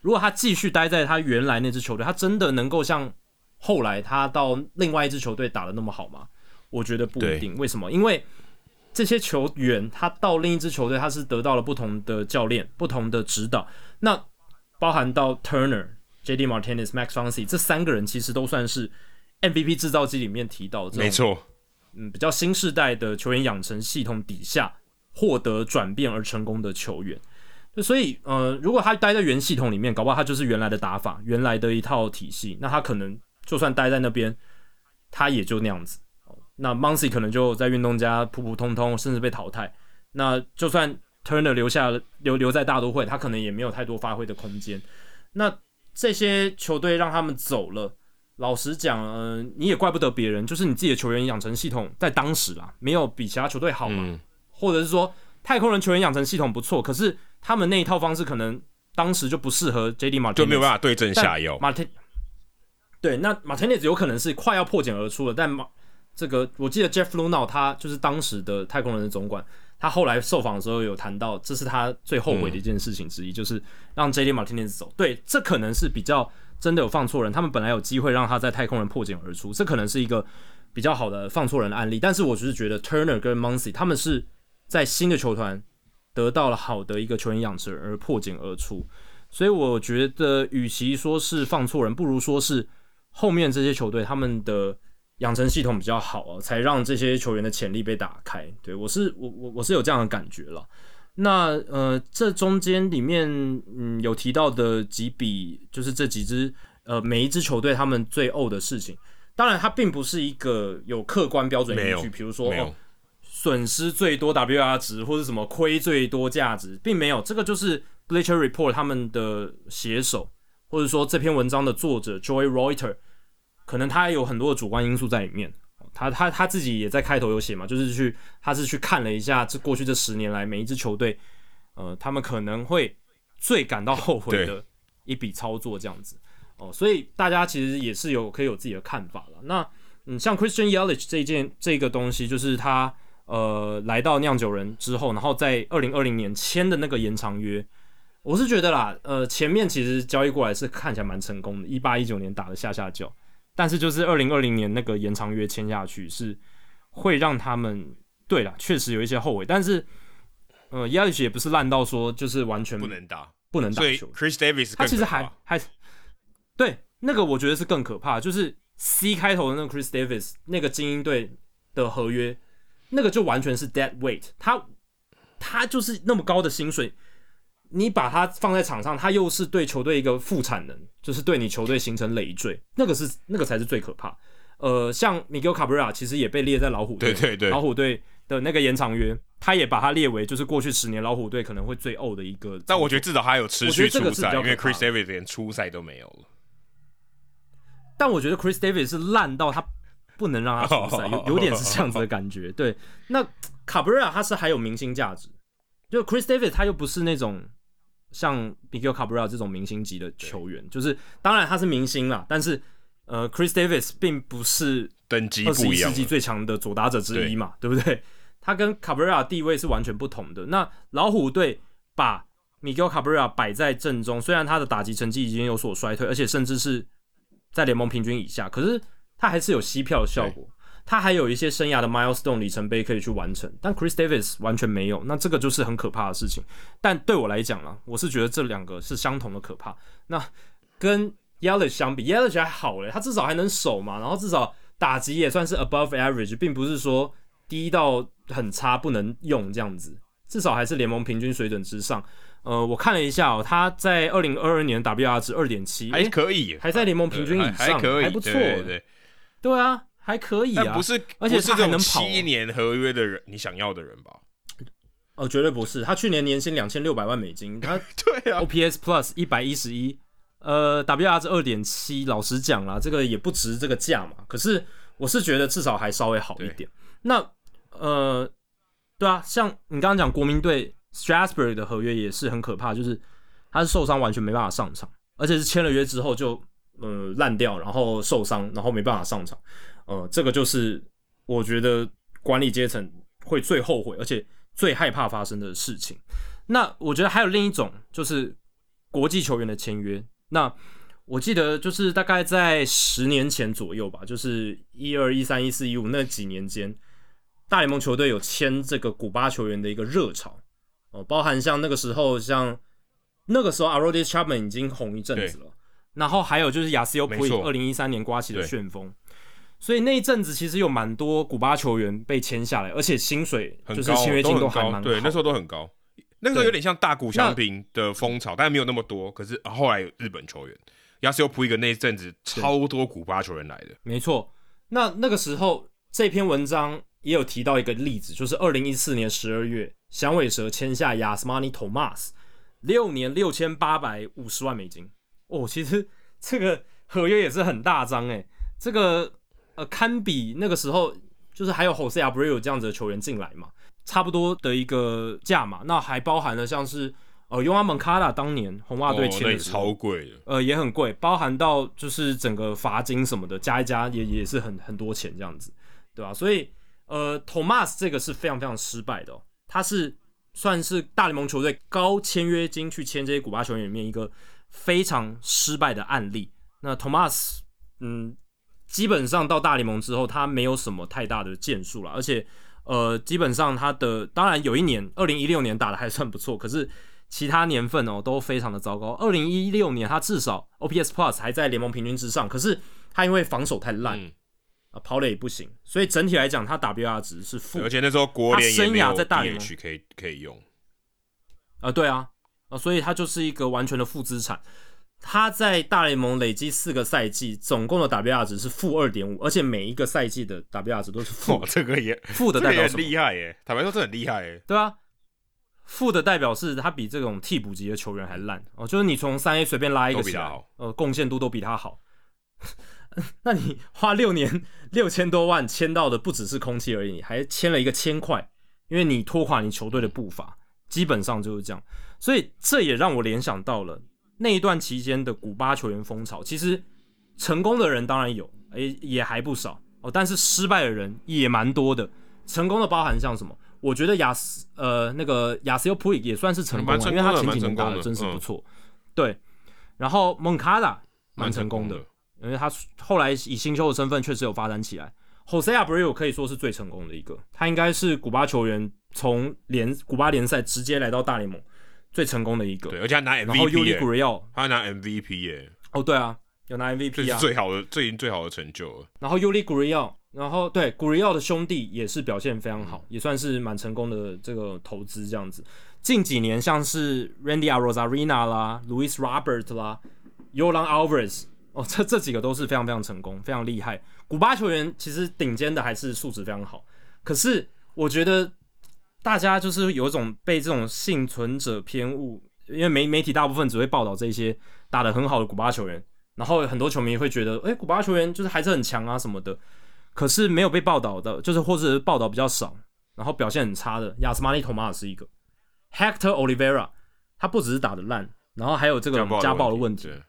如果他继续待在他原来那支球队，他真的能够像后来他到另外一支球队打的那么好吗？我觉得不一定。为什么？因为这些球员他到另一支球队，他是得到了不同的教练、不同的指导。那包含到 Turner、JD Martinez、Max Muncy 这三个人，其实都算是。MVP 制造机里面提到的，没错，嗯，比较新世代的球员养成系统底下获得转变而成功的球员，所以，呃，如果他待在原系统里面，搞不好他就是原来的打法，原来的一套体系，那他可能就算待在那边，他也就那样子。那 Moncy 可能就在运动家普普通通，甚至被淘汰。那就算 Turner 留下留留在大都会，他可能也没有太多发挥的空间。那这些球队让他们走了。老实讲，嗯、呃，你也怪不得别人，就是你自己的球员养成系统在当时啦，没有比其他球队好嘛，嗯、或者是说太空人球员养成系统不错，可是他们那一套方式可能当时就不适合 JD Martinez，就没有办法对症下药。Martin 对，那 Martinez 有可能是快要破茧而出了，但马这个我记得 Jeff Luhnow 他就是当时的太空人的总管，他后来受访的时候有谈到，这是他最后悔的一件事情之一，嗯、就是让 JD Martinez 走。对，这可能是比较。真的有放错人，他们本来有机会让他在太空人破茧而出，这可能是一个比较好的放错人的案例。但是我只是觉得 Turner 跟 Muncy 他们是在新的球团得到了好的一个球员养成而破茧而出，所以我觉得与其说是放错人，不如说是后面这些球队他们的养成系统比较好啊，才让这些球员的潜力被打开。对，我是我我我是有这样的感觉了。那呃，这中间里面嗯有提到的几笔，就是这几支呃每一支球队他们最呕的事情。当然，它并不是一个有客观标准依据，比如说哦损失最多 WR 值或者什么亏最多价值，并没有。这个就是 Bleacher Report 他们的写手，或者说这篇文章的作者 Joy Reuter，可能他有很多的主观因素在里面。他他他自己也在开头有写嘛，就是去他是去看了一下这过去这十年来每一支球队，呃，他们可能会最感到后悔的一笔操作这样子哦，所以大家其实也是有可以有自己的看法了。那嗯，像 Christian Yelich 这一件这个东西，就是他呃来到酿酒人之后，然后在二零二零年签的那个延长约，我是觉得啦，呃，前面其实交易过来是看起来蛮成功的，一八一九年打的下下叫。但是就是二零二零年那个延长约签下去，是会让他们对了，确实有一些后悔。但是，呃，Yelich 也不是烂到说就是完全不能打，不能打球。Chris Davis 他其实还还对那个，我觉得是更可怕，就是 C 开头的那个 Chris Davis 那个精英队的合约，那个就完全是 dead weight，他他就是那么高的薪水。你把他放在场上，他又是对球队一个负产能，就是对你球队形成累赘，那个是那个才是最可怕。呃，像 Miguel Cabrera 其实也被列在老虎队，对对对，老虎队的那个延长约，他也把它列为就是过去十年老虎队可能会最呕的一个。但我觉得至少他有持续出赛，因为 Chris Davis 连初赛都没有了。但我觉得 Chris Davis 是烂到他不能让他出赛，有有点是这样子的感觉。<laughs> 对，那 Cabrera 他是还有明星价值，就 Chris Davis 他又不是那种。像 Miguel Cabrera 这种明星级的球员，就是当然他是明星啦，但是呃，Chris Davis 并不是等级不一样，二十一世纪最强的左打者之一嘛，对，对不对？他跟 Cabrera 地位是完全不同的。那老虎队把 Miguel Cabrera 摆在阵中，虽然他的打击成绩已经有所衰退，而且甚至是在联盟平均以下，可是他还是有吸票的效果。他还有一些生涯的 milestone 里程碑可以去完成，但 Chris Davis 完全没有，那这个就是很可怕的事情。但对我来讲啊，我是觉得这两个是相同的可怕。那跟 Yelich 相比，Yelich 还好嘞，他至少还能守嘛，然后至少打击也算是 above average，并不是说低到很差不能用这样子，至少还是联盟平均水准之上。呃，我看了一下哦，他在二零二二年 WR 值二点七，还可以，还在联盟平均以上，还，还可以，还不错，对对，对，对啊，还可以啊，不是，而且他还能跑七年合约的人，你想要的人吧？哦，绝对不是，他去年年薪两千六百万美金，<laughs> 他对啊，OPS Plus 一百一十一，呃，WR 是二点七，老实讲啦，这个也不值这个价嘛。可是我是觉得至少还稍微好一点。那呃，对啊，像你刚刚讲国民队。Strasburg 的合约也是很可怕，就是他是受伤完全没办法上场，而且是签了约之后就呃烂掉，然后受伤，然后没办法上场，呃，这个就是我觉得管理阶层会最后悔，而且最害怕发生的事情。那我觉得还有另一种就是国际球员的签约。那我记得就是大概在十年前左右吧，就是一二一三一四一五那几年间，大联盟球队有签这个古巴球员的一个热潮。哦，包含像那个时候，像那个时候，Aroldis Chapman 已经红一阵子了，然后还有就是亚斯尤普伊二零一三年刮起的旋风，所以那一阵子其实有蛮多古巴球员被签下来，而且薪水就是签约金都还蛮高，对，那时候都很高，那个时候有点像大谷翔平的风潮，但是没有那么多，可是后来有日本球员，亚斯尤普伊那一阵子超多古巴球员来的，没错，那那个时候这篇文章也有提到一个例子，就是二零一四年十二月。响尾蛇签下亚斯马尼托马斯六年六千八百五十万美金。哦，其实这个合约也是很大张诶，这个呃堪比那个时候就是还有 Jose Abreu 这样子的球员进来嘛，差不多的一个价嘛，那还包含了像是呃 Yoan Moncada 当年红袜队签的超贵的，呃也很贵，包含到就是整个罚金什么的加一加也也是很很多钱这样子，对吧？所以呃 Tomas 这个是非常非常失败的哦。他是算是大联盟球队高签约金去签这些古巴球员里面一个非常失败的案例。那 Tomas，嗯，基本上到大联盟之后，他没有什么太大的建树了，而且，呃，基本上他的当然有一年，二零一六年打的还算不错，可是其他年份哦都非常的糟糕。二零一六年他至少 OPS Plus 还在联盟平均之上，可是他因为防守太烂。嗯啊，跑垒也不行，所以整体来讲，他 WR 值是负。而且那时候国联生涯在大联盟可以可以用。啊、呃，对啊，啊，所以他就是一个完全的负资产。他在大联盟累积四个赛季，总共的 WR 值是负二点五，而且每一个赛季的 WR 值都是负。<laughs> 这个也负的代表什么？厉害耶！坦白说，这很厉害耶。对啊，负的代表是他比这种替补级的球员还烂哦，就是你从三 A 随便拉一个起来，呃，贡献度都比他好。<laughs> 那你花六年六千多万签到的不只是空气而已，还签了一个千块，因为你拖垮你球队的步伐，基本上就是这样。所以这也让我联想到了那一段期间的古巴球员风潮。其实成功的人当然有，诶，也还不少哦，但是失败的人也蛮多的。成功的包含像什么？我觉得亚斯呃那个亚斯尤普里也算是成功了，因为他前几年打的真是不错。嗯、对，然后蒙卡达蛮成功的。因为他后来以新秀的身份确实有发展起来，Jose Abreu 可以说是最成功的一个，他应该是古巴球员从联古巴联赛直接来到大联盟最成功的一个。对，而且他拿 MVP，然后 Yuli Gurriel 他拿 MVP 耶。哦，对啊，有拿 MVP 啊，最好的最最好的成就了。然后 Yuli Gurriel，然后对 Gurriel 的兄弟也是表现非常好，嗯、也算是蛮成功的这个投资这样子。近几年像是 Randy Arozarena 啦，Louis Robert 啦，Yordan Alvarez。哦，这这几个都是非常非常成功，非常厉害。古巴球员其实顶尖的还是素质非常好，可是我觉得大家就是有一种被这种幸存者偏误，因为媒媒体大部分只会报道这些打得很好的古巴球员，然后很多球迷会觉得，诶，古巴球员就是还是很强啊什么的，可是没有被报道的，就是或者是报道比较少，然后表现很差的，亚斯马尼托马尔是一个，Hector Olivera，他不只是打得烂，然后还有这个家暴的问题。嗯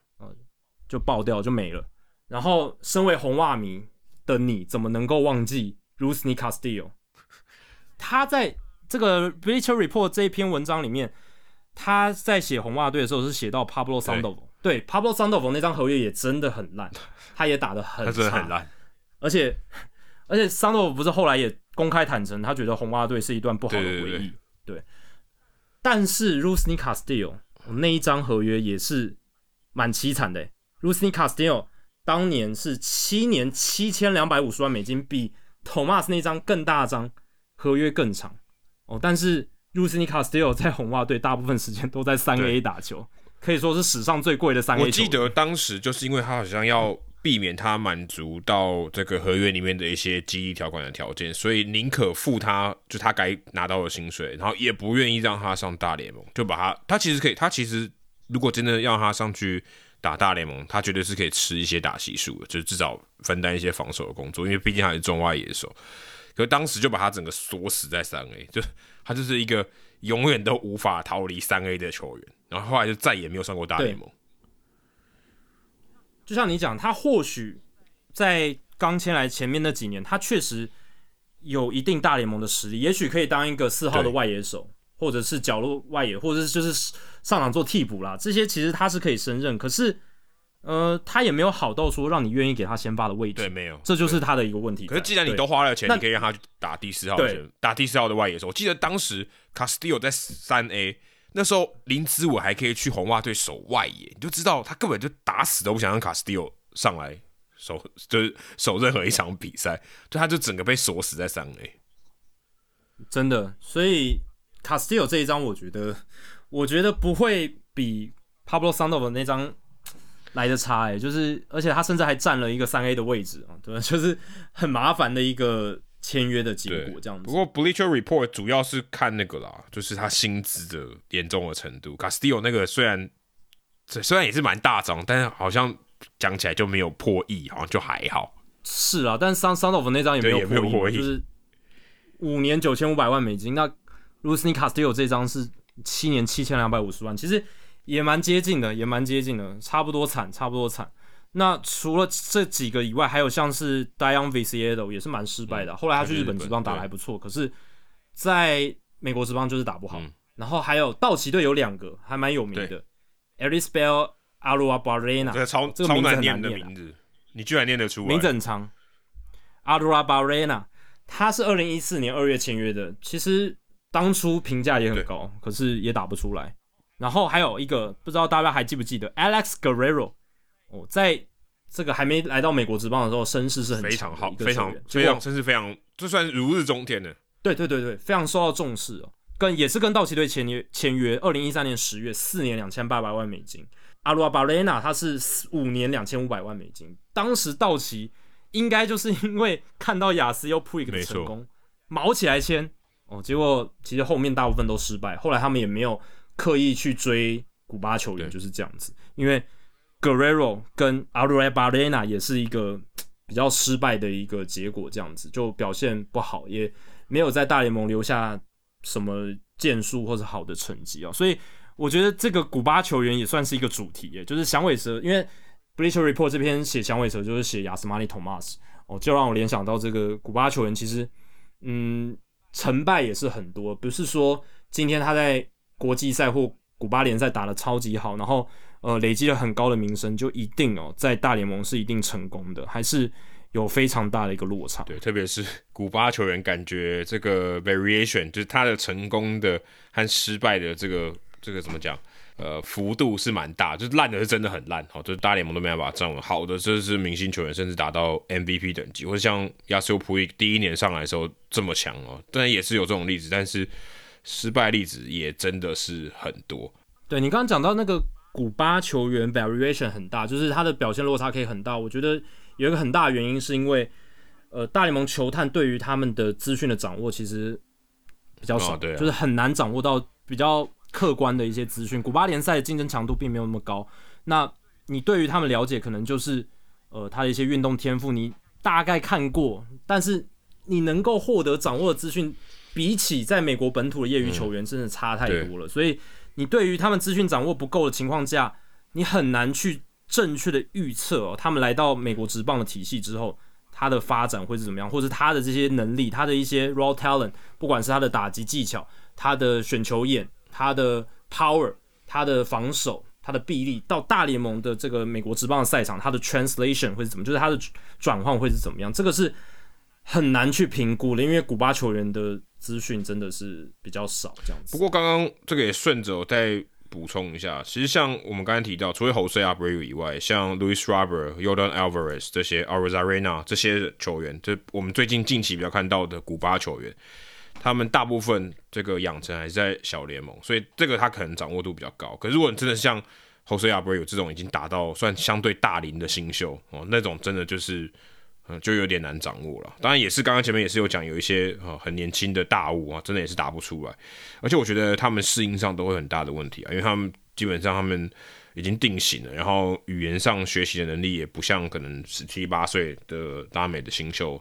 就爆掉就没了。然后，身为红袜迷的你，怎么能够忘记 Rusney Castillo？他在这个 Bleacher Report 这一篇文章里面，他在写红袜队的时候是写到 Pablo Sandoval。对，Pablo Sandoval 那张合约也真的很烂，他也打得很差，<laughs> 他真的很烂。而且而且 Sandoval 不是后来也公开坦诚，他觉得红袜队是一段不好的回忆。对，对，对，对，但是 Rusney Castillo 那一张合约也是蛮凄惨的。Rusney Castillo 当年是七年七千两百五十万美金，比 Thomas 那张更大张，合约更长哦。但是 Rusney Castillo 在红袜队大部分时间都在三 A 打球，可以说是史上最贵的三 A。我记得当时就是因为他好像要。避免他满足到这个合约里面的一些激励条款的条件，所以宁可付他就他该拿到的薪水，然后也不愿意让他上大联盟，就把他他其实可以，他其实如果真的让他上去打大联盟，他绝对是可以吃一些打席数的，就是至少分担一些防守的工作，因为毕竟他是中外野手。可是当时就把他整个锁死在三 A，就他就是一个永远都无法逃离三 A 的球员，然后后来就再也没有上过大联盟。就像你讲，他或许在刚签来前面那几年，他确实有一定大联盟的实力，也许可以当一个四号的外野手，或者是角落外野，或者是就是上场做替补啦。这些其实他是可以胜任，可是呃，他也没有好到说让你愿意给他先发的位置。对，没有，这就是他的一个问题。可是既然你都花了钱，你可以让他去打第四号的，打第四号的外野手。我记得当时 Castillo 在三 A。那时候林子伟还可以去红袜队守外野，你就知道他根本就打死都不想让卡斯蒂尔上来守，就是守任何一场比赛，就他就整个被锁死在三 A。真的，所以卡斯蒂尔这一张，我觉得，我觉得不会比 Pablo Sandoval 那张来的差，哎，就是而且他甚至还占了一个三 A 的位置啊，对，<laughs> 就是很麻烦的一个。签约的结果这样子。不过 Bleacher Report 主要是看那个啦，就是他薪资的严重的程度。Castillo 那个虽然虽然也是蛮大张，但是好像讲起来就没有破亿，好像就还好。是啊，但是 Sandoval 那张也没有破亿，就是五年九千五百万美金。那 Rusney Castillo 这张是七年七千两百五十万，其实也蛮接近的，也蛮接近的，差不多惨，差不多惨。那除了这几个以外，还有像是 Dion v i c i e d o 也是蛮失败的。嗯、后来他去日本职棒打得还不错，可是在美国职棒就是打不好。嗯、然后还有道奇队有两个还蛮有名的 e l i s b e l Arruabarrena，超这个名字很难念的名字，你居然念得出来？名字很长，Arruabarrena，他是二零一四年二月签约的，其实当初评价也很高，可是也打不出来。然后还有一个不知道大家还记不记得 Alex Guerrero。哦，在这个还没来到美国职棒的时候，声势是很非常好，非常非常声势非常，就算如日中天的。对对对对，非常受到重视哦。跟也是跟道奇队签约签约，二零一三年十月，四年两千八百万美金。阿鲁阿巴雷纳他是五年两千五百万美金。当时道奇应该就是因为看到雅思又 Puig 的成功，卯起来签哦。结果其实后面大部分都失败，后来他们也没有刻意去追古巴球员，就是这样子，因为。Guerrero 跟 Arruabarrena 也是一个比较失败的一个结果，这样子就表现不好，也没有在大联盟留下什么建树或者好的成绩啊。所以我觉得这个古巴球员也算是一个主题，耶，就是响尾蛇，因为 Bleacher Report 这篇写响尾蛇就是写 Yasmany Tomas 哦，就让我联想到这个古巴球员其实嗯成败也是很多，不是说今天他在国际赛或古巴联赛打得超级好，然后。呃，累积了很高的名声，就一定哦，在大联盟是一定成功的，还是有非常大的一个落差。对，特别是古巴球员，感觉这个 variation 就是他的成功的和失败的这个这个怎么讲？呃，幅度是蛮大，就是烂的是真的很烂，好，就是大联盟都没办法站稳。好的，这是明星球员，甚至达到 MVP 等级，或者像亚修普伊第一年上来的时候这么强哦，当然也是有这种例子，但是失败例子也真的是很多。对，你刚刚讲到那个。古巴球员 variation 很大，就是他的表现落差可以很大。我觉得有一个很大的原因是因为，呃，大联盟球探对于他们的资讯的掌握其实比较少，哦对啊，就是很难掌握到比较客观的一些资讯。古巴联赛的竞争强度并没有那么高，那你对于他们了解可能就是呃他的一些运动天赋，你大概看过，但是你能够获得掌握的资讯，比起在美国本土的业余球员真的差太多了，嗯，所以。你对于他们资讯掌握不够的情况下，你很难去正确的预测哦，他们来到美国职棒的体系之后，他的发展会是怎么样，或者他的这些能力，他的一些 raw talent，不管是他的打击技巧，他的选球眼，他的 power，他的防守，他的臂力，到大联盟的这个美国职棒的赛场，他的 translation 会是怎么，就是他的转换会是怎么样，这个是很难去评估了，因为古巴球员的资讯真的是比较少这样子。不过刚刚这个也顺着我再补充一下，其实像我们刚才提到，除了 Jose Abreu 以外，像 Luis Robert、Yordan Alvarez 这些 Arozarena 这些球员，这我们最近近期比较看到的古巴球员，他们大部分这个养成还是在小联盟，所以这个他可能掌握度比较高。可是如果你真的像 Jose Abreu 这种已经达到算相对大龄的新秀哦，那种真的就是。嗯，就有点难掌握了。当然也是刚刚前面也是有讲，有一些呃很年轻的大物啊，真的也是打不出来。而且我觉得他们适应上都会很大的问题啊，因为他们基本上他们已经定型了，然后语言上学习的能力也不像可能十七八岁的拉美的新秀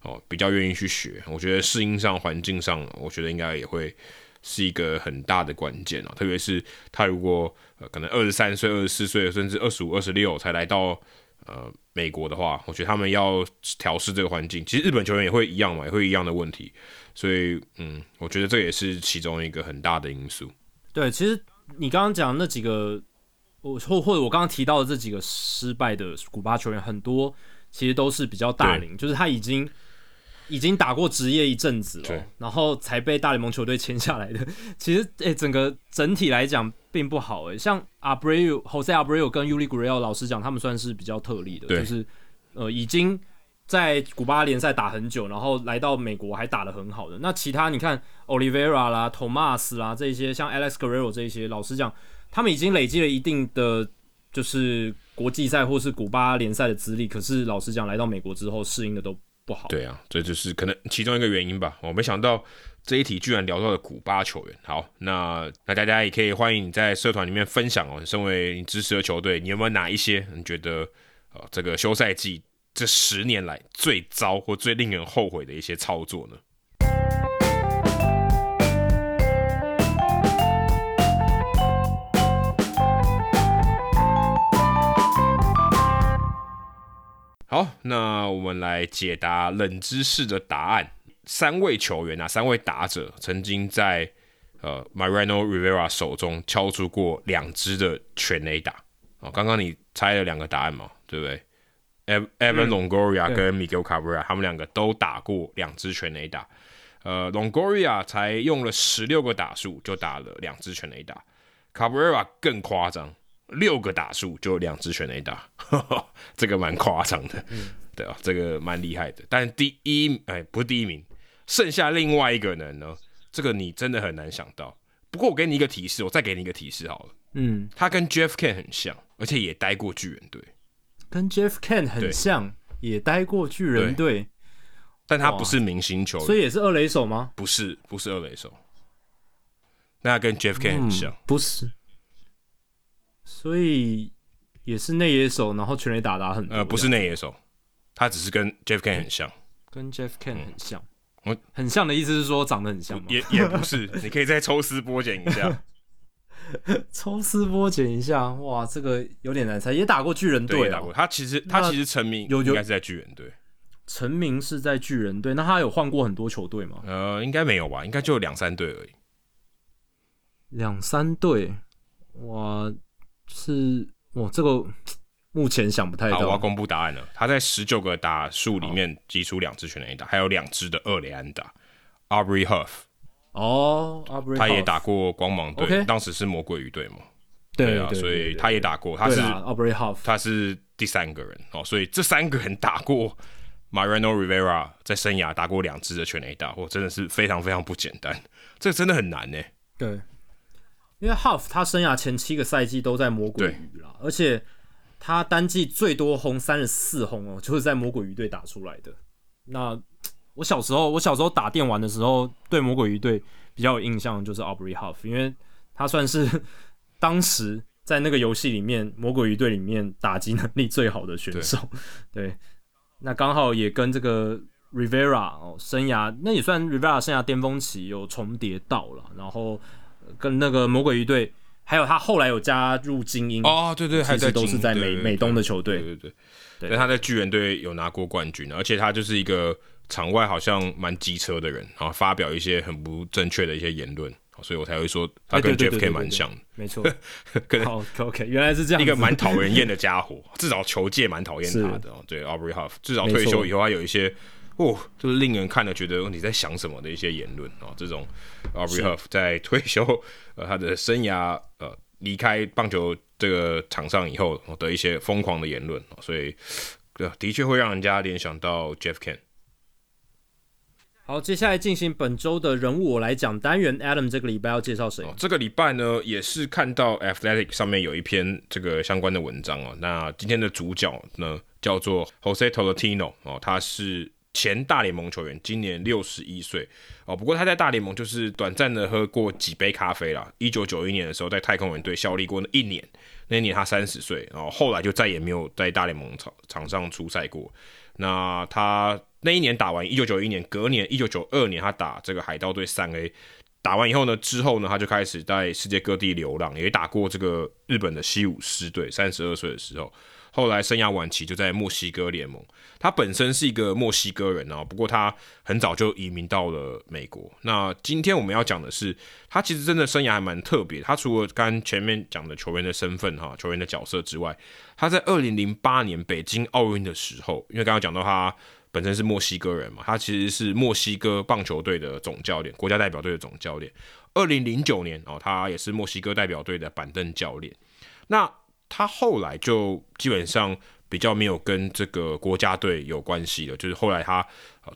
哦，比较愿意去学。我觉得适应上环境上，我觉得应该也会是一个很大的关键啊。特别是他如果呃可能二十三岁、二十四岁，甚至二十五、二十六才来到。呃，美国的话，我觉得他们要调试这个环境，其实日本球员也会一样嘛，也会一样的问题，所以嗯，我觉得这也是其中一个很大的因素。对，其实你刚刚讲那几个，我或或者我刚刚提到的这几个失败的古巴球员，很多其实都是比较大龄，就是他已经。已经打过职业一阵子了，然后才被大联盟球队签下来的。<laughs> 其实，诶、欸，整个整体来讲并不好。诶，像 Abreu、Jose Abreu 跟 Yuli Gurriel，老师讲，他们算是比较特例的，就是呃，已经在古巴联赛打很久，然后来到美国还打得很好的。那其他你看 Olivera 啦、Tomas 啦这些，像 Alex Guerrero 这些，老实讲，他们已经累积了一定的就是国际赛或是古巴联赛的资历。可是，老实讲，来到美国之后，适应的都。不好。对啊，这就是可能其中一个原因吧。我没想到这一题居然聊到了古巴球员。好，那那大家也可以欢迎你在社团里面分享哦。身为你支持的球队，你有没有哪一些你觉得呃这个休赛季这十年来最糟或最令人后悔的一些操作呢？好，那我们来解答冷知识的答案。三位球员啊，三位打者曾经在呃 Mariano Rivera 手中敲出过两支的全垒打。哦，刚刚你猜了两个答案嘛，对不对？Evan Longoria 跟 Miguel Cabrera，他们两个都打过两支全垒打。呃，Longoria 才用了十六个打数就打了两支全垒打，Cabrera 更夸张。六个打数就两支全垒打，<laughs> 这个蛮夸张的，嗯、对啊，这个蛮厉害的。但第一，哎，不是第一名，剩下另外一个人呢？这个你真的很难想到。不过我给你一个提示，我再给你一个提示好了。嗯，他跟 Jeff Kent 很像，而且也待过巨人队。跟 Jeff Kent 很像，也待过巨人队。但他不是明星球员，所以也是二垒手吗？不是，不是二垒手。那他跟 Jeff Kent 很像，嗯、不是。所以也是内野手，然后全垒打打很多。呃，不是内野手，他只是跟 Jeff Kent 很像，跟 Jeff Kent 很像。我、嗯、很像的意思是说长得很像吗？也也不是，<laughs> 你可以再抽丝剥茧一下。<laughs> 抽丝剥茧一下，哇，这个有点难猜。也打过巨人队，打过。他其实他其实成名应该是在巨人队，成名是在巨人队。那他有换过很多球队吗？呃，应该没有吧，应该就两三队而已。两三队，哇。是哇，这个目前想不太到。好，我要公布答案了。他在十九个打数里面击出两支全垒打，还有两支的二垒安打。Aubrey Huff，哦，他也打过光芒队?当时是魔鬼鱼队嘛。对啊，所以他也打过。他是 Aubrey Huff，他是第三个人哦。所以这三个人打过 Mariano Rivera，在生涯打过两支的全垒打，我真的是非常非常不简单。这个真的很难呢。对。因为 Huff 他生涯前七个赛季都在魔鬼鱼啦，而且他单季最多轰三十四轰哦，就是在魔鬼鱼队打出来的。那我小时候，我小时候打电玩的时候，对魔鬼鱼队比较有印象，就是 Aubrey Huff，因为他算是 <laughs> 当时在那个游戏里面魔鬼鱼队里面打击能力最好的选手。对，对那刚好也跟这个 Rivera 哦，生涯那也算 Rivera 生涯巅峰期有重叠到了，然后。跟那个魔鬼鱼队，还有他后来有加入精英哦，对对，还是都是在美美东的球队，对对对，对，但他在巨人队有拿过冠军，而且他就是一个场外好像蛮机车的人，然后发表一些很不正确的一些言论，所以我才会说他跟 Kent 蛮像的，没错。<laughs> 跟 OK，原来是这样，一个蛮讨人厌的 <laughs> 家伙，至少球界蛮讨厌他的。对，Aubrey Huff，至少退休以后他有一些。哦，就是令人看了觉得你在想什么的一些言论啊，这种 Aubrey Huff 在退休呃他的生涯呃离开棒球这个场上以后的一些疯狂的言论，所以对的确会让人家联想到 Jeff Kent。好，接下来进行本周的人物我来讲单元。Adam 这个礼拜要介绍谁？哦，这个礼拜呢，也是看到 Athletic 上面有一篇这个相关的文章哦。那今天的主角呢，叫做 Jose Tolentino 哦，他是前大联盟球员，今年六十一岁哦。不过他在大联盟就是短暂的喝过几杯咖啡啦。一九九一年的时候，在太空人队效力过那一年，那一年他三十岁，然后后来就再也没有在大联盟场场上出赛过。那他那一年打完，一九九一年，隔年一九九二年，他打这个海盗队三 A，打完以后呢，之后呢，他就开始在世界各地流浪，也打过这个日本的西武狮队，三十二岁的时候。后来生涯晚期就在墨西哥联盟，他本身是一个墨西哥人啊，不过他很早就移民到了美国。那今天我们要讲的是，他其实真的生涯还蛮特别。他除了刚前面讲的球员的身份哈，球员的角色之外，他在二零零八年北京奥运的时候，因为刚刚讲到他本身是墨西哥人嘛，他其实是墨西哥棒球队的总教练，国家代表队的总教练。二零零九年哦，他也是墨西哥代表队的板凳教练。那他后来就基本上比较没有跟这个国家队有关系了，就是后来他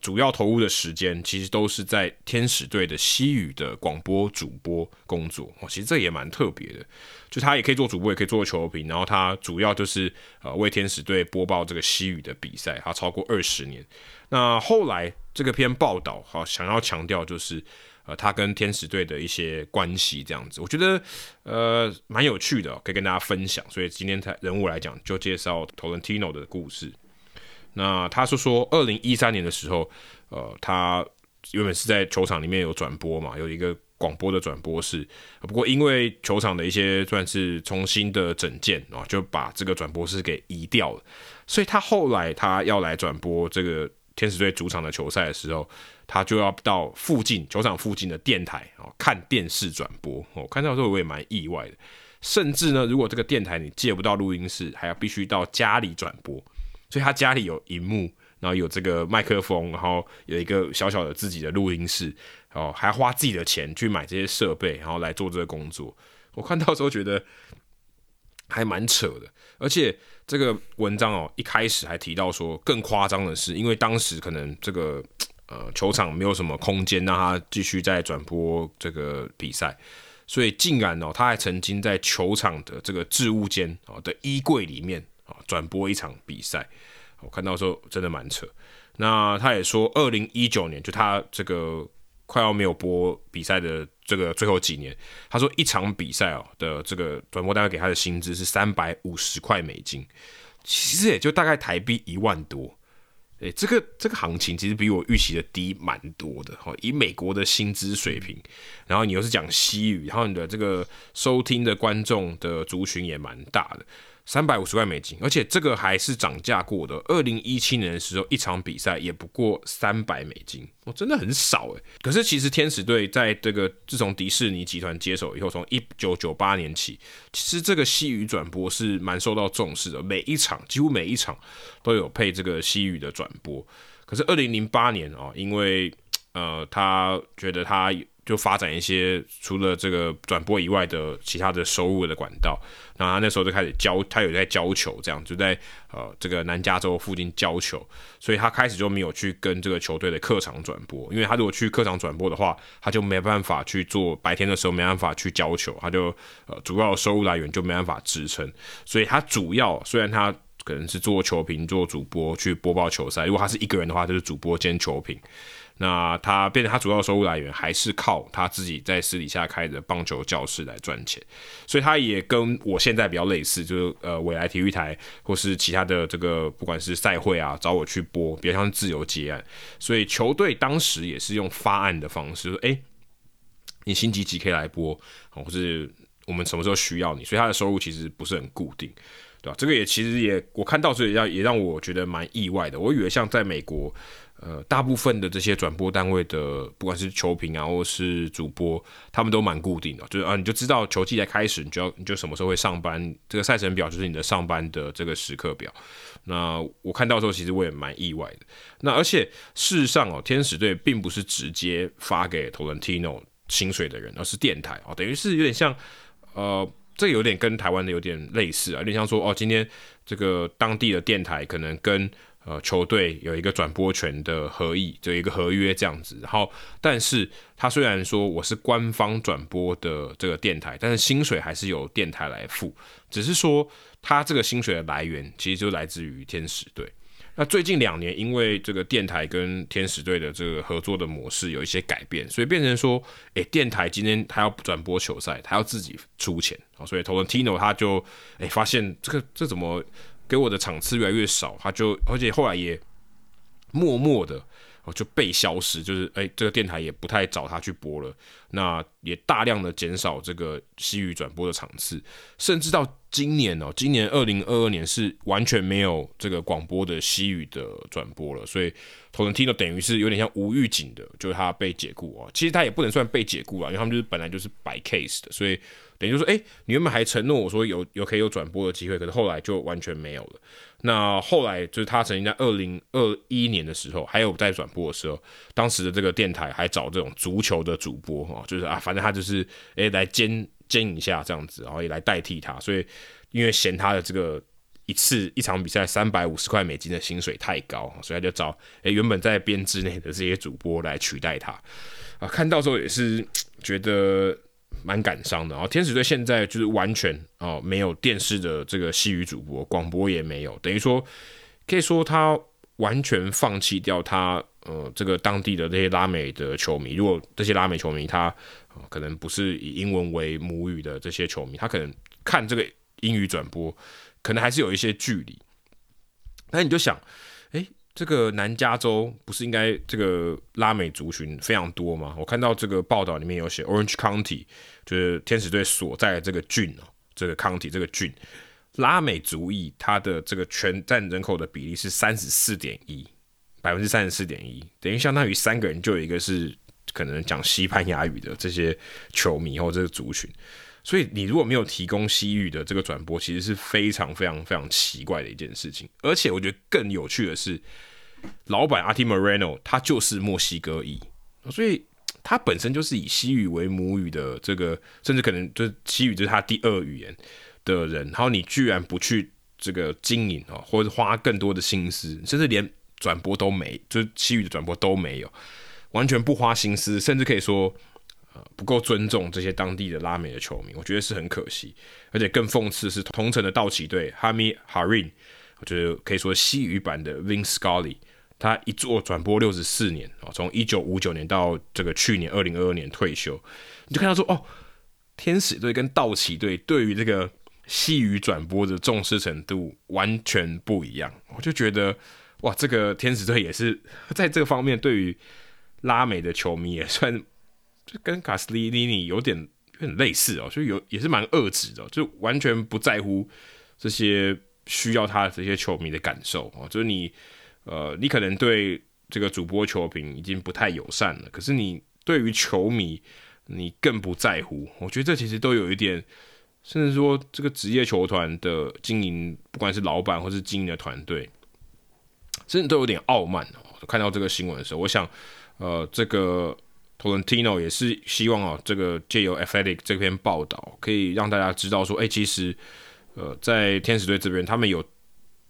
主要投入的时间其实都是在天使队的西语的广播主播工作。哦，其实这也蛮特别的，就他也可以做主播，也可以做球评，然后他主要就是呃为天使队播报这个西语的比赛，他超过二十年。那后来这个篇报道好想要强调就是。呃，他跟天使队的一些关系这样子，我觉得呃蛮有趣的，可以跟大家分享。所以今天才人物来讲，就介绍 Tolentino 的故事。那他是说，二零一三年的时候，呃，他原本是在球场里面有转播嘛，有一个广播的转播室。不过因为球场的一些算是重新的整建啊，就把这个转播室给移掉了。所以他后来他要来转播这个天使队主场的球赛的时候。他就要到附近球场附近的电台哦，看电视转播哦。看到的时候我也蛮意外的，甚至呢，如果这个电台你借不到录音室，还要必须到家里转播。所以他家里有荧幕，然后有这个麦克风，然后有一个小小的自己的录音室哦，还花自己的钱去买这些设备，然后来做这个工作。我看到时候觉得 <laughs> 还蛮扯的，而且这个文章哦，一开始还提到说，更夸张的是，因为当时可能这个。呃，球场没有什么空间让他继续在转播这个比赛，所以竟然哦，他还曾经在球场的这个置物间哦的衣柜里面啊转播一场比赛。我看到的时候真的蛮扯。那他也说，二零一九年就他这个快要没有播比赛的这个最后几年，他说一场比赛哦的这个转播单位给他的薪资是三百五十块美金，其实也就大概台币一万多。诶，这个这个行情其实比我预期的低蛮多的哈。以美国的薪资水平，然后你又是讲西语，然后你的这个收听的观众的族群也蛮大的。三百五十万美金，而且这个还是涨价过的。二零一七年的时候，一场比赛也不过三百美金，哦，真的很少诶。可是其实天使队在这个自从迪士尼集团接手以后，从一九九八年起，其实这个西语转播是蛮受到重视的，每一场几乎每一场都有配这个西语的转播。可是二零零八年啊，因为呃，他觉得他。就发展一些除了这个转播以外的其他的收入的管道，然后他那时候就开始教，他有在教球，这样就在呃这个南加州附近教球，所以他开始就没有去跟这个球队的客场转播，因为他如果去客场转播的话，他就没办法去做白天的时候没办法去教球，他就呃主要收入来源就没办法支撑，所以他主要虽然他可能是做球评、做主播去播报球赛，如果他是一个人的话，就是主播兼球评。那他变成他主要收入来源还是靠他自己在私底下开的棒球教室来赚钱，所以他也跟我现在比较类似，就是呃未来体育台或是其他的这个不管是赛会啊找我去播，比较像自由接案，所以球队当时也是用发案的方式说，哎、你星期几可以来播，或是我们什么时候需要你，所以他的收入其实不是很固定。对吧？这个也其实也我看到这也让也让我觉得蛮意外的。我以为像在美国，呃，大部分的这些转播单位的，不管是球评啊，或是主播，他们都蛮固定的，就是啊，你就知道球季才开始，你就要你就什么时候会上班，这个赛程表就是你的上班的这个时刻表。那我看到的时候，其实我也蛮意外的。那而且事实上哦，天使队并不是直接发给 Tolentino 薪水的人，而是电台哦，等于是有点像呃。这有点跟台湾的有点类似啊，有点像说哦，今天这个当地的电台可能跟呃球队有一个转播权的合议，就一个合约这样子。然后，但是他虽然说我是官方转播的这个电台，但是薪水还是由电台来付，只是说他这个薪水的来源其实就来自于天使队。那最近两年，因为这个电台跟天使队的这个合作的模式有一些改变，所以变成说，诶，电台今天他要转播球赛，他要自己出钱，所以 Tolentino 他就诶发现这个这怎么给我的场次越来越少，他就而且后来也默默的。哦，就被消失，就是哎、这个电台也不太找他去播了，那也大量的减少这个西语转播的场次，甚至到今年哦，今年二零二二年是完全没有这个广播的西语的转播了，所以 Tolentino 等于是有点像无预警的，就是他被解雇啊，其实他也不能算被解雇啊，因为他们就是本来就是摆 case 的，所以。等于说，哎、你原本还承诺我说有有可以有转播的机会，可是后来就完全没有了。那后来就是他曾经在二零二一年的时候，还有在转播的时候，当时的这个电台还找这种足球的主播哈，就是啊，反正他就是哎、来兼兼一下这样子，然后也来代替他。所以因为嫌他的这个一次一场比赛三百五十块美金的薪水太高，所以他就找哎、欸、原本在编制内的这些主播来取代他。啊，看到时候也是觉得。蛮感伤的啊！天使队现在就是完全哦没有电视的这个西语主播，广播也没有，等于说可以说他完全放弃掉他呃这个当地的这些拉美的球迷。如果这些拉美球迷他、可能不是以英文为母语的这些球迷，他可能看这个英语转播，可能还是有一些距离。那你就想，这个南加州不是应该这个拉美族群非常多吗？我看到这个报道里面有写，Orange County 就是天使队所在的这个郡哦，这个 county 这个郡，拉美族裔它的这个全占人口的比例是三十四点一，百分之三十四点一，等于相当于三个人就有一个是可能讲西班牙语的这些球迷或这个族群。所以你如果没有提供西语的这个转播，其实是非常非常非常奇怪的一件事情。而且我觉得更有趣的是，老板 Arte Moreno 他就是墨西哥裔，所以他本身就是以西语为母语的这个，甚至可能就是西语就是他第二语言的人。然后你居然不去这个经营啊，或者花更多的心思，甚至连转播都没，就是西语的转播都没有，完全不花心思，甚至可以说。不够尊重这些当地的拉美的球迷，我觉得是很可惜。而且更讽刺是同城的道奇队，Jaime Jarrín，我觉得可以说西语版的 Vin Scully，他一做转播六十四年啊，从一九五九年到这个去年二零二二年退休，你就看到说哦，天使队跟道奇队对于这个西语转播的重视程度完全不一样。我就觉得哇，这个天使队也是在这个方面对于拉美的球迷也算。就跟卡斯蒂利尼有点有点类似哦，就有也是蛮恶质的，就完全不在乎这些需要他的这些球迷的感受哦。就是你呃，你可能对这个主播球评已经不太友善了，可是你对于球迷你更不在乎。我觉得这其实都有一点，甚至说这个职业球团的经营，不管是老板或是经营的团队，甚至都有点傲慢哦。看到这个新闻的时候，我想呃，这个。Tolentino 也是希望啊，这个借由 Athletic 这篇报道，可以让大家知道说，哎、其实，呃，在天使队这边，他们有，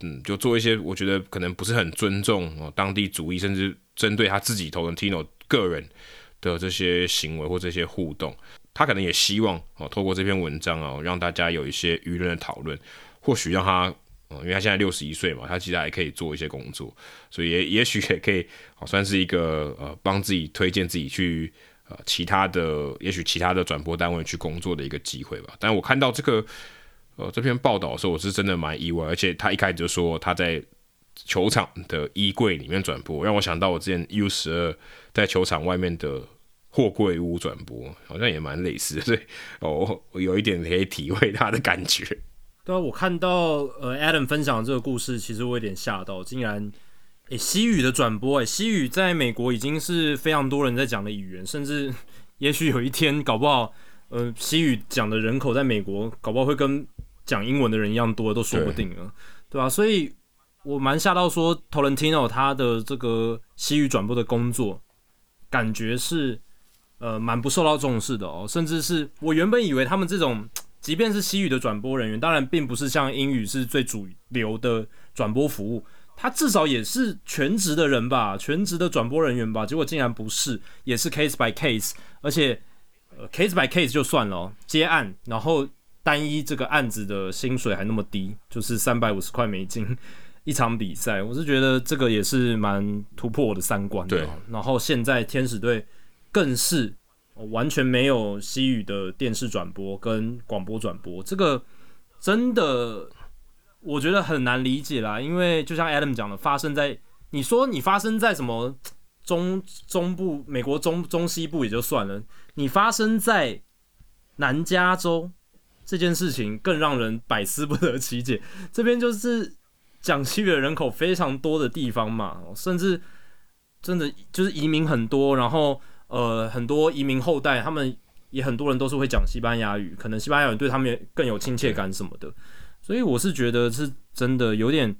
嗯，就做一些我觉得可能不是很尊重哦当地主义，甚至针对他自己 Tolentino 个人的这些行为或这些互动，他可能也希望哦，透过这篇文章啊，让大家有一些舆论的讨论，或许让他。因为他现在六十一岁嘛，他其实还可以做一些工作，所以也也许也可以，好算是一个呃帮自己推荐自己去呃其他的，也许其他的转播单位去工作的一个机会吧。但我看到这个呃这篇报道的时候，我是真的蛮意外，而且他一开始就说他在球场的衣柜里面转播，让我想到我之前 U 十二在球场外面的货柜屋转播，好像也蛮类似的，所以哦，我有一点可以体会他的感觉。对啊，我看到呃 Adam 分享的这个故事，其实我有点吓到，竟然诶西语的转播，诶西语在美国已经是非常多人在讲的语言，甚至 <laughs> 也许有一天搞不好，呃西语讲的人口在美国搞不好会跟讲英文的人一样多，都说不定了，对，对吧？所以我蛮吓到说 Tolentino 他的这个西语转播的工作，感觉是呃蛮不受到重视的哦，甚至是我原本以为他们这种。即便是西语的转播人员，当然并不是像英语是最主流的转播服务，他至少也是全职的人吧，全职的转播人员吧。结果竟然不是，也是 case by case，而且呃 case by case 就算了哦，接案，然后单一这个案子的薪水还那么低，就是三百五十块美金 <laughs> 一场比赛，我是觉得这个也是蛮突破我的三观的。对，然后现在天使队更是。完全没有西语的电视转播跟广播转播，这个真的我觉得很难理解啦。因为就像 Adam 讲的，发生在你说你发生在什么中中部美国中中西部也就算了，你发生在南加州这件事情更让人百思不得其解。这边就是讲西语的人口非常多的地方嘛，甚至真的就是移民很多，然后。呃，很多移民后代，他们也很多人都是会讲西班牙语，可能西班牙语对他们也更有亲切感什么的，所以我是觉得是真的有点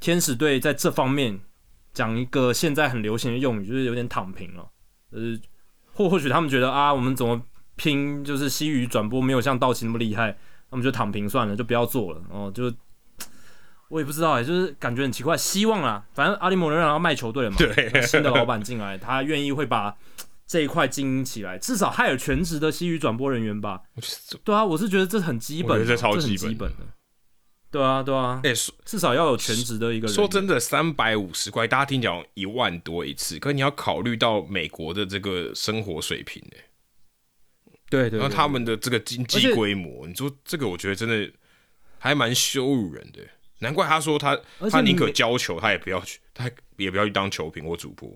天使队在这方面讲一个现在很流行的用语，就是有点躺平了。呃，或或许他们觉得啊，我们怎么拼就是西语转播没有像道奇那么厉害，他们就躺平算了，就不要做了。哦，就我也不知道哎，就是感觉很奇怪。希望啊，反正阿里莫人要卖球队了嘛，对，新的老板进来，他愿意会把。这一块经营起来，至少还有全职的西语转播人员吧？对啊，我是觉得这很基本的，这超基本的。对啊，对啊，哎、欸，至少要有全职的一个人。说真的，三百五十块，大家听讲一万多一次，可是你要考虑到美国的这个生活水平，哎，对对，对，然后他们的这个经济规模，你说这个，我觉得真的还蛮羞辱人的。难怪他说他他宁可教球，他也不要去，他也不要去当球评或主播。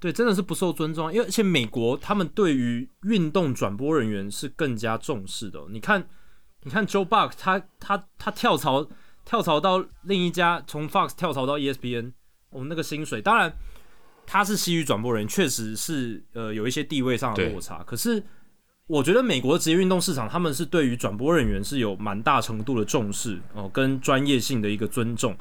对，真的是不受尊重，因为而且美国他们对于运动转播人员是更加重视的。你看，你看 Joe Buck 他他他跳槽跳槽到另一家，从 Fox 跳槽到 ESPN，我、哦、们那个薪水，当然他是西语转播人，确实是呃有一些地位上的落差。可是我觉得美国的职业运动市场，他们是对于转播人员是有蛮大程度的重视哦，跟专业性的一个尊重。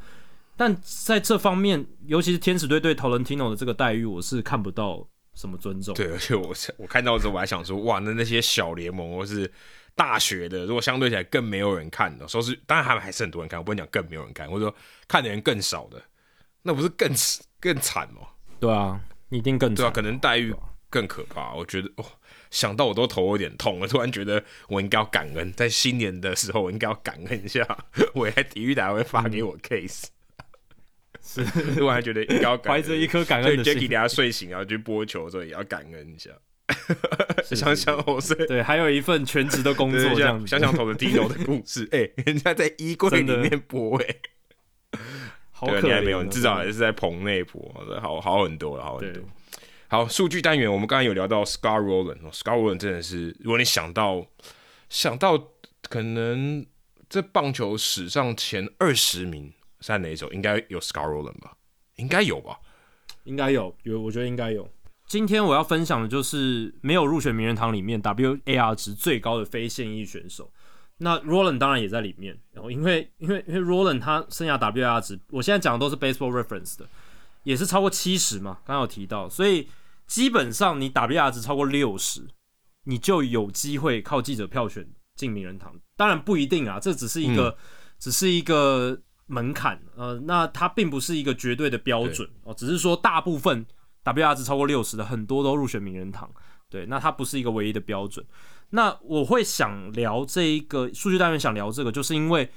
但在这方面，尤其是天使队对 Tolentino 的这个待遇，我是看不到什么尊重。对，而且我我看到的时候，我还想说，哇，那那些小联盟或是大学的，如果相对起来更没有人看的，说是当然还还是很多人看，我不能讲更没有人看，或者说看的人更少的，那不是更更惨吗？对啊，一定更惨。对啊，可能待遇更可怕。我觉得哦，想到我都头有点痛了，突然觉得我应该要感恩，在新年的时候我应该要感恩一下，我在体育台会发给我 case。是，我还觉得应该要怀着一颗感恩的心。Jacky 等下睡醒然后去播球的时候也要感恩一下。想想我是对，还有一份全职的工作这样子。想想 Tolentino 的故事，<laughs> 哎、欸，人家在衣柜里面播、欸，哎，好可怜。没有，你至少还是在棚内播，好好很多了，好很多。好，数据单元，我们刚才有聊到 Scott Rolen，Scott Rolen 真的是，如果你想到想到可能这棒球史上前二十名。在哪一首？应该有 Scott Rolen 吧？应该有吧？应该有，有，我觉得应该有。今天我要分享的就是没有入选名人堂里面 WAR 值最高的非现役选手。那 Rolen 当然也在里面。然后因为因为因为 Rolen 他生涯 WAR 值，我现在讲的都是 Baseball Reference 的，也是超过七十嘛。刚刚有提到，所以基本上你 WAR 值超过六十，你就有机会靠记者票选进名人堂。当然不一定啊，这只是一个，嗯、只是一个。门槛，呃，那它并不是一个绝对的标准哦，只是说大部分 WAR 值超过六十的很多都入选名人堂，对，那它不是一个唯一的标准。那我会想聊这一个数据单元，想聊这个，就是因为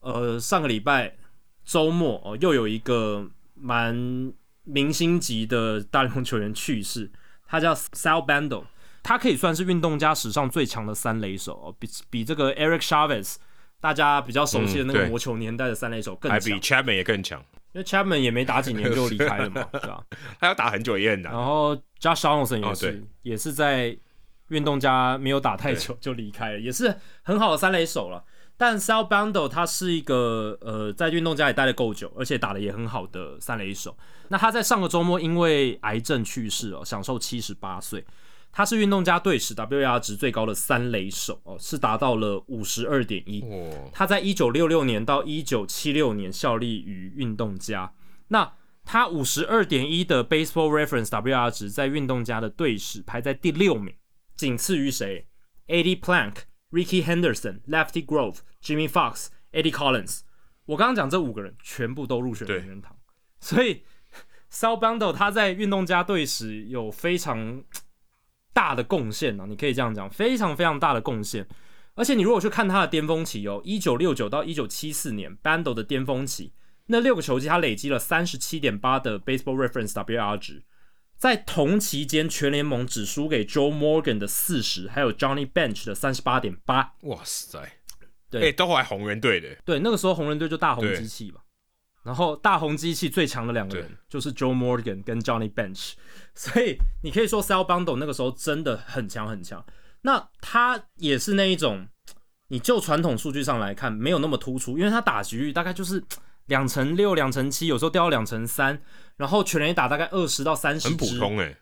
呃上个礼拜周末哦，又有一个蛮明星级的大联盟球员去世，他叫 Sal Bando，他可以算是运动家史上最强的三垒手哦，比比这个 Eric Chavez。大家比较熟悉的那个魔球年代的三垒手更强，还比 Chapman 也更强，因为 Chapman 也没打几年就离开了嘛，<laughs> 是吧？他要打很久也很难。然后 Josh Donaldson 也是，也是在运动家没有打太久就离开了，也是很好的三垒手了。但 Sal Bando 他是一个呃在运动家也待了够久，而且打的也很好的三垒手。那他在上个周末因为癌症去世哦，享受七十八岁。他是运动家队史 WAR 值最高的三垒手哦，是达到了五十二点一。他在一九六六年到一九七六年效力于运动家。那他五十二点一的 Baseball Reference WAR 值在运动家的队史排在第六名，仅次于谁？Eddie Plank、Rickey Henderson、Lefty Grove、Jimmy Fox、Eddie Collins。我刚刚讲这五个人全部都入选名人堂，所以 Sal Bando 他在运动家队史有非常。大的贡献啊，你可以这样讲，非常非常大的贡献。而且你如果去看他的巅峰期哦，一九六九到一九七四年，Bando 的巅峰期，那六个球季他累积了三十七点八的 Baseball Reference WAR 值，在同期间全联盟只输给 Joe Morgan 的四十，还有 Johnny Bench 的三十八点八。哇塞，对，欸、都还红人队的。对，那个时候红人队就大红机器嘛。然后大红机器最强的两个人就是 Joe Morgan 跟 Johnny Bench，所以你可以说 Sal Bando 那个时候真的很强很强。那他也是那一种，你就传统数据上来看没有那么突出，因为他打局率大概就是两成六、两成七，有时候掉到两成三，然后全垒打大概二十到三十，很普通诶、欸。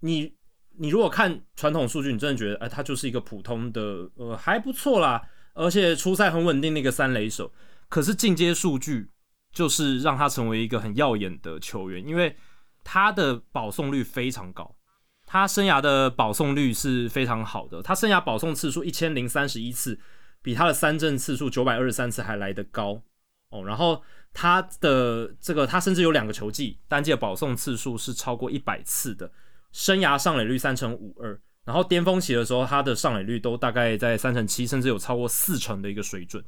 你你如果看传统数据，你真的觉得哎，他就是一个普通的呃还不错啦，而且初赛很稳定的一个三垒手。可是进阶数据。就是让他成为一个很耀眼的球员，因为他的保送率非常高，他生涯的保送率是非常好的，他生涯保送次数一千零三十一次，比他的三振次数九百二十三次还来得高哦。然后他的这个，他甚至有两个球季单季保送次数是超过一百次的，生涯上垒率三成五二，然后巅峰期的时候，他的上垒率都大概在三成七，甚至有超过四成的一个水准。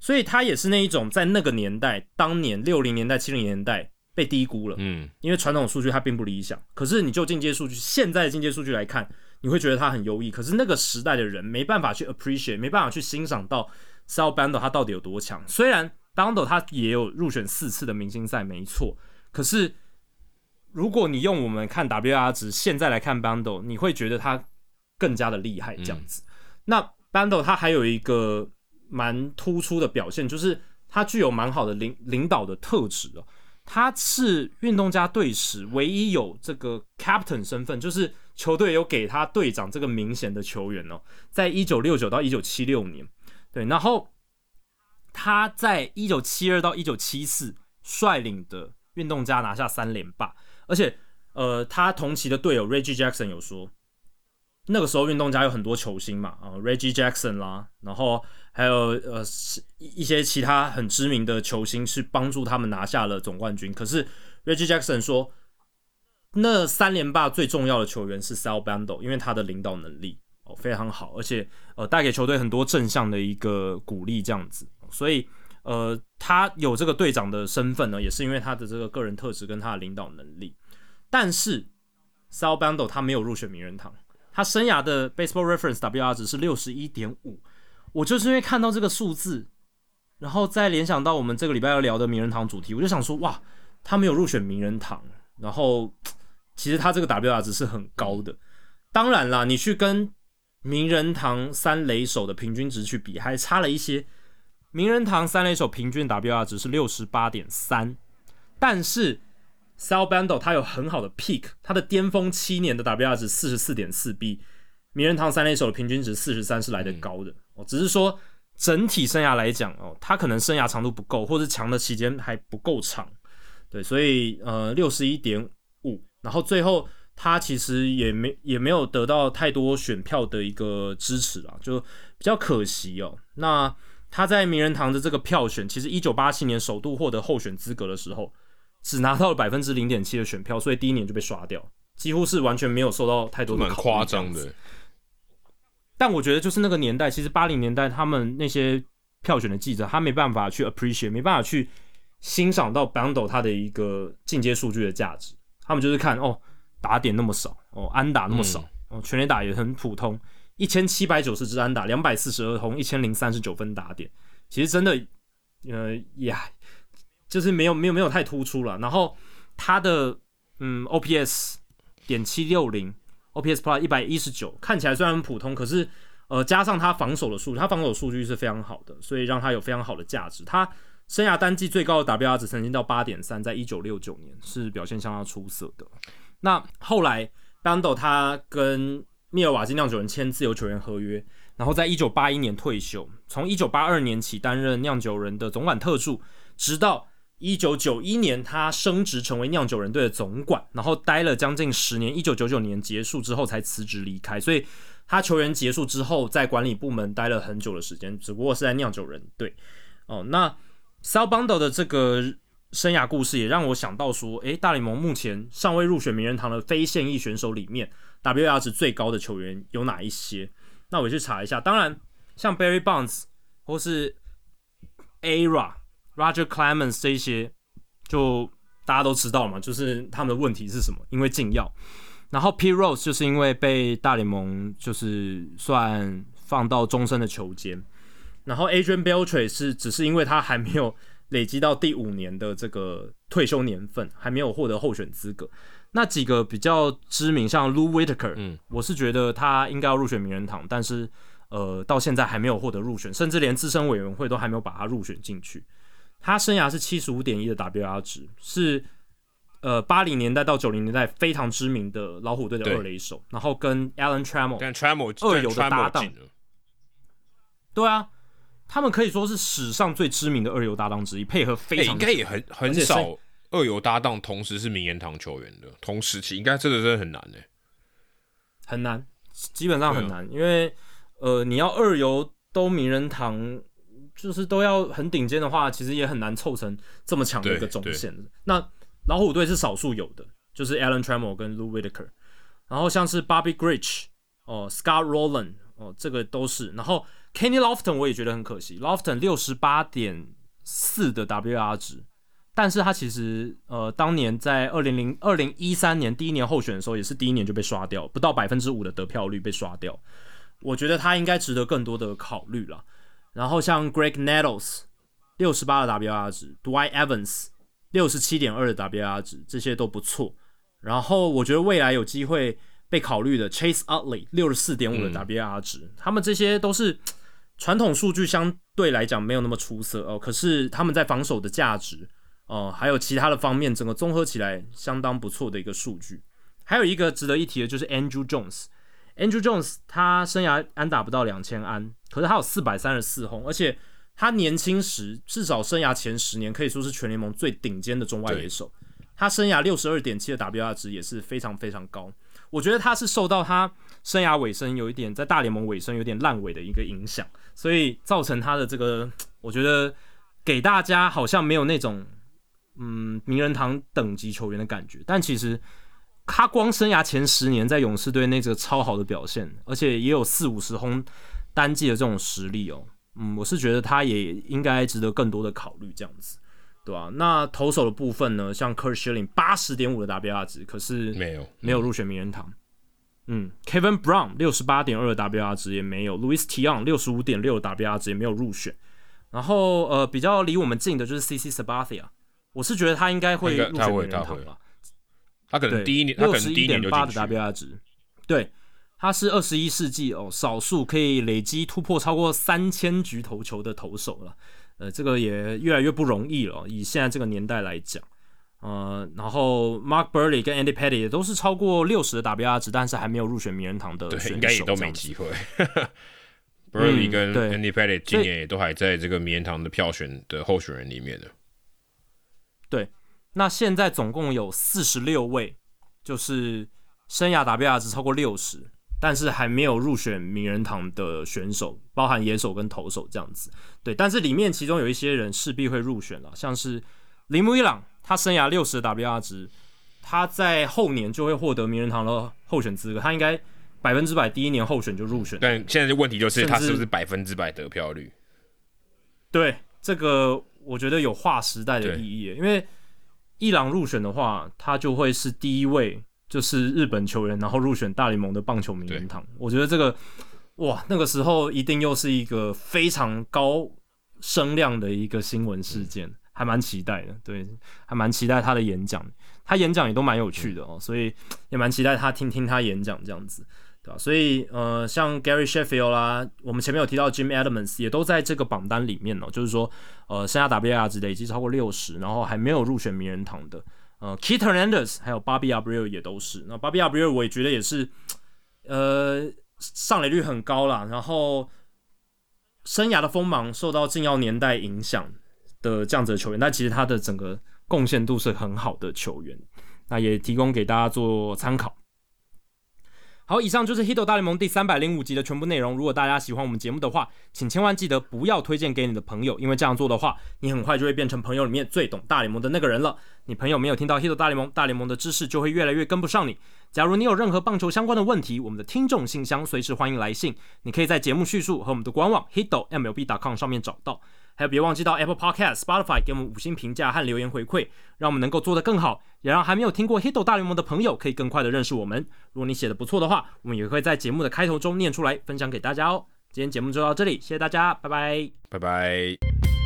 所以他也是那一种在那个年代，当年六零年代、七零年代被低估了，嗯，因为传统数据它并不理想。可是你就进阶数据，现在的进阶数据来看，你会觉得他很优异。可是那个时代的人没办法去 appreciate，没办法去欣赏到 Sal Bando 他到底有多强。虽然 Bando 他也有入选四次的明星赛，没错。可是如果你用我们看 WAR 值，现在来看 Bando，你会觉得他更加的厉害这样子。嗯、那 Bando 他还有一个。蛮突出的表现，就是他具有蛮好的领领导的特质哦。他是运动家队史唯一有这个 captain 身份，就是球队有给他队长这个明显的球员哦。在一九六九到一九七六年，对，然后他在一九七二到一九七四率领的运动家拿下三连霸，而且呃，他同期的队友 Reggie Jackson 有说。那个时候运动家有很多球星嘛，啊，Reggie Jackson 啦，然后还有呃一些其他很知名的球星是帮助他们拿下了总冠军。可是 Reggie Jackson 说，那三连霸最重要的球员是 Sal Bando，因为他的领导能力哦非常好，而且呃带给球队很多正向的一个鼓励这样子。所以呃他有这个队长的身份呢，也是因为他的这个个人特质跟他的领导能力。但是 Sal Bando 他没有入选名人堂。他生涯的 Baseball Reference WR 值是六十一点五，我就是因为看到这个数字，然后再联想到我们这个礼拜要聊的名人堂主题，我就想说，哇，他没有入选名人堂，然后其实他这个 WAR 值是很高的。当然啦，你去跟名人堂三垒手的平均值去比，还差了一些。名人堂三垒手平均 WAR 值是六十八点三，但是。Sal Bando 他有很好的 peak，他的巅峰七年的 WAR 值四十四点四，B 名人堂三垒手的平均值四十三是来得高的哦。只是说整体生涯来讲哦，他可能生涯长度不够，或者强的期间还不够长，对，所以呃六十一点五，然后最后他其实也没也没有得到太多选票的一个支持啊，就比较可惜哦。那他在名人堂的这个票选，其实一九八七年首度获得候选资格的时候。只拿到了百分之零点七的选票，所以第一年就被刷掉，几乎是完全没有受到太多的。蛮夸张的。但我觉得就是那个年代，其实八零年代他们那些票选的记者，他没办法去 appreciate，没办法去欣赏到 Bando 他的一个进阶数据的价值。他们就是看哦，打点那么少，哦，安打那么少，嗯、哦，全垒打也很普通，一千七百九十支安打，两百四十二轰，一千零三十九分打点，其实真的，呃，呀。就是没有没有没有太突出了，然后他的嗯 OPS 点七六零 P.S. Plus 一百一十九，看起来虽然很普通，可是呃，加上他防守的数，他防守数据是非常好的，所以让他有非常好的价值。他生涯单季最高的 WR 值曾经到八点三，在一九六九年是表现相当出色的。那后来，Bando 他跟密尔瓦基酿酒人签自由球员合约，然后在一九八一年退休，从一九八二年起担任酿酒人的总管特助，直到一九九一年他升职成为酿酒人队的总管，然后待了将近十年，一九九九年结束之后才辞职离开。所以他球员结束之后，在管理部门待了很久的时间，只不过是在酿酒人队。哦，那。Sal Bando 的这个生涯故事也让我想到说，诶，大联盟目前尚未入选名人堂的非现役选手里面，WAR 值最高的球员有哪一些？那我去查一下。当然，像 Barry Bonds 或是 Ara、Roger Clemens 这些，就大家都知道嘛，就是他们的问题是什么？因为禁药。然后 Pete Rose 就是因为被大联盟就是算放到终身的球监。然后 Adrian Beltre 是只是因为他还没有累积到第五年的这个退休年份，还没有获得候选资格。那几个比较知名，像 Lou Whitaker，嗯，我是觉得他应该要入选名人堂，但是呃，到现在还没有获得入选，甚至连资深委员会都还没有把他入选进去。他生涯是七十五点一的 WR 值，是呃八零年代到九零年代非常知名的老虎队的二垒手，然后跟 Alan Trammell 二游的搭档，对啊。他们可以说是史上最知名的二游搭档之一，配合非常、欸、应该也很很少二游搭档同时是名人堂球员的，同时期应该这个真的很难诶，很难，基本上很难，啊、因为呃你要二游都名人堂，就是都要很顶尖的话，其实也很难凑成这么强的一个中线。那老虎队是少数有的，就是 Alan Trammell 跟 Lou Whitaker，然后像是 Bobby Grich 哦，Scott Rowland 哦，这个都是，然后。Kenny Lofton 我也觉得很可惜，Lofton 六十八点四的 WR 值，但是他其实呃当年在二零零二零一三年第一年候选的时候，也是第一年就被刷掉，不到百分之五的得票率被刷掉。我觉得他应该值得更多的考虑了。然后像 Greg Nettles 六十八的 WR 值，Dwight Evans 六十七点二的 WR 值，这些都不错。然后我觉得未来有机会被考虑的 Chase Utley 六十四点五的 WR 值，嗯，他们这些都是。传统数据相对来讲没有那么出色哦，可是他们在防守的价值哦，还有其他的方面，整个综合起来相当不错的一个数据。还有一个值得一提的就是 Andrew Jones。Andruw Jones 他生涯安打不到两千安，可是他有四百三十四轰，而且他年轻时至少生涯前十年可以说是全联盟最顶尖的中外野手。他生涯六十二点七的 WR 值也是非常非常高。我觉得他是受到他生涯尾声有一点在大联盟尾声有点烂尾的一个影响。所以造成他的这个，我觉得给大家好像没有那种嗯名人堂等级球员的感觉，但其实他光生涯前十年在勇士队那个超好的表现，而且也有四五十轰单季的这种实力哦，嗯，我是觉得他也应该值得更多的考虑这样子，对吧、啊？那投手的部分呢，像 Kurt Schilling 八十点五的 WR 值，可是没有没有入选名人堂。嗯，Kevin Brown 六十八点二的 WR 值也没有，Louis Tiant 六十五点六的 WR 值也没有入选。然后呃，比较离我们近的就是 CC Sabathia，我是觉得他应该会入选名人堂吧。他可能第一年，他可能第一点八的 WR 值，对，他是二十一世纪哦，少数可以累积突破超过三千局投球的投手了。呃，这个也越来越不容易了，以现在这个年代来讲。呃，然后 Mark Buehrle 跟 Andy Pettitte 也都是超过六十的 WR 值，但是还没有入选名人堂的选手，对，应该也都没机会。<laughs> Buehrle 跟 Andy Pettitte 今年也都还在这个名人堂的票选的候选人里面的。对，那现在总共有四十六位，就是生涯 WR 值超过六十，但是还没有入选名人堂的选手，包含野手跟投手这样子。对，但是里面其中有一些人势必会入选了，像是铃木一朗。他生涯六十的 WR 值，他在后年就会获得名人堂的候选资格。他应该百分之百第一年候选就入选。但现在的问题就是他是不是百分之百得票率？对，这个我觉得有划时代的意义。因为一朗入选的话，他就会是第一位，就是日本球员，然后入选大联盟的棒球名人堂。我觉得这个哇，那个时候一定又是一个非常高声量的一个新闻事件。嗯还蛮期待的，对，还蛮期待他的演讲，他演讲也都蛮有趣的哦，所以也蛮期待他听听他演讲这样子。对吧？所以呃，像 Gary Sheffield 啦，我们前面有提到 Jim Edmonds 也都在这个榜单里面哦。就是说，呃，生涯 WAR 值累计超过六十，然后还没有入选名人堂的，呃，Keith Hernandez 还有 Bobby Abreu 也都是。那 Bobby Abreu 我也觉得也是，呃，上垒率很高啦，然后生涯的锋芒受到禁药年代影响的这样子的球员，但其实他的整个贡献度是很好的球员。那也提供给大家做参考。好，以上就是《Hito 大联盟》第三百零五集的全部内容。如果大家喜欢我们节目的话，请千万记得不要推荐给你的朋友，因为这样做的话，你很快就会变成朋友里面最懂大联盟的那个人了。你朋友没有听到《Hito 大联盟》，大联盟的知识就会越来越跟不上你。假如你有任何棒球相关的问题，我们的听众信箱随时欢迎来信，你可以在节目叙述和我们的官网 Hito MLB.com 上面找到。还有，别忘记到 Apple Podcast、Spotify 给我们五星评价和留言回馈，让我们能够做得更好，也让还没有听过《Hito 大联盟》的朋友可以更快的认识我们。如果你写的不错的话，我们也会在节目的开头中念出来，分享给大家哦。今天节目就到这里，谢谢大家，拜拜，拜拜。